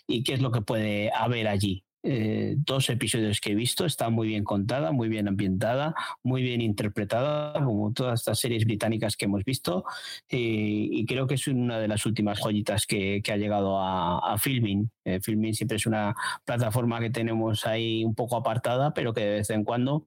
y qué es lo que puede haber allí. Eh, dos episodios que he visto, está muy bien contada, muy bien ambientada, muy bien interpretada, como todas estas series británicas que hemos visto, eh, y creo que es una de las últimas joyitas que, ha llegado a, a Filming. Eh, Filming siempre es una plataforma que tenemos ahí un poco apartada, pero que de vez en cuando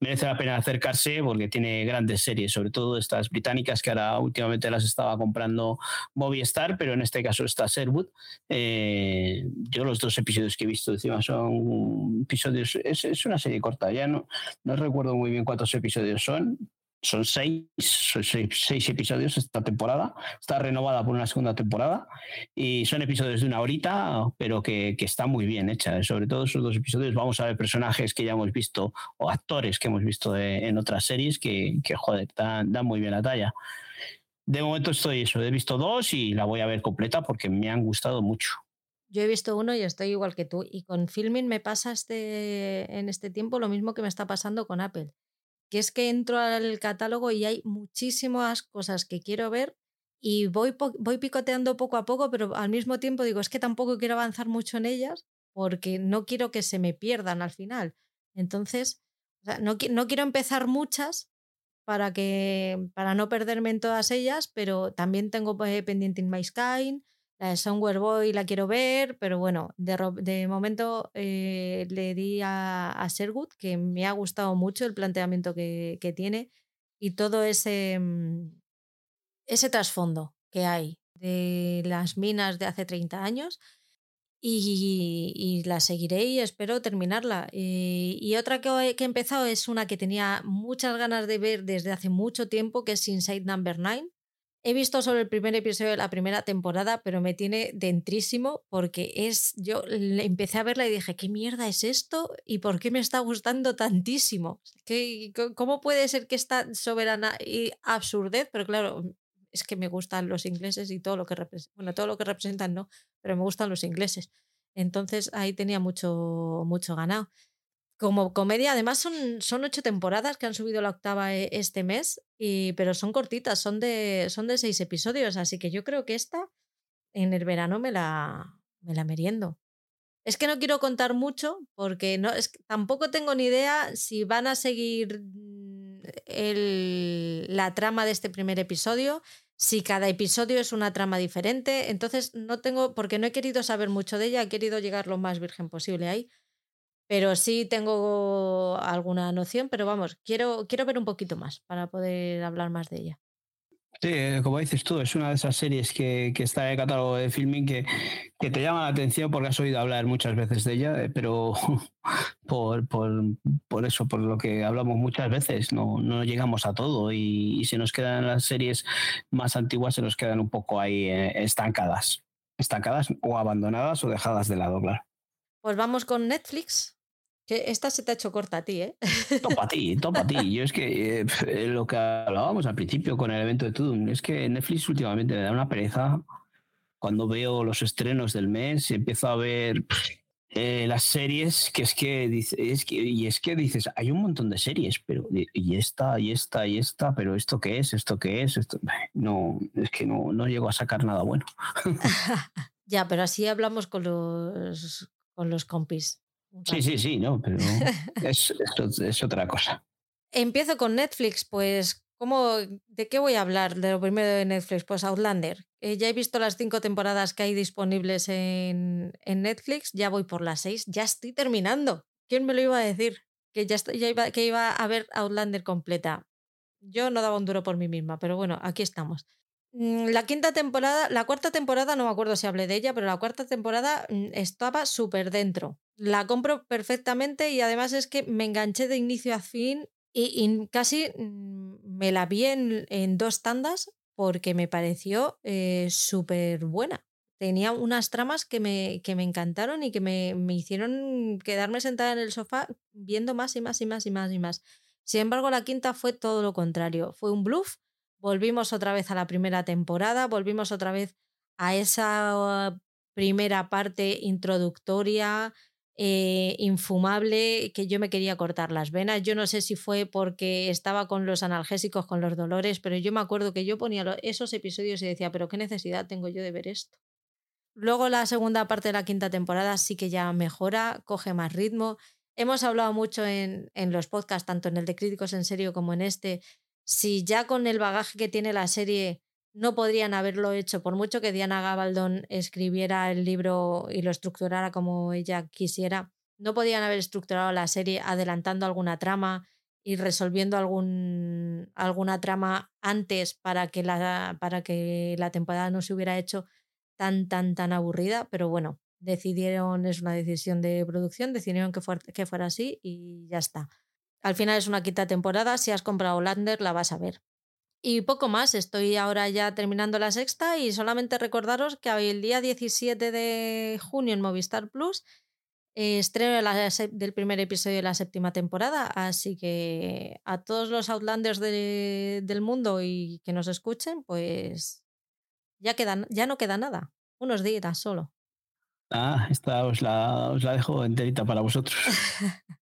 merece la pena acercarse porque tiene grandes series, sobre todo estas británicas que ahora últimamente las estaba comprando Movistar, pero en este caso está Sherwood. Eh, yo los dos episodios que he visto encima son episodios, es, es una serie corta, ya no, no recuerdo muy bien cuántos episodios son, son seis, seis, episodios esta temporada. Está renovada por una segunda temporada y son episodios de una horita, pero que, que está muy bien hecha. Sobre todo esos dos episodios vamos a ver personajes que ya hemos visto o actores que hemos visto en otras series que, que joder, dan, dan muy bien la talla. De momento estoy eso, he visto dos y la voy a ver completa porque me han gustado mucho. Yo he visto uno y estoy igual que tú. Y con Filming me pasa este, en este tiempo lo mismo que me está pasando con Apple que es que entro al catálogo y hay muchísimas cosas que quiero ver y voy, voy picoteando poco a poco, pero al mismo tiempo digo, es que tampoco quiero avanzar mucho en ellas porque no quiero que se me pierdan al final. Entonces, no, no quiero empezar muchas para, que, para no perderme en todas ellas, pero también tengo eh, pendiente in My Sky, la de Somewhere Boy la quiero ver, pero bueno, de, momento eh, le di a, a, Sherwood, que me ha gustado mucho el planteamiento que, tiene y todo ese, mm, ese trasfondo que hay de las minas de hace 30 años. Y, la seguiré y espero terminarla. Y, y otra que, que, he empezado es una que tenía muchas ganas de ver desde hace mucho tiempo, que es Inside Number 9 He visto solo el primer episodio de la primera temporada, pero me tiene dentrísimo porque es. Yo empecé a verla y dije, ¿qué mierda es esto? ¿Y por qué me está gustando tantísimo? ¿Qué, ¿Cómo puede ser que esta soberana y absurdez? Pero claro, es que me gustan los ingleses y todo lo que representan. Bueno, todo lo que representan no, pero me gustan los ingleses. Entonces ahí tenía mucho, mucho ganado. Como comedia, además son, son ocho temporadas que han subido la octava e, este mes, y, pero son cortitas, son de, son de seis episodios, así que yo creo que esta en el verano me la, me la meriendo. Es que no quiero contar mucho porque no, es, tampoco tengo ni idea si van a seguir mm, el, la trama de este primer episodio, si cada episodio es una trama diferente. Entonces no tengo, porque no he querido saber mucho de ella, he querido llegar lo más virgen posible ahí. Pero sí tengo alguna noción, pero vamos, quiero, quiero ver un poquito más para poder hablar más de ella. Sí, eh, como dices tú, es una de esas series que, que está en el catálogo de filming que, que, te llama la atención porque has oído hablar muchas veces de ella, eh, pero por, por, por eso, por lo que hablamos muchas veces, no, no llegamos a todo y, y, se nos quedan las series más antiguas, se nos quedan un poco ahí eh, estancadas, estancadas o abandonadas o dejadas de lado, claro. Pues vamos con Netflix. Esta se te ha hecho corta a ti, ¿eh? Topa a ti, topa a ti. Yo es que eh, lo que hablábamos al principio con el evento de Tudum, es que Netflix últimamente me da una pereza cuando veo los estrenos del mes y empiezo a ver eh, las series, que es que, es que, y es que dices, hay un montón de series, pero y esta, y esta, y esta, pero esto qué es, esto qué es, esto, no, es que no, no llego a sacar nada bueno. ya, pero así hablamos con los, con los compis. Sí, sí, sí, no, pero es, es, es, otra cosa. Empiezo con Netflix, pues, ¿cómo, ¿de qué voy a hablar? De lo primero de Netflix, pues Outlander. Eh, ya he visto las cinco temporadas que hay disponibles en, en, Netflix, ya voy por las seis, ya estoy terminando. ¿Quién me lo iba a decir? Que ya, estoy, ya iba, que iba a ver Outlander completa. Yo no daba un duro por mí misma, pero bueno, aquí estamos. Mm, la quinta temporada, la cuarta temporada, no me acuerdo si hablé de ella, pero la cuarta temporada mm, estaba súper dentro. La compro perfectamente y además es que me enganché de inicio a fin y, casi mm, me la vi en, en, dos tandas porque me pareció eh, súper buena. Tenía unas tramas que me, que me encantaron y que me, me hicieron quedarme sentada en el sofá viendo más y más y más y más y más. Sin embargo, la quinta fue todo lo contrario. Fue un bluff volvimos otra vez a la primera temporada, volvimos otra vez a esa primera parte introductoria, eh, infumable, que yo me quería cortar las venas. Yo no sé si fue porque estaba con los analgésicos, con los dolores, pero yo me acuerdo que yo ponía esos episodios y decía, pero qué necesidad tengo yo de ver esto. Luego la segunda parte de la quinta temporada sí que ya mejora, coge más ritmo. Hemos hablado mucho en, en los podcasts, tanto en el de Críticos en Serio como en este, si ya con el bagaje que tiene la serie no podrían haberlo hecho, por mucho que Diana Gabaldón escribiera el libro y lo estructurara como ella quisiera, no podían haber estructurado la serie adelantando alguna trama y resolviendo algún, alguna trama antes para que, la, para que la temporada no se hubiera hecho tan, tan, tan aburrida, pero bueno, decidieron, es una decisión de producción, decidieron que, que fuera así y ya está. Al final es una quinta temporada, si has comprado Lander la vas a ver. Y poco más, estoy ahora ya terminando la sexta y solamente recordaros que el día 17 de junio en Movistar Plus eh, estreno del primer episodio de la séptima temporada, así que a todos los Outlanders de, del mundo y que nos escuchen, pues ya, queda, ya no queda nada, unos días solo. Ah, esta os la, os la dejo enterita para vosotros.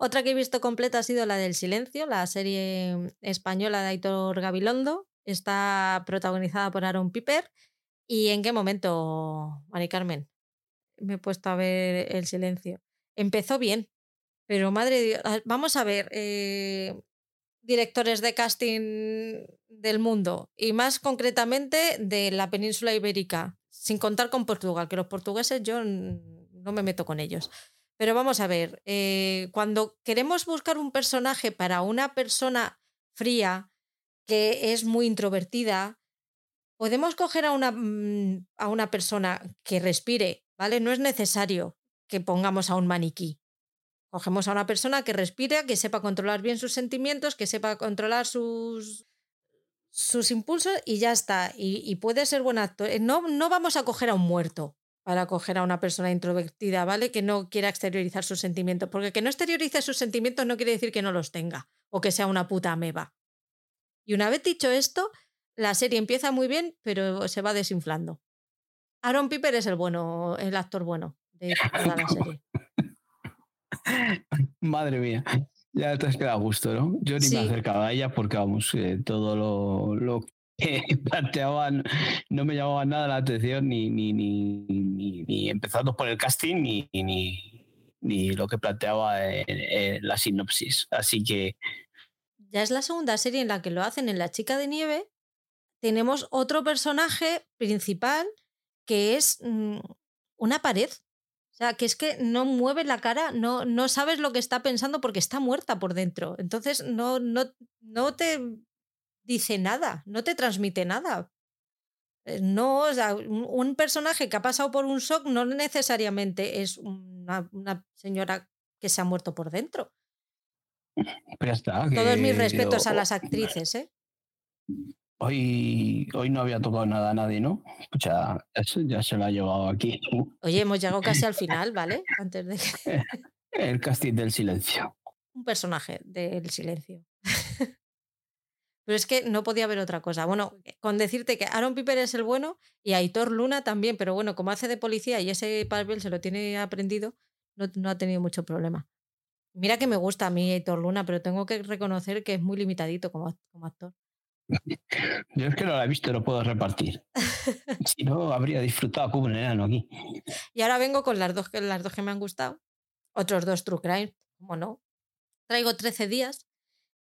Otra que he visto completa ha sido la del Silencio, la serie española de Aitor Gabilondo. Está protagonizada por Aaron Piper. ¿Y en qué momento, Mari Carmen? Me he puesto a ver El Silencio. Empezó bien, pero madre de Dios, ah, vamos a ver, eh, directores de casting del mundo y más concretamente de la península ibérica, sin contar con Portugal, que los portugueses yo no me meto con ellos. Pero vamos a ver, eh, cuando queremos buscar un personaje para una persona fría que es muy introvertida, podemos coger a una, mm, a una persona que respire, ¿vale? No es necesario que pongamos a un maniquí. Cogemos a una persona que respire, que sepa controlar bien sus sentimientos, que sepa controlar sus, sus impulsos y ya está. Y, y puede ser buen actor. No, no vamos a coger a un muerto, para acoger a una persona introvertida, ¿vale? Que no quiera exteriorizar sus sentimientos. Porque que no exteriorice sus sentimientos no quiere decir que no los tenga o que sea una puta ameba. Y una vez dicho esto, la serie empieza muy bien, pero se va desinflando. Aaron Piper es el bueno, el actor bueno de toda la serie. Madre mía. Ya te has quedado a gusto, ¿no? Yo ni me acercaba a ella porque, vamos, eh, todo lo, lo, planteaban no me llamaba nada la atención, ni, ni, ni, ni, empezando por el casting, ni, ni, ni lo que planteaba en, la sinopsis. Así que. Ya es la segunda serie en la que lo hacen en La Chica de Nieve. Tenemos otro personaje principal que es mm, una pared. O sea, que es que no mueve la cara, no, no sabes lo que está pensando porque está muerta por dentro. Entonces no, no, no te dice nada, no te transmite nada. Eh, no, o sea, un, personaje que ha pasado por un shock no necesariamente es una, señora que se ha muerto por dentro. Pero está, Todos mis respetos a las actrices, ¿eh? Hoy, hoy no había tocado nada a nadie, ¿no? Ya, ya se lo ha llevado aquí. Oye, hemos llegado casi al final, ¿vale? Antes de El casting del silencio. Un personaje del silencio. Pero es que no podía haber otra cosa. Bueno, con decirte que Aaron Piper es el bueno y Aitor Luna también, pero bueno, como hace de policía y ese papel se lo tiene aprendido, no, ha tenido mucho problema. Mira que me gusta a mí Aitor Luna, pero tengo que reconocer que es muy limitadito como, como actor. Yo es que no la he visto, no puedo repartir. si no, habría disfrutado como un enano aquí. Y ahora vengo con las dos, las dos que me han gustado. Otros dos True Crime, como no. Traigo 13 días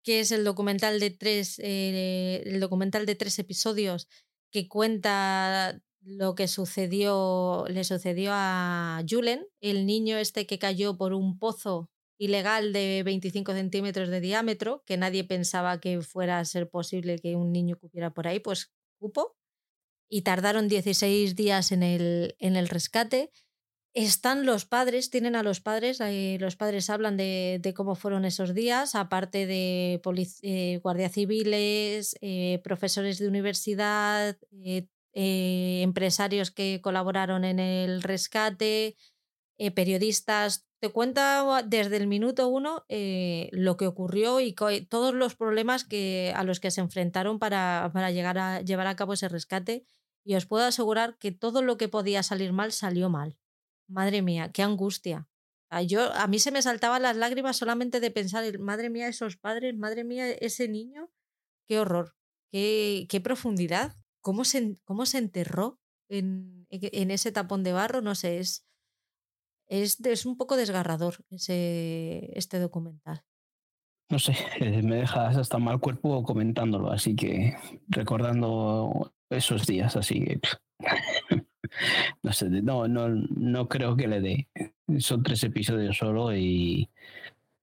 que es el documental de tres, eh, el documental de tres episodios que cuenta lo que sucedió, le sucedió a Julen, el niño este que cayó por un pozo ilegal de 25 centímetros de diámetro, que nadie pensaba que fuera a ser posible que un niño cupiera por ahí, pues cupo. Y tardaron 16 días en el, en el rescate están los padres, tienen a los padres, eh, los padres hablan de, cómo fueron esos días, aparte de eh, guardias civiles, eh, profesores de universidad, empresarios que colaboraron en el rescate, periodistas. Te cuenta desde el minuto uno lo que ocurrió y todos los problemas que, a los que se enfrentaron para, llevar a cabo ese rescate. Y os puedo asegurar que todo lo que podía salir mal salió mal. Madre mía, qué angustia. Yo, a mí se me saltaban las lágrimas solamente de pensar, madre mía, esos padres, madre mía, ese niño, qué horror, qué, qué profundidad, cómo se, cómo se enterró en, en, ese tapón de barro, no sé, es, es, es un poco desgarrador ese, este documental. No sé, eh, me dejas hasta mal cuerpo comentándolo, así que recordando esos días, así que no sé, no, no, no creo que le dé. Son tres episodios solo y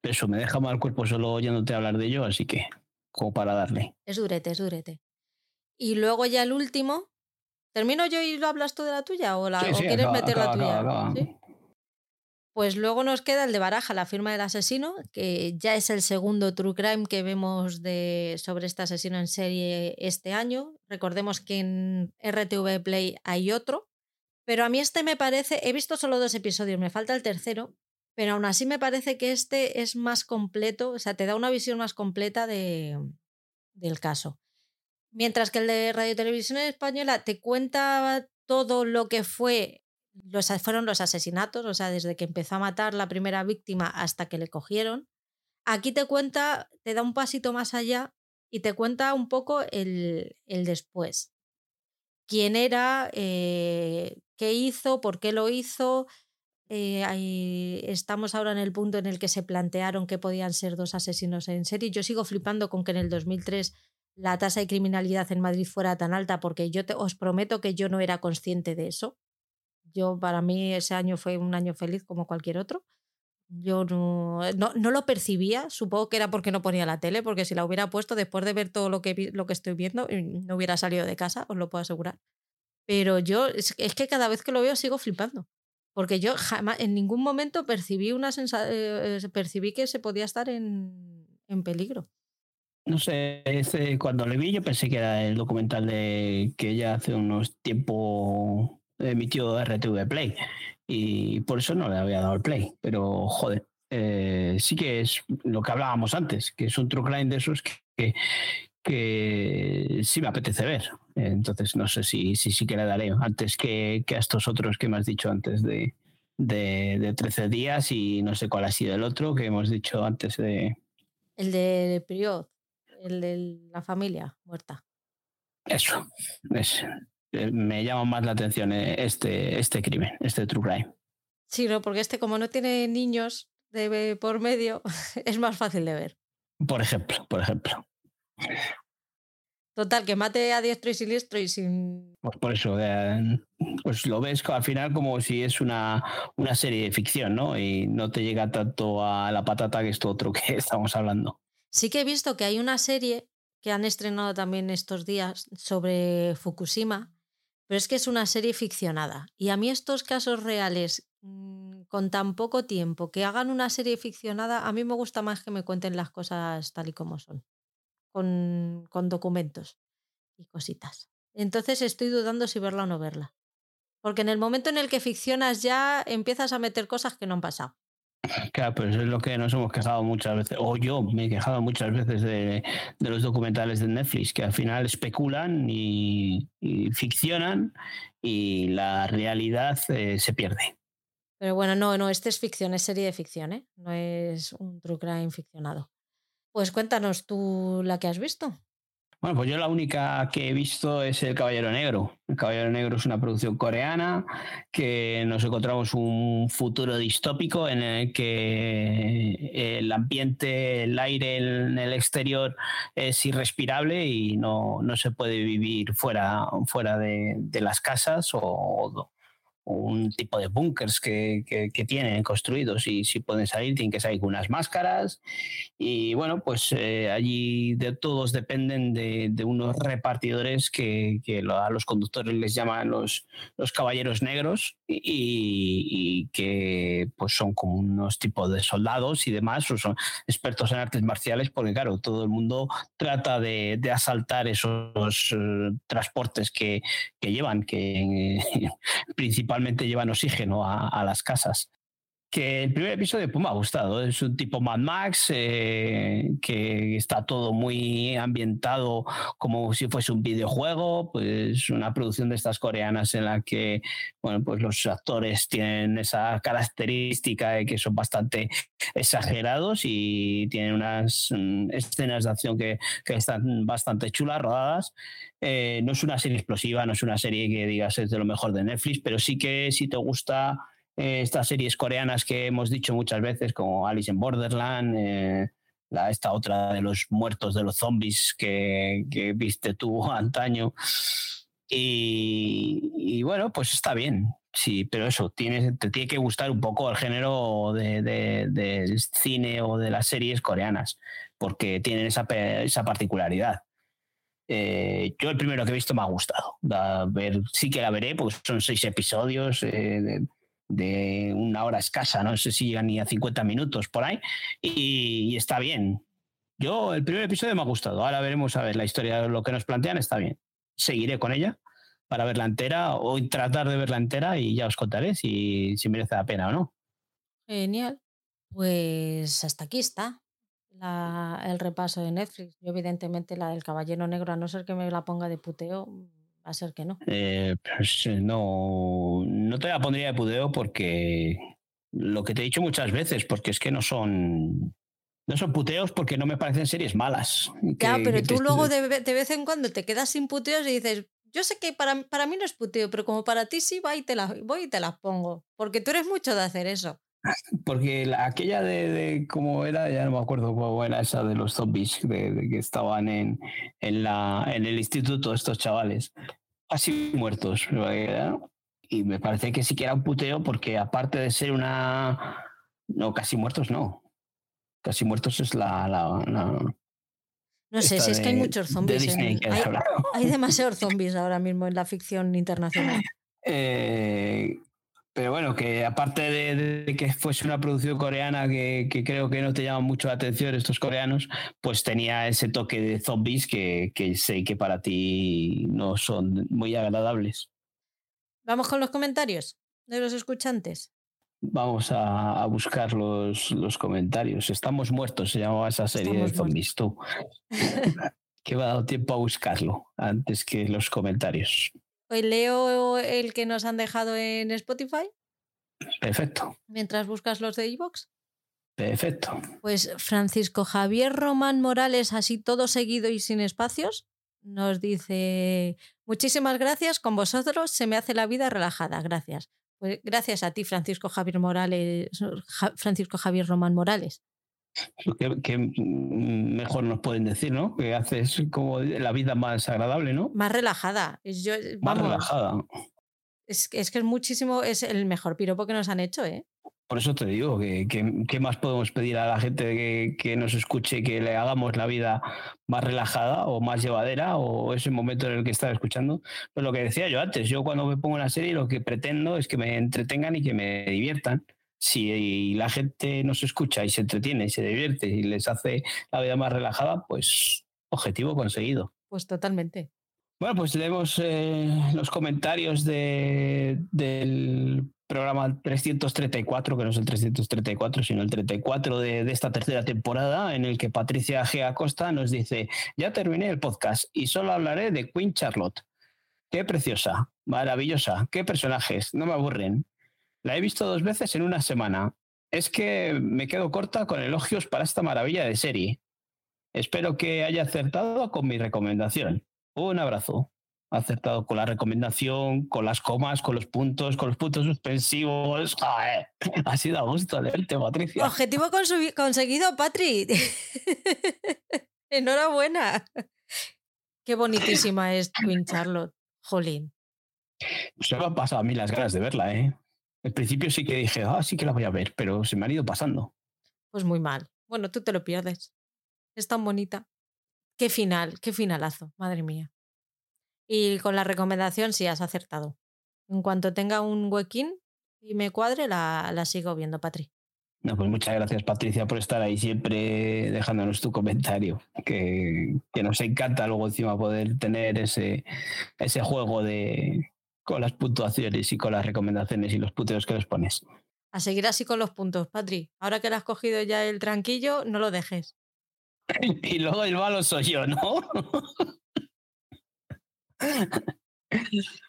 eso me deja mal cuerpo solo oyéndote hablar de ello, así que como para darle. Es durete, es durete. Y luego ya el último. ¿Termino yo y lo hablas tú de la tuya o, la, quieres meter la tuya? Pues luego nos queda el de Baraja, la firma del asesino, que ya es el segundo true crime que vemos de, sobre este asesino en serie este año. Recordemos que en RTV Play hay otro, pero a mí este me parece, he visto solo dos episodios, me falta el tercero, pero aún así me parece que este es más completo, o sea, te da una visión más completa de, del caso. Mientras que el de Radio Televisión Española te cuenta todo lo que fue, los, fueron los asesinatos, o sea, desde que empezó a matar la primera víctima hasta que le cogieron. Aquí te cuenta, te da un pasito más allá y te cuenta un poco el, el después. Quién era, eh, qué hizo, por qué lo hizo. Eh, estamos ahora en el punto en el que se plantearon que podían ser dos asesinos en serie. Yo sigo flipando con que en el 2003 la tasa de criminalidad en Madrid fuera tan alta porque yo os prometo que yo no era consciente de eso. Yo para mí ese año fue un año feliz como cualquier otro. Yo no, no, lo percibía, supongo que era porque no ponía la tele, porque si la hubiera puesto después de ver todo lo que, lo que estoy viendo, no hubiera salido de casa, os lo puedo asegurar. Pero yo, es, que cada vez que lo veo sigo flipando. Porque yo jamás, en ningún momento percibí, una eh, eh, percibí que se podía estar en, en peligro. No sé, cuando le vi yo pensé que era el documental de que ella hace unos tiempos emitió RTV Play y por eso no le había dado el play. Pero joder, eh, sí que es lo que hablábamos antes, que es un true crime de esos que, que sí me apetece ver. Entonces no sé si sí si, que le daré antes que, que, a estos otros que me has dicho antes de, de, de 13 días y no sé cuál ha sido el otro que hemos dicho antes de... El de Priot, el de la familia muerta. Eso, es, eh, me llama más la atención eh, este, este crimen, este true crime. Sí, no, porque este como no tiene niños de por medio, es más fácil de ver. Por ejemplo, por ejemplo. Total, que mate a diestro y siniestro y sin. Pues por eso, eh, pues lo ves al final como si es una, una serie de ficción, ¿no? Y no te llega tanto a la patata que esto otro que estamos hablando. Sí que he visto que hay una serie que han estrenado también estos días sobre Fukushima, pero es que es una serie ficcionada. Y a mí estos casos reales mm, con tan poco tiempo, que hagan una serie ficcionada, a mí me gusta más que me cuenten las cosas tal y como son con, con documentos y cositas. Entonces estoy dudando si verla o no verla. Porque en el momento en el que ficcionas ya empiezas a meter cosas que no han pasado. Claro, pues es lo que nos hemos quejado muchas veces, o yo me he quejado muchas veces de, de los documentales de Netflix, que al final especulan y, ficcionan y la realidad eh, se pierde. Pero bueno, no, no, este es ficción, es serie de ficción, ¿eh? no es un true crime ficcionado. Pues cuéntanos tú la que has visto. Bueno, pues yo la única que he visto es El Caballero Negro. El Caballero Negro es una producción coreana que nos encontramos un futuro distópico en el que el ambiente, el aire en el exterior es irrespirable y no, no se puede vivir fuera, fuera de, de las casas o, un tipo de búnkers que, que, tienen construidos y si pueden salir tienen que salir con unas máscaras. Y bueno pues eh, allí de todos dependen de, de unos repartidores que, que, a los conductores les llaman los, los caballeros negros y, y, que pues son como unos tipos de soldados y demás o son expertos en artes marciales porque claro todo el mundo trata de, de asaltar esos uh, transportes que, que llevan que principalmente principalmente llevan oxígeno a, a las casas que el primer episodio pues, me ha gustado. Es un tipo Mad Max, eh, que está todo muy ambientado como si fuese un videojuego, pues una producción de estas coreanas en la que bueno, pues los actores tienen esa característica de que son bastante exagerados y tienen unas mm, escenas de acción que, que están bastante chulas, rodadas. Eh, no es una serie explosiva, no es una serie que digas es de lo mejor de Netflix, pero sí que si te gusta eh, estas series coreanas que hemos dicho muchas veces, como Alice in Borderland, eh, la, esta otra de los muertos de los zombies que, viste tú antaño. Y, bueno, pues está bien, sí, pero eso, tiene, te tiene que gustar un poco el género del de, de cine o de las series coreanas, porque tienen esa, esa particularidad. Eh, yo el primero que he visto me ha gustado. A ver, sí que la veré, pues son seis episodios. Eh, de una hora escasa, no sé si llegan ni a 50 minutos por ahí, y, está bien. Yo, el primer episodio me ha gustado, ahora veremos a ver la historia, lo que nos plantean está bien. Seguiré con ella para verla entera o tratar de verla entera y ya os contaré si, si merece la pena o no. Genial. Pues hasta aquí está la, el repaso de Netflix. Yo, evidentemente, la del Caballero Negro, a no ser que me la ponga de puteo, Va a ser que no. Eh, pues no, no te la pondría de pudeo porque lo que te he dicho muchas veces, porque es que no son. No son puteos porque no me parecen series malas. Ya, pero tú luego de, de, vez en cuando te quedas sin puteos y dices, yo sé que para, para mí no es puteo, pero como para ti sí, va y te la, voy y te las pongo. Porque tú eres mucho de hacer eso. Porque la, aquella de, de, cómo era, ya no me acuerdo cómo era esa de los zombies de, de que estaban en, en, la, en el instituto estos chavales, así muertos. Y me parece que sí que era un puteo porque aparte de ser una... No, casi muertos no. Casi muertos es la... la, la no sé, si es que hay muchos zombies. En, hay, hay demasiados zombies ahora mismo en la ficción internacional. Eh, pero bueno, que aparte de, que fuese una producción coreana que, que, creo que no te llama mucho la atención estos coreanos, pues tenía ese toque de zombies que, que sé que para ti no son muy agradables. Vamos con los comentarios de los escuchantes. Vamos a, a buscar los, los, comentarios. Estamos muertos, se llamaba esa serie Estamos de zombies, tú. que me ha dado tiempo a buscarlo antes que los comentarios. Hoy leo el que nos han dejado en Spotify. Perfecto. Mientras buscas los de iVoox. Perfecto. Pues Francisco Javier Román Morales, así todo seguido y sin espacios, nos dice, muchísimas gracias, con vosotros se me hace la vida relajada, gracias. Pues gracias a ti, Francisco Javier Morales, Francisco Javier Román Morales. Que, mejor nos pueden decir, ¿no? Que haces como la vida más agradable, ¿no? Más relajada. Yo, más relajada. Es, es que es muchísimo, es el mejor piropo que nos han hecho, ¿eh? Por eso te digo, que, ¿qué más podemos pedir a la gente que, que, nos escuche, que le hagamos la vida más relajada o más llevadera o ese momento en el que está escuchando? Pues lo que decía yo antes, yo cuando me pongo una serie lo que pretendo es que me entretengan y que me diviertan. Si la gente nos escucha y se entretiene y se divierte y les hace la vida más relajada, pues objetivo conseguido. Pues totalmente. Bueno, pues leemos eh, los comentarios de, del programa 334, que no es el 334, sino el 34 de, de, esta tercera temporada, en el que Patricia G. Acosta nos dice, ya terminé el podcast y solo hablaré de Queen Charlotte. Qué preciosa, maravillosa, qué personajes, no me aburren. La he visto dos veces en una semana. Es que me quedo corta con elogios para esta maravilla de serie. Espero que haya acertado con mi recomendación. Un abrazo acertado con la recomendación, con las comas, con los puntos, con los puntos suspensivos. Ha sido a gusto leerte, Patricia. Objetivo conseguido, Patri. Enhorabuena. Qué bonitísima es Queen Charlotte. Jolín. Se me han pasado a mí las ganas de verla, ¿eh? Al principio sí que dije, ah, sí que la voy a ver, pero se me han ido pasando. Pues muy mal. Bueno, tú te lo pierdes. Es tan bonita. Qué final, qué finalazo, madre mía. Y con la recomendación sí has acertado. En cuanto tenga un huequín y me cuadre, la, la sigo viendo, Patri. No, pues muchas gracias, Patricia, por estar ahí siempre dejándonos tu comentario. Que, que nos encanta luego encima poder tener ese, ese juego de con las puntuaciones y con las recomendaciones y los puteos que les pones. A seguir así con los puntos, Patri. Ahora que le has cogido ya el tranquillo, no lo dejes. y luego el malo soy yo, ¿no?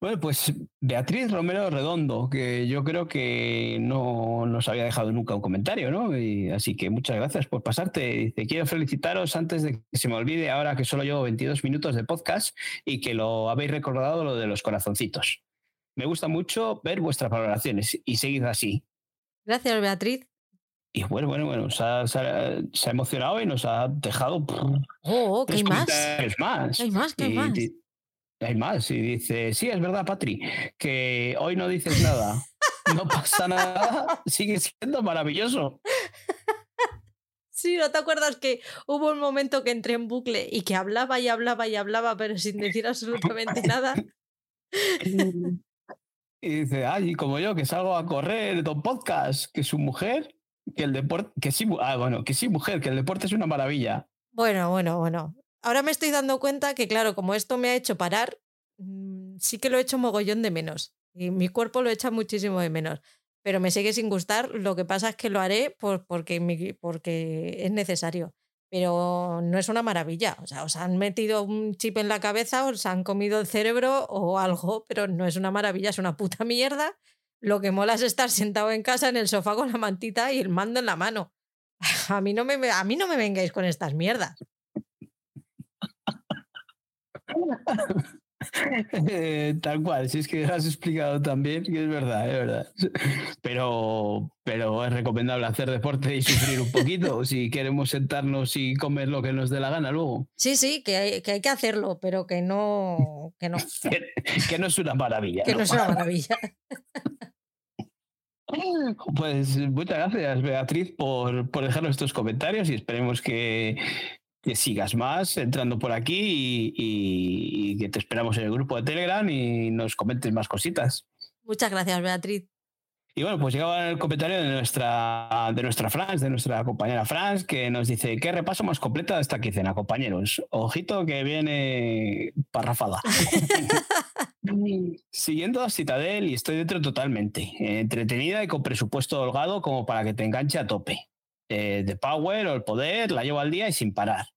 Bueno, pues Beatriz Romero Redondo, que yo creo que no nos había dejado nunca un comentario, ¿no? Y así que muchas gracias por pasarte. Te quiero felicitaros antes de que se me olvide ahora que solo llevo 22 minutos de podcast y que lo habéis recordado lo de los corazoncitos. Me gusta mucho ver vuestras valoraciones y seguid así. Gracias, Beatriz. Y bueno, bueno, bueno, se ha, emocionado y nos ha dejado. Oh, ¿qué hay más? más? Hay más, ¿qué hay más? Hay más, y dice, sí, es verdad, Patri, que hoy no dices nada, no pasa nada, sigue siendo maravilloso. Sí, ¿no te acuerdas que hubo un momento que entré en bucle y que hablaba y hablaba y hablaba, pero sin decir absolutamente nada? Y dice, ay, como yo, que salgo a correr Don Podcast, que su mujer, que el deporte, que sí, ah, bueno, que sí, mujer, que el deporte es una maravilla. Bueno, bueno, bueno ahora me estoy dando cuenta que, claro, como esto me ha hecho parar, mm, sí que lo he hecho mogollón de menos. Y mi cuerpo lo echa muchísimo de menos. Pero me sigue sin gustar. Lo que pasa es que lo haré por, porque, porque es necesario. Pero no es una maravilla. O sea, os han metido un chip en la cabeza, os han comido el cerebro o algo, pero no es una maravilla, es una puta mierda. Lo que mola es estar sentado en casa en el sofá con la mantita y el mando en la mano. A mí no me, a mí no me vengáis con estas mierdas. Eh, tal cual, si es que has explicado también, que es verdad, es verdad. Pero, pero es recomendable hacer deporte y sufrir un poquito si queremos sentarnos y comer lo que nos dé la gana luego. Sí, sí, que hay que, hay que hacerlo, pero que no. Que no, que, no es una maravilla. Que no, es una maravilla. Pues muchas gracias, Beatriz, por, por dejarnos estos comentarios y esperemos que, que sigas más entrando por aquí y, que te esperamos en el grupo de Telegram y nos comentes más cositas. Muchas gracias, Beatriz. Y bueno, pues llegaba el comentario de nuestra, de nuestra Franz, de nuestra compañera Franz, que nos dice, ¿qué repaso más completo de esta quincena, compañeros? Ojito que viene parrafada. Siguiendo a Citadel y estoy dentro totalmente. entretenida y con presupuesto holgado como para que te enganche a tope. Eh, de Power o el poder, la llevo al día y sin parar.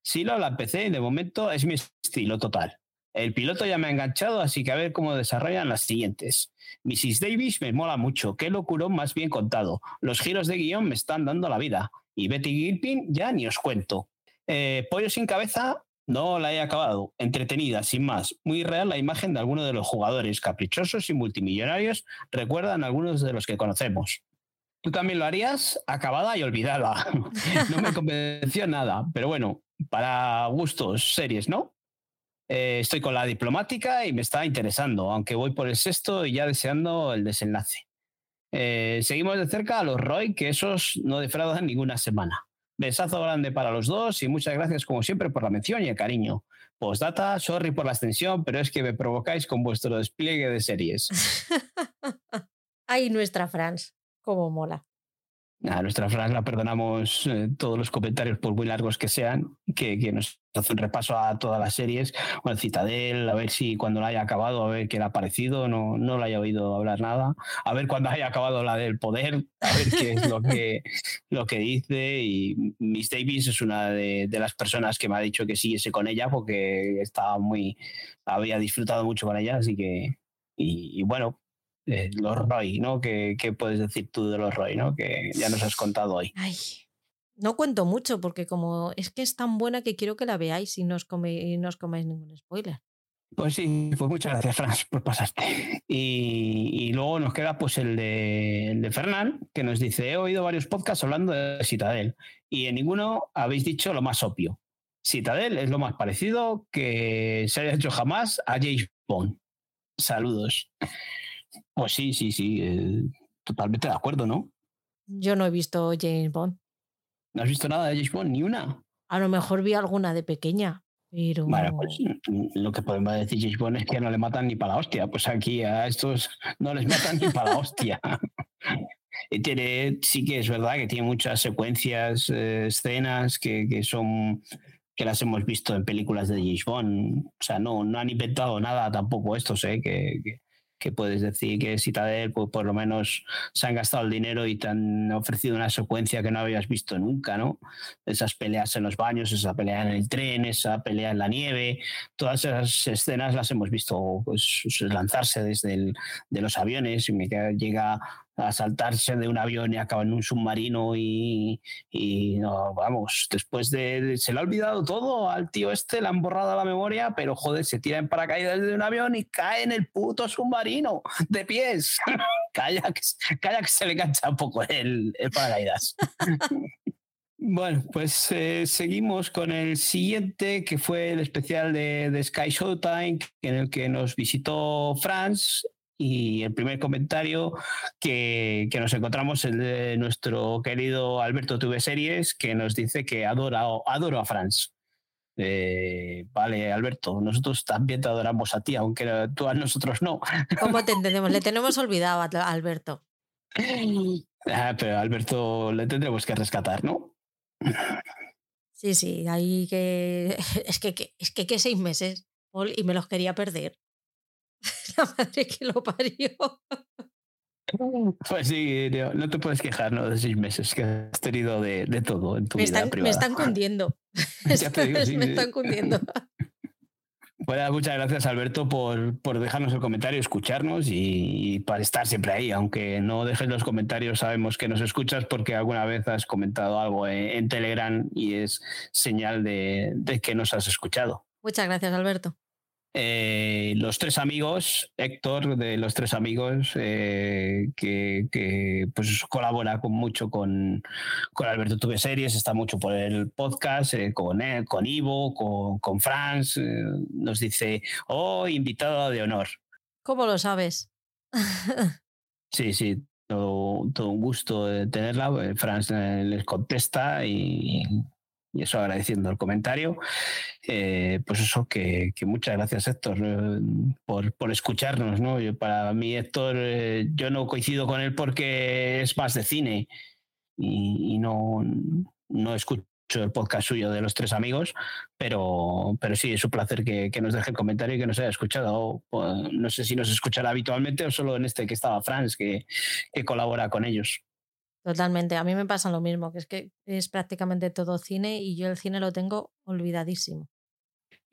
Sí, lo la empecé y de momento es mi estilo total. El piloto ya me ha enganchado, así que a ver cómo desarrollan las siguientes. Mrs. Davis me mola mucho, qué locurón más bien contado. Los giros de guion me están dando la vida. Y Betty Gilpin ya ni os cuento. Eh, Pollo sin cabeza no la he acabado. Entretenida, sin más. Muy real la imagen de algunos de los jugadores caprichosos y multimillonarios recuerdan algunos de los que conocemos. ¿Tú también lo harías? Acabada y olvidada. no me convenció nada, pero bueno, para gustos, series, ¿no? Eh, estoy con la diplomática y me está interesando, aunque voy por el sexto y ya deseando el desenlace. Eh, seguimos de cerca a los Roy, que esos no defraudan ninguna semana. Besazo grande para los dos y muchas gracias como siempre por la mención y el cariño. Postdata, sorry por la extensión, pero es que me provocáis con vuestro despliegue de series. Ay, nuestra Franz, cómo mola. A nuestra Fran la perdonamos eh, todos los comentarios, por muy largos que sean, que, que, nos hace un repaso a todas las series, o el Citadel, a ver si cuando la haya acabado, a ver qué le ha parecido, no, no la haya oído hablar nada, a ver cuando haya acabado la del poder, a ver qué es lo que, lo que dice. Y Miss Davis es una de, de las personas que me ha dicho que siguiese con ella porque estaba muy, había disfrutado mucho con ella, así que, y, y bueno, eh, los Roy, ¿no? ¿Qué, ¿Qué, puedes decir tú de los Roy, ¿no? Que ya nos has contado hoy. Ay, no cuento mucho porque como es que es tan buena que quiero que la veáis y no os, come, y no os comáis ningún spoiler. Pues sí, pues muchas gracias, Franz, por pasarte. Y, y luego nos queda pues el de, el de Fernán, que nos dice, he oído varios podcasts hablando de Citadel y en ninguno habéis dicho lo más obvio. Citadel es lo más parecido que se haya hecho jamás a James Bond. Saludos. Pues sí, sí, sí, eh, totalmente de acuerdo, ¿no? Yo no he visto James Bond. ¿No has visto nada de James Bond? Ni una. A lo mejor vi alguna de pequeña, pero. Bueno, pues lo que podemos decir James Bond es que no le matan ni para la hostia. Pues aquí a estos no les matan ni para la hostia. Y tiene, sí que es verdad que tiene muchas secuencias, eh, escenas que, que son que las hemos visto en películas de James Bond. O sea, no, no han inventado nada tampoco estos, ¿eh? que, que que puedes decir que Citadel, pues por lo menos se han gastado el dinero y te han ofrecido una secuencia que no habías visto nunca, ¿no? Esas peleas en los baños, esa pelea en el tren, esa pelea en la nieve, todas esas escenas las hemos visto pues, lanzarse desde el, de los aviones y me llega a saltarse de un avión y acaba en un submarino y, y no, vamos, después de, se le ha olvidado todo al tío este, le han borrado la memoria, pero joder, se tira en paracaídas de un avión y cae en el puto submarino de pies. calla, que, calla que se le engancha un poco el, el paracaídas. Bueno, pues eh, seguimos con el siguiente, que fue el especial de, de Sky Showtime, en el que nos visitó Franz y el primer comentario que, que, nos encontramos es de nuestro querido Alberto TV Series, que nos dice que adora, adoro a Franz. Eh, vale, Alberto, nosotros también te adoramos a ti, aunque tú a nosotros no. ¿Cómo te entendemos? Le tenemos olvidado a Alberto. Ah, pero a Alberto le tendremos que rescatar, ¿no? Sí, sí, ahí que. Es que, que es que, que seis meses, Paul, y me los quería perder. la madre que lo parió. Pues sí, no te puedes quejar ¿no? de seis meses que has tenido de, de todo en tu me vida están, privada. Me están cundiendo. digo, sí, me están cundiendo. Bueno, muchas gracias Alberto por, por dejarnos el comentario, escucharnos y, y, para estar siempre ahí. Aunque no dejes los comentarios, sabemos que nos escuchas porque alguna vez has comentado algo en, en Telegram y es señal de, de que nos has escuchado. Muchas gracias, Alberto. Eh, los tres amigos, Héctor de los tres amigos, eh, que, que, pues colabora con mucho con, con Alberto Tuve Series, está mucho por el podcast, eh, con, él, con Ivo, con, con Franz, nos dice, oh, invitado de honor. ¿Cómo lo sabes? sí, sí, todo, todo, un gusto tenerla. Franz les contesta y y eso agradeciendo el comentario. Eh, pues eso, que, muchas gracias Héctor eh, por, por, escucharnos. ¿no? Yo, para mí Héctor, eh, yo no coincido con él porque es más de cine y, y no, no escucho el podcast suyo de los tres amigos, pero, pero sí, es un placer que, que nos deje el comentario y que nos haya escuchado. No sé si nos escuchará habitualmente o solo en este que estaba Franz, que, que colabora con ellos. Totalmente, a mí me pasa lo mismo, que es que es prácticamente todo cine y yo el cine lo tengo olvidadísimo.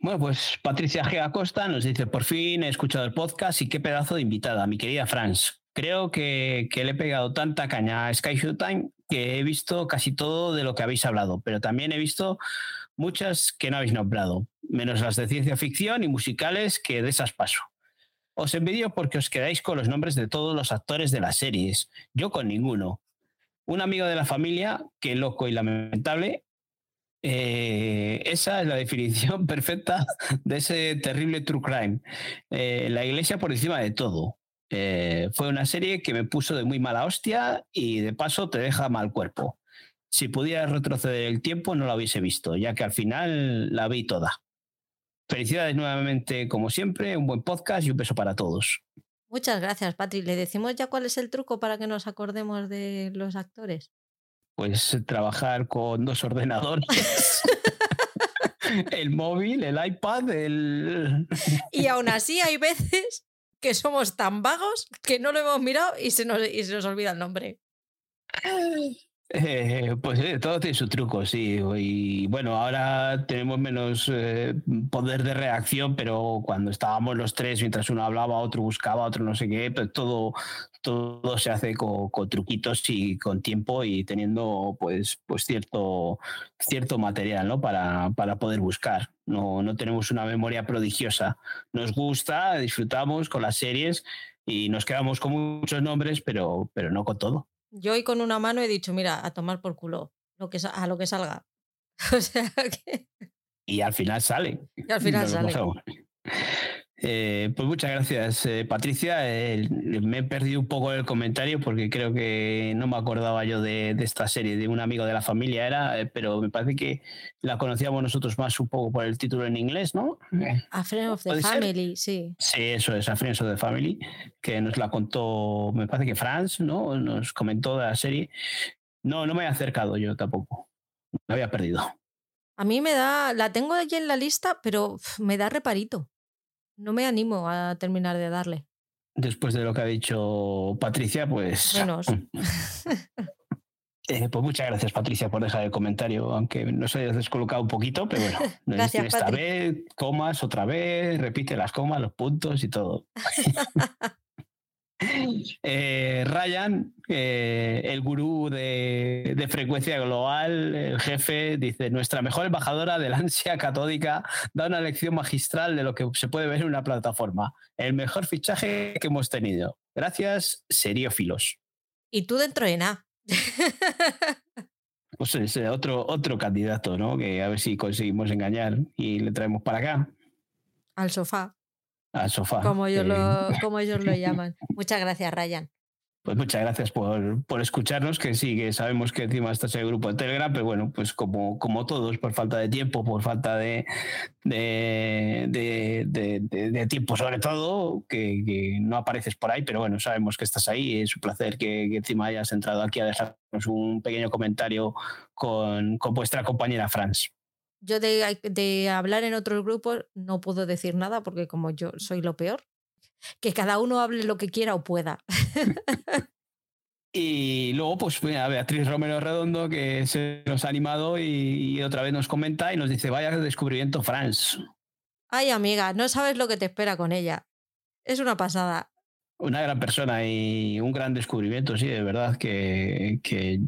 Bueno, pues Patricia G. Acosta nos dice, por fin he escuchado el podcast y qué pedazo de invitada, mi querida Franz. Creo que, que le he pegado tanta caña a Sky Showtime que he visto casi todo de lo que habéis hablado, pero también he visto muchas que no habéis nombrado, menos las de ciencia ficción y musicales que de esas paso. Os envidio porque os quedáis con los nombres de todos los actores de las series, yo con ninguno. Un amigo de la familia, que loco y lamentable, eh, esa es la definición perfecta de ese terrible true crime. Eh, la iglesia por encima de todo. Eh, fue una serie que me puso de muy mala hostia y de paso te deja mal cuerpo. Si pudiera retroceder el tiempo no la hubiese visto, ya que al final la vi toda. Felicidades nuevamente, como siempre, un buen podcast y un beso para todos. Muchas gracias, Patrick. ¿Le decimos ya cuál es el truco para que nos acordemos de los actores? pues trabajar con dos ordenadores. el móvil, el iPad, el... Y aún así hay veces que somos tan vagos que no lo hemos mirado y se nos, y se nos olvida el nombre. Eh, pues eh, todo tiene su truco, sí. Y bueno, ahora tenemos menos eh, poder de reacción, pero cuando estábamos los tres, mientras uno hablaba, otro buscaba, otro no sé qué, pues todo, todo se hace con, truquitos y con tiempo y teniendo pues, pues cierto, cierto material ¿no? para, para poder buscar. No, no tenemos una memoria prodigiosa. Nos gusta, disfrutamos con las series y nos quedamos con muchos nombres, pero, pero no con todo. Yo hoy con una mano he dicho, mira, a tomar por culo, lo que, a lo que salga. o sea que... Y al final sale. Y al final sale. Eh, pues muchas gracias, eh, Patricia. me he perdido un poco el comentario porque creo que no me acordaba yo de, esta serie, de un amigo de la familia era, eh, pero me parece que la conocíamos nosotros más un poco por el título en inglés, ¿no? A Friend of the Family, sí. Sí, eso es, A Friends of the Family, que nos la contó, me parece que Franz, ¿no? Nos comentó de la serie. No, no me he acercado yo tampoco. Me había perdido. A mí me da, la tengo allí en la lista, pero me da reparito no me animo a terminar de darle. Después de lo que ha dicho Patricia, pues... Menos. Eh, pues muchas gracias, Patricia, por dejar el comentario, aunque nos hayas descolocado un poquito, pero bueno, gracias, esta vez comas otra vez, repite las comas, los puntos y todo. Eh, Ryan, eh, el gurú de, frecuencia global, el jefe, dice, nuestra mejor embajadora de la ansia catódica da una lección magistral de lo que se puede ver en una plataforma. El mejor fichaje que hemos tenido. Gracias, seriófilos. Y tú dentro de nada. pues es otro, otro candidato, ¿no? Que a ver si conseguimos engañar y le traemos para acá. Al sofá al sofá. Como ellos, lo, como ellos lo llaman. Muchas gracias, Ryan. Pues muchas gracias por, por, escucharnos, que sí, que sabemos que encima estás en el grupo de Telegram, pero bueno, pues como, como todos, por falta de tiempo, por falta de, de, de, tiempo sobre todo, que, no apareces por ahí, pero bueno, sabemos que estás ahí, es un placer que, encima hayas entrado aquí a dejarnos un pequeño comentario con, con vuestra compañera Franz. Yo de, hablar en otros grupos no puedo decir nada porque como yo soy lo peor, que cada uno hable lo que quiera o pueda. Y luego, pues a Beatriz Romero Redondo, que se nos ha animado y, otra vez nos comenta y nos dice: Vaya descubrimiento, Franz. Ay, amiga, no sabes lo que te espera con ella. Es una pasada. Una gran persona y un gran descubrimiento, sí, de verdad, que, que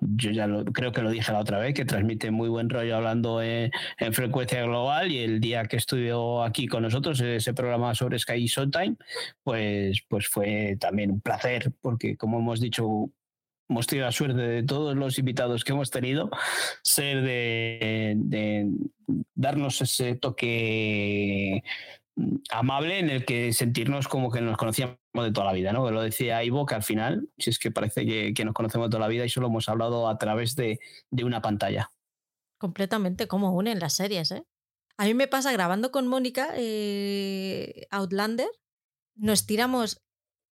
yo ya lo, creo que lo dije la otra vez, que transmite muy buen rollo hablando en, frecuencia global y el día que estuvo aquí con nosotros, ese programa sobre Sky Showtime, pues, pues fue también un placer, porque como hemos dicho, hemos tenido la suerte de todos los invitados que hemos tenido, ser de, de darnos ese toque amable en el que sentirnos como que nos conocíamos de toda la vida, ¿no? Lo decía Ivo, que al final, si es que parece que, nos conocemos de toda la vida y solo hemos hablado a través de, una pantalla. Completamente, como unen las series, ¿eh? A mí me pasa grabando con Mónica eh, Outlander, nos tiramos,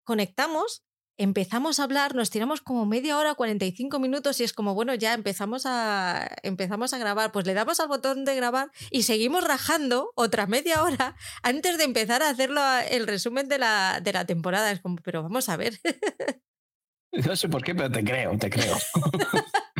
conectamos empezamos a hablar, nos tiramos como media hora, 45 minutos y es como, bueno, ya empezamos a, empezamos a grabar, pues le damos al botón de grabar y seguimos rajando otra media hora antes de empezar a hacerlo el resumen de la, de la temporada. Es como, pero vamos a ver. No sé por qué, pero te creo, te creo.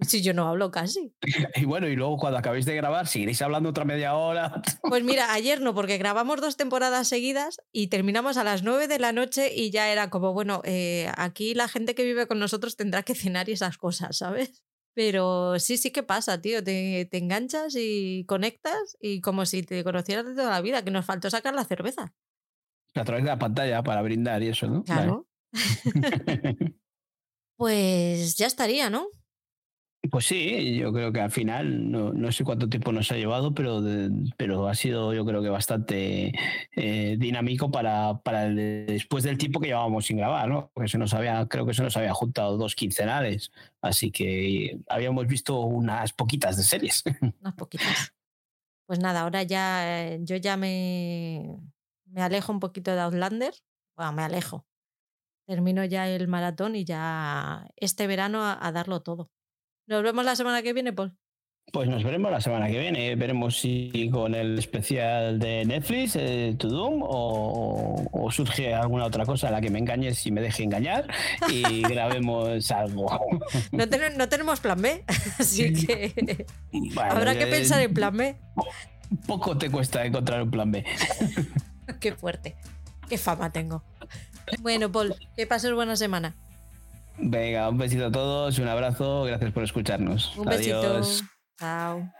Si yo no hablo casi. Y bueno, y luego cuando acabéis de grabar, seguiréis hablando otra media hora. Pues mira, ayer no, porque grabamos dos temporadas seguidas y terminamos a las nueve de la noche y ya era como, bueno, eh, aquí la gente que vive con nosotros tendrá que cenar y esas cosas, ¿sabes? Pero sí, sí que pasa, tío. Te, te enganchas y conectas y como si te conocieras de toda la vida, que nos faltó sacar la cerveza. A través de la pantalla para brindar y eso, ¿no? Claro. pues ya estaría, ¿no? Pues sí, yo creo que al final, no, no sé cuánto tiempo nos ha llevado, pero, pero ha sido yo creo que bastante eh, dinámico para, para después del tiempo que llevábamos sin grabar, ¿no? Se nos había, creo que se nos había juntado dos quincenales, así que habíamos visto unas poquitas de series. Unas poquitas. Pues nada, ahora ya eh, yo ya me, me alejo un poquito de Outlander. Bueno, me alejo. Termino ya el maratón y ya este verano a darlo todo. Nos vemos la semana que viene, Paul. Pues nos veremos la semana que viene. Veremos si con el especial de Netflix, eh, To Doom, o, o surge alguna otra cosa a la que me engañes y me deje engañar y grabemos algo. No, ten- no tenemos plan B, así que Bueno, habrá que eh, pensar en plan B. Poco te cuesta encontrar un plan B. Qué fuerte. Qué fama tengo. Bueno, Paul, que pases buena semana. Venga, un besito a todos, un abrazo, gracias por escucharnos. Un besito. Adiós. Chao.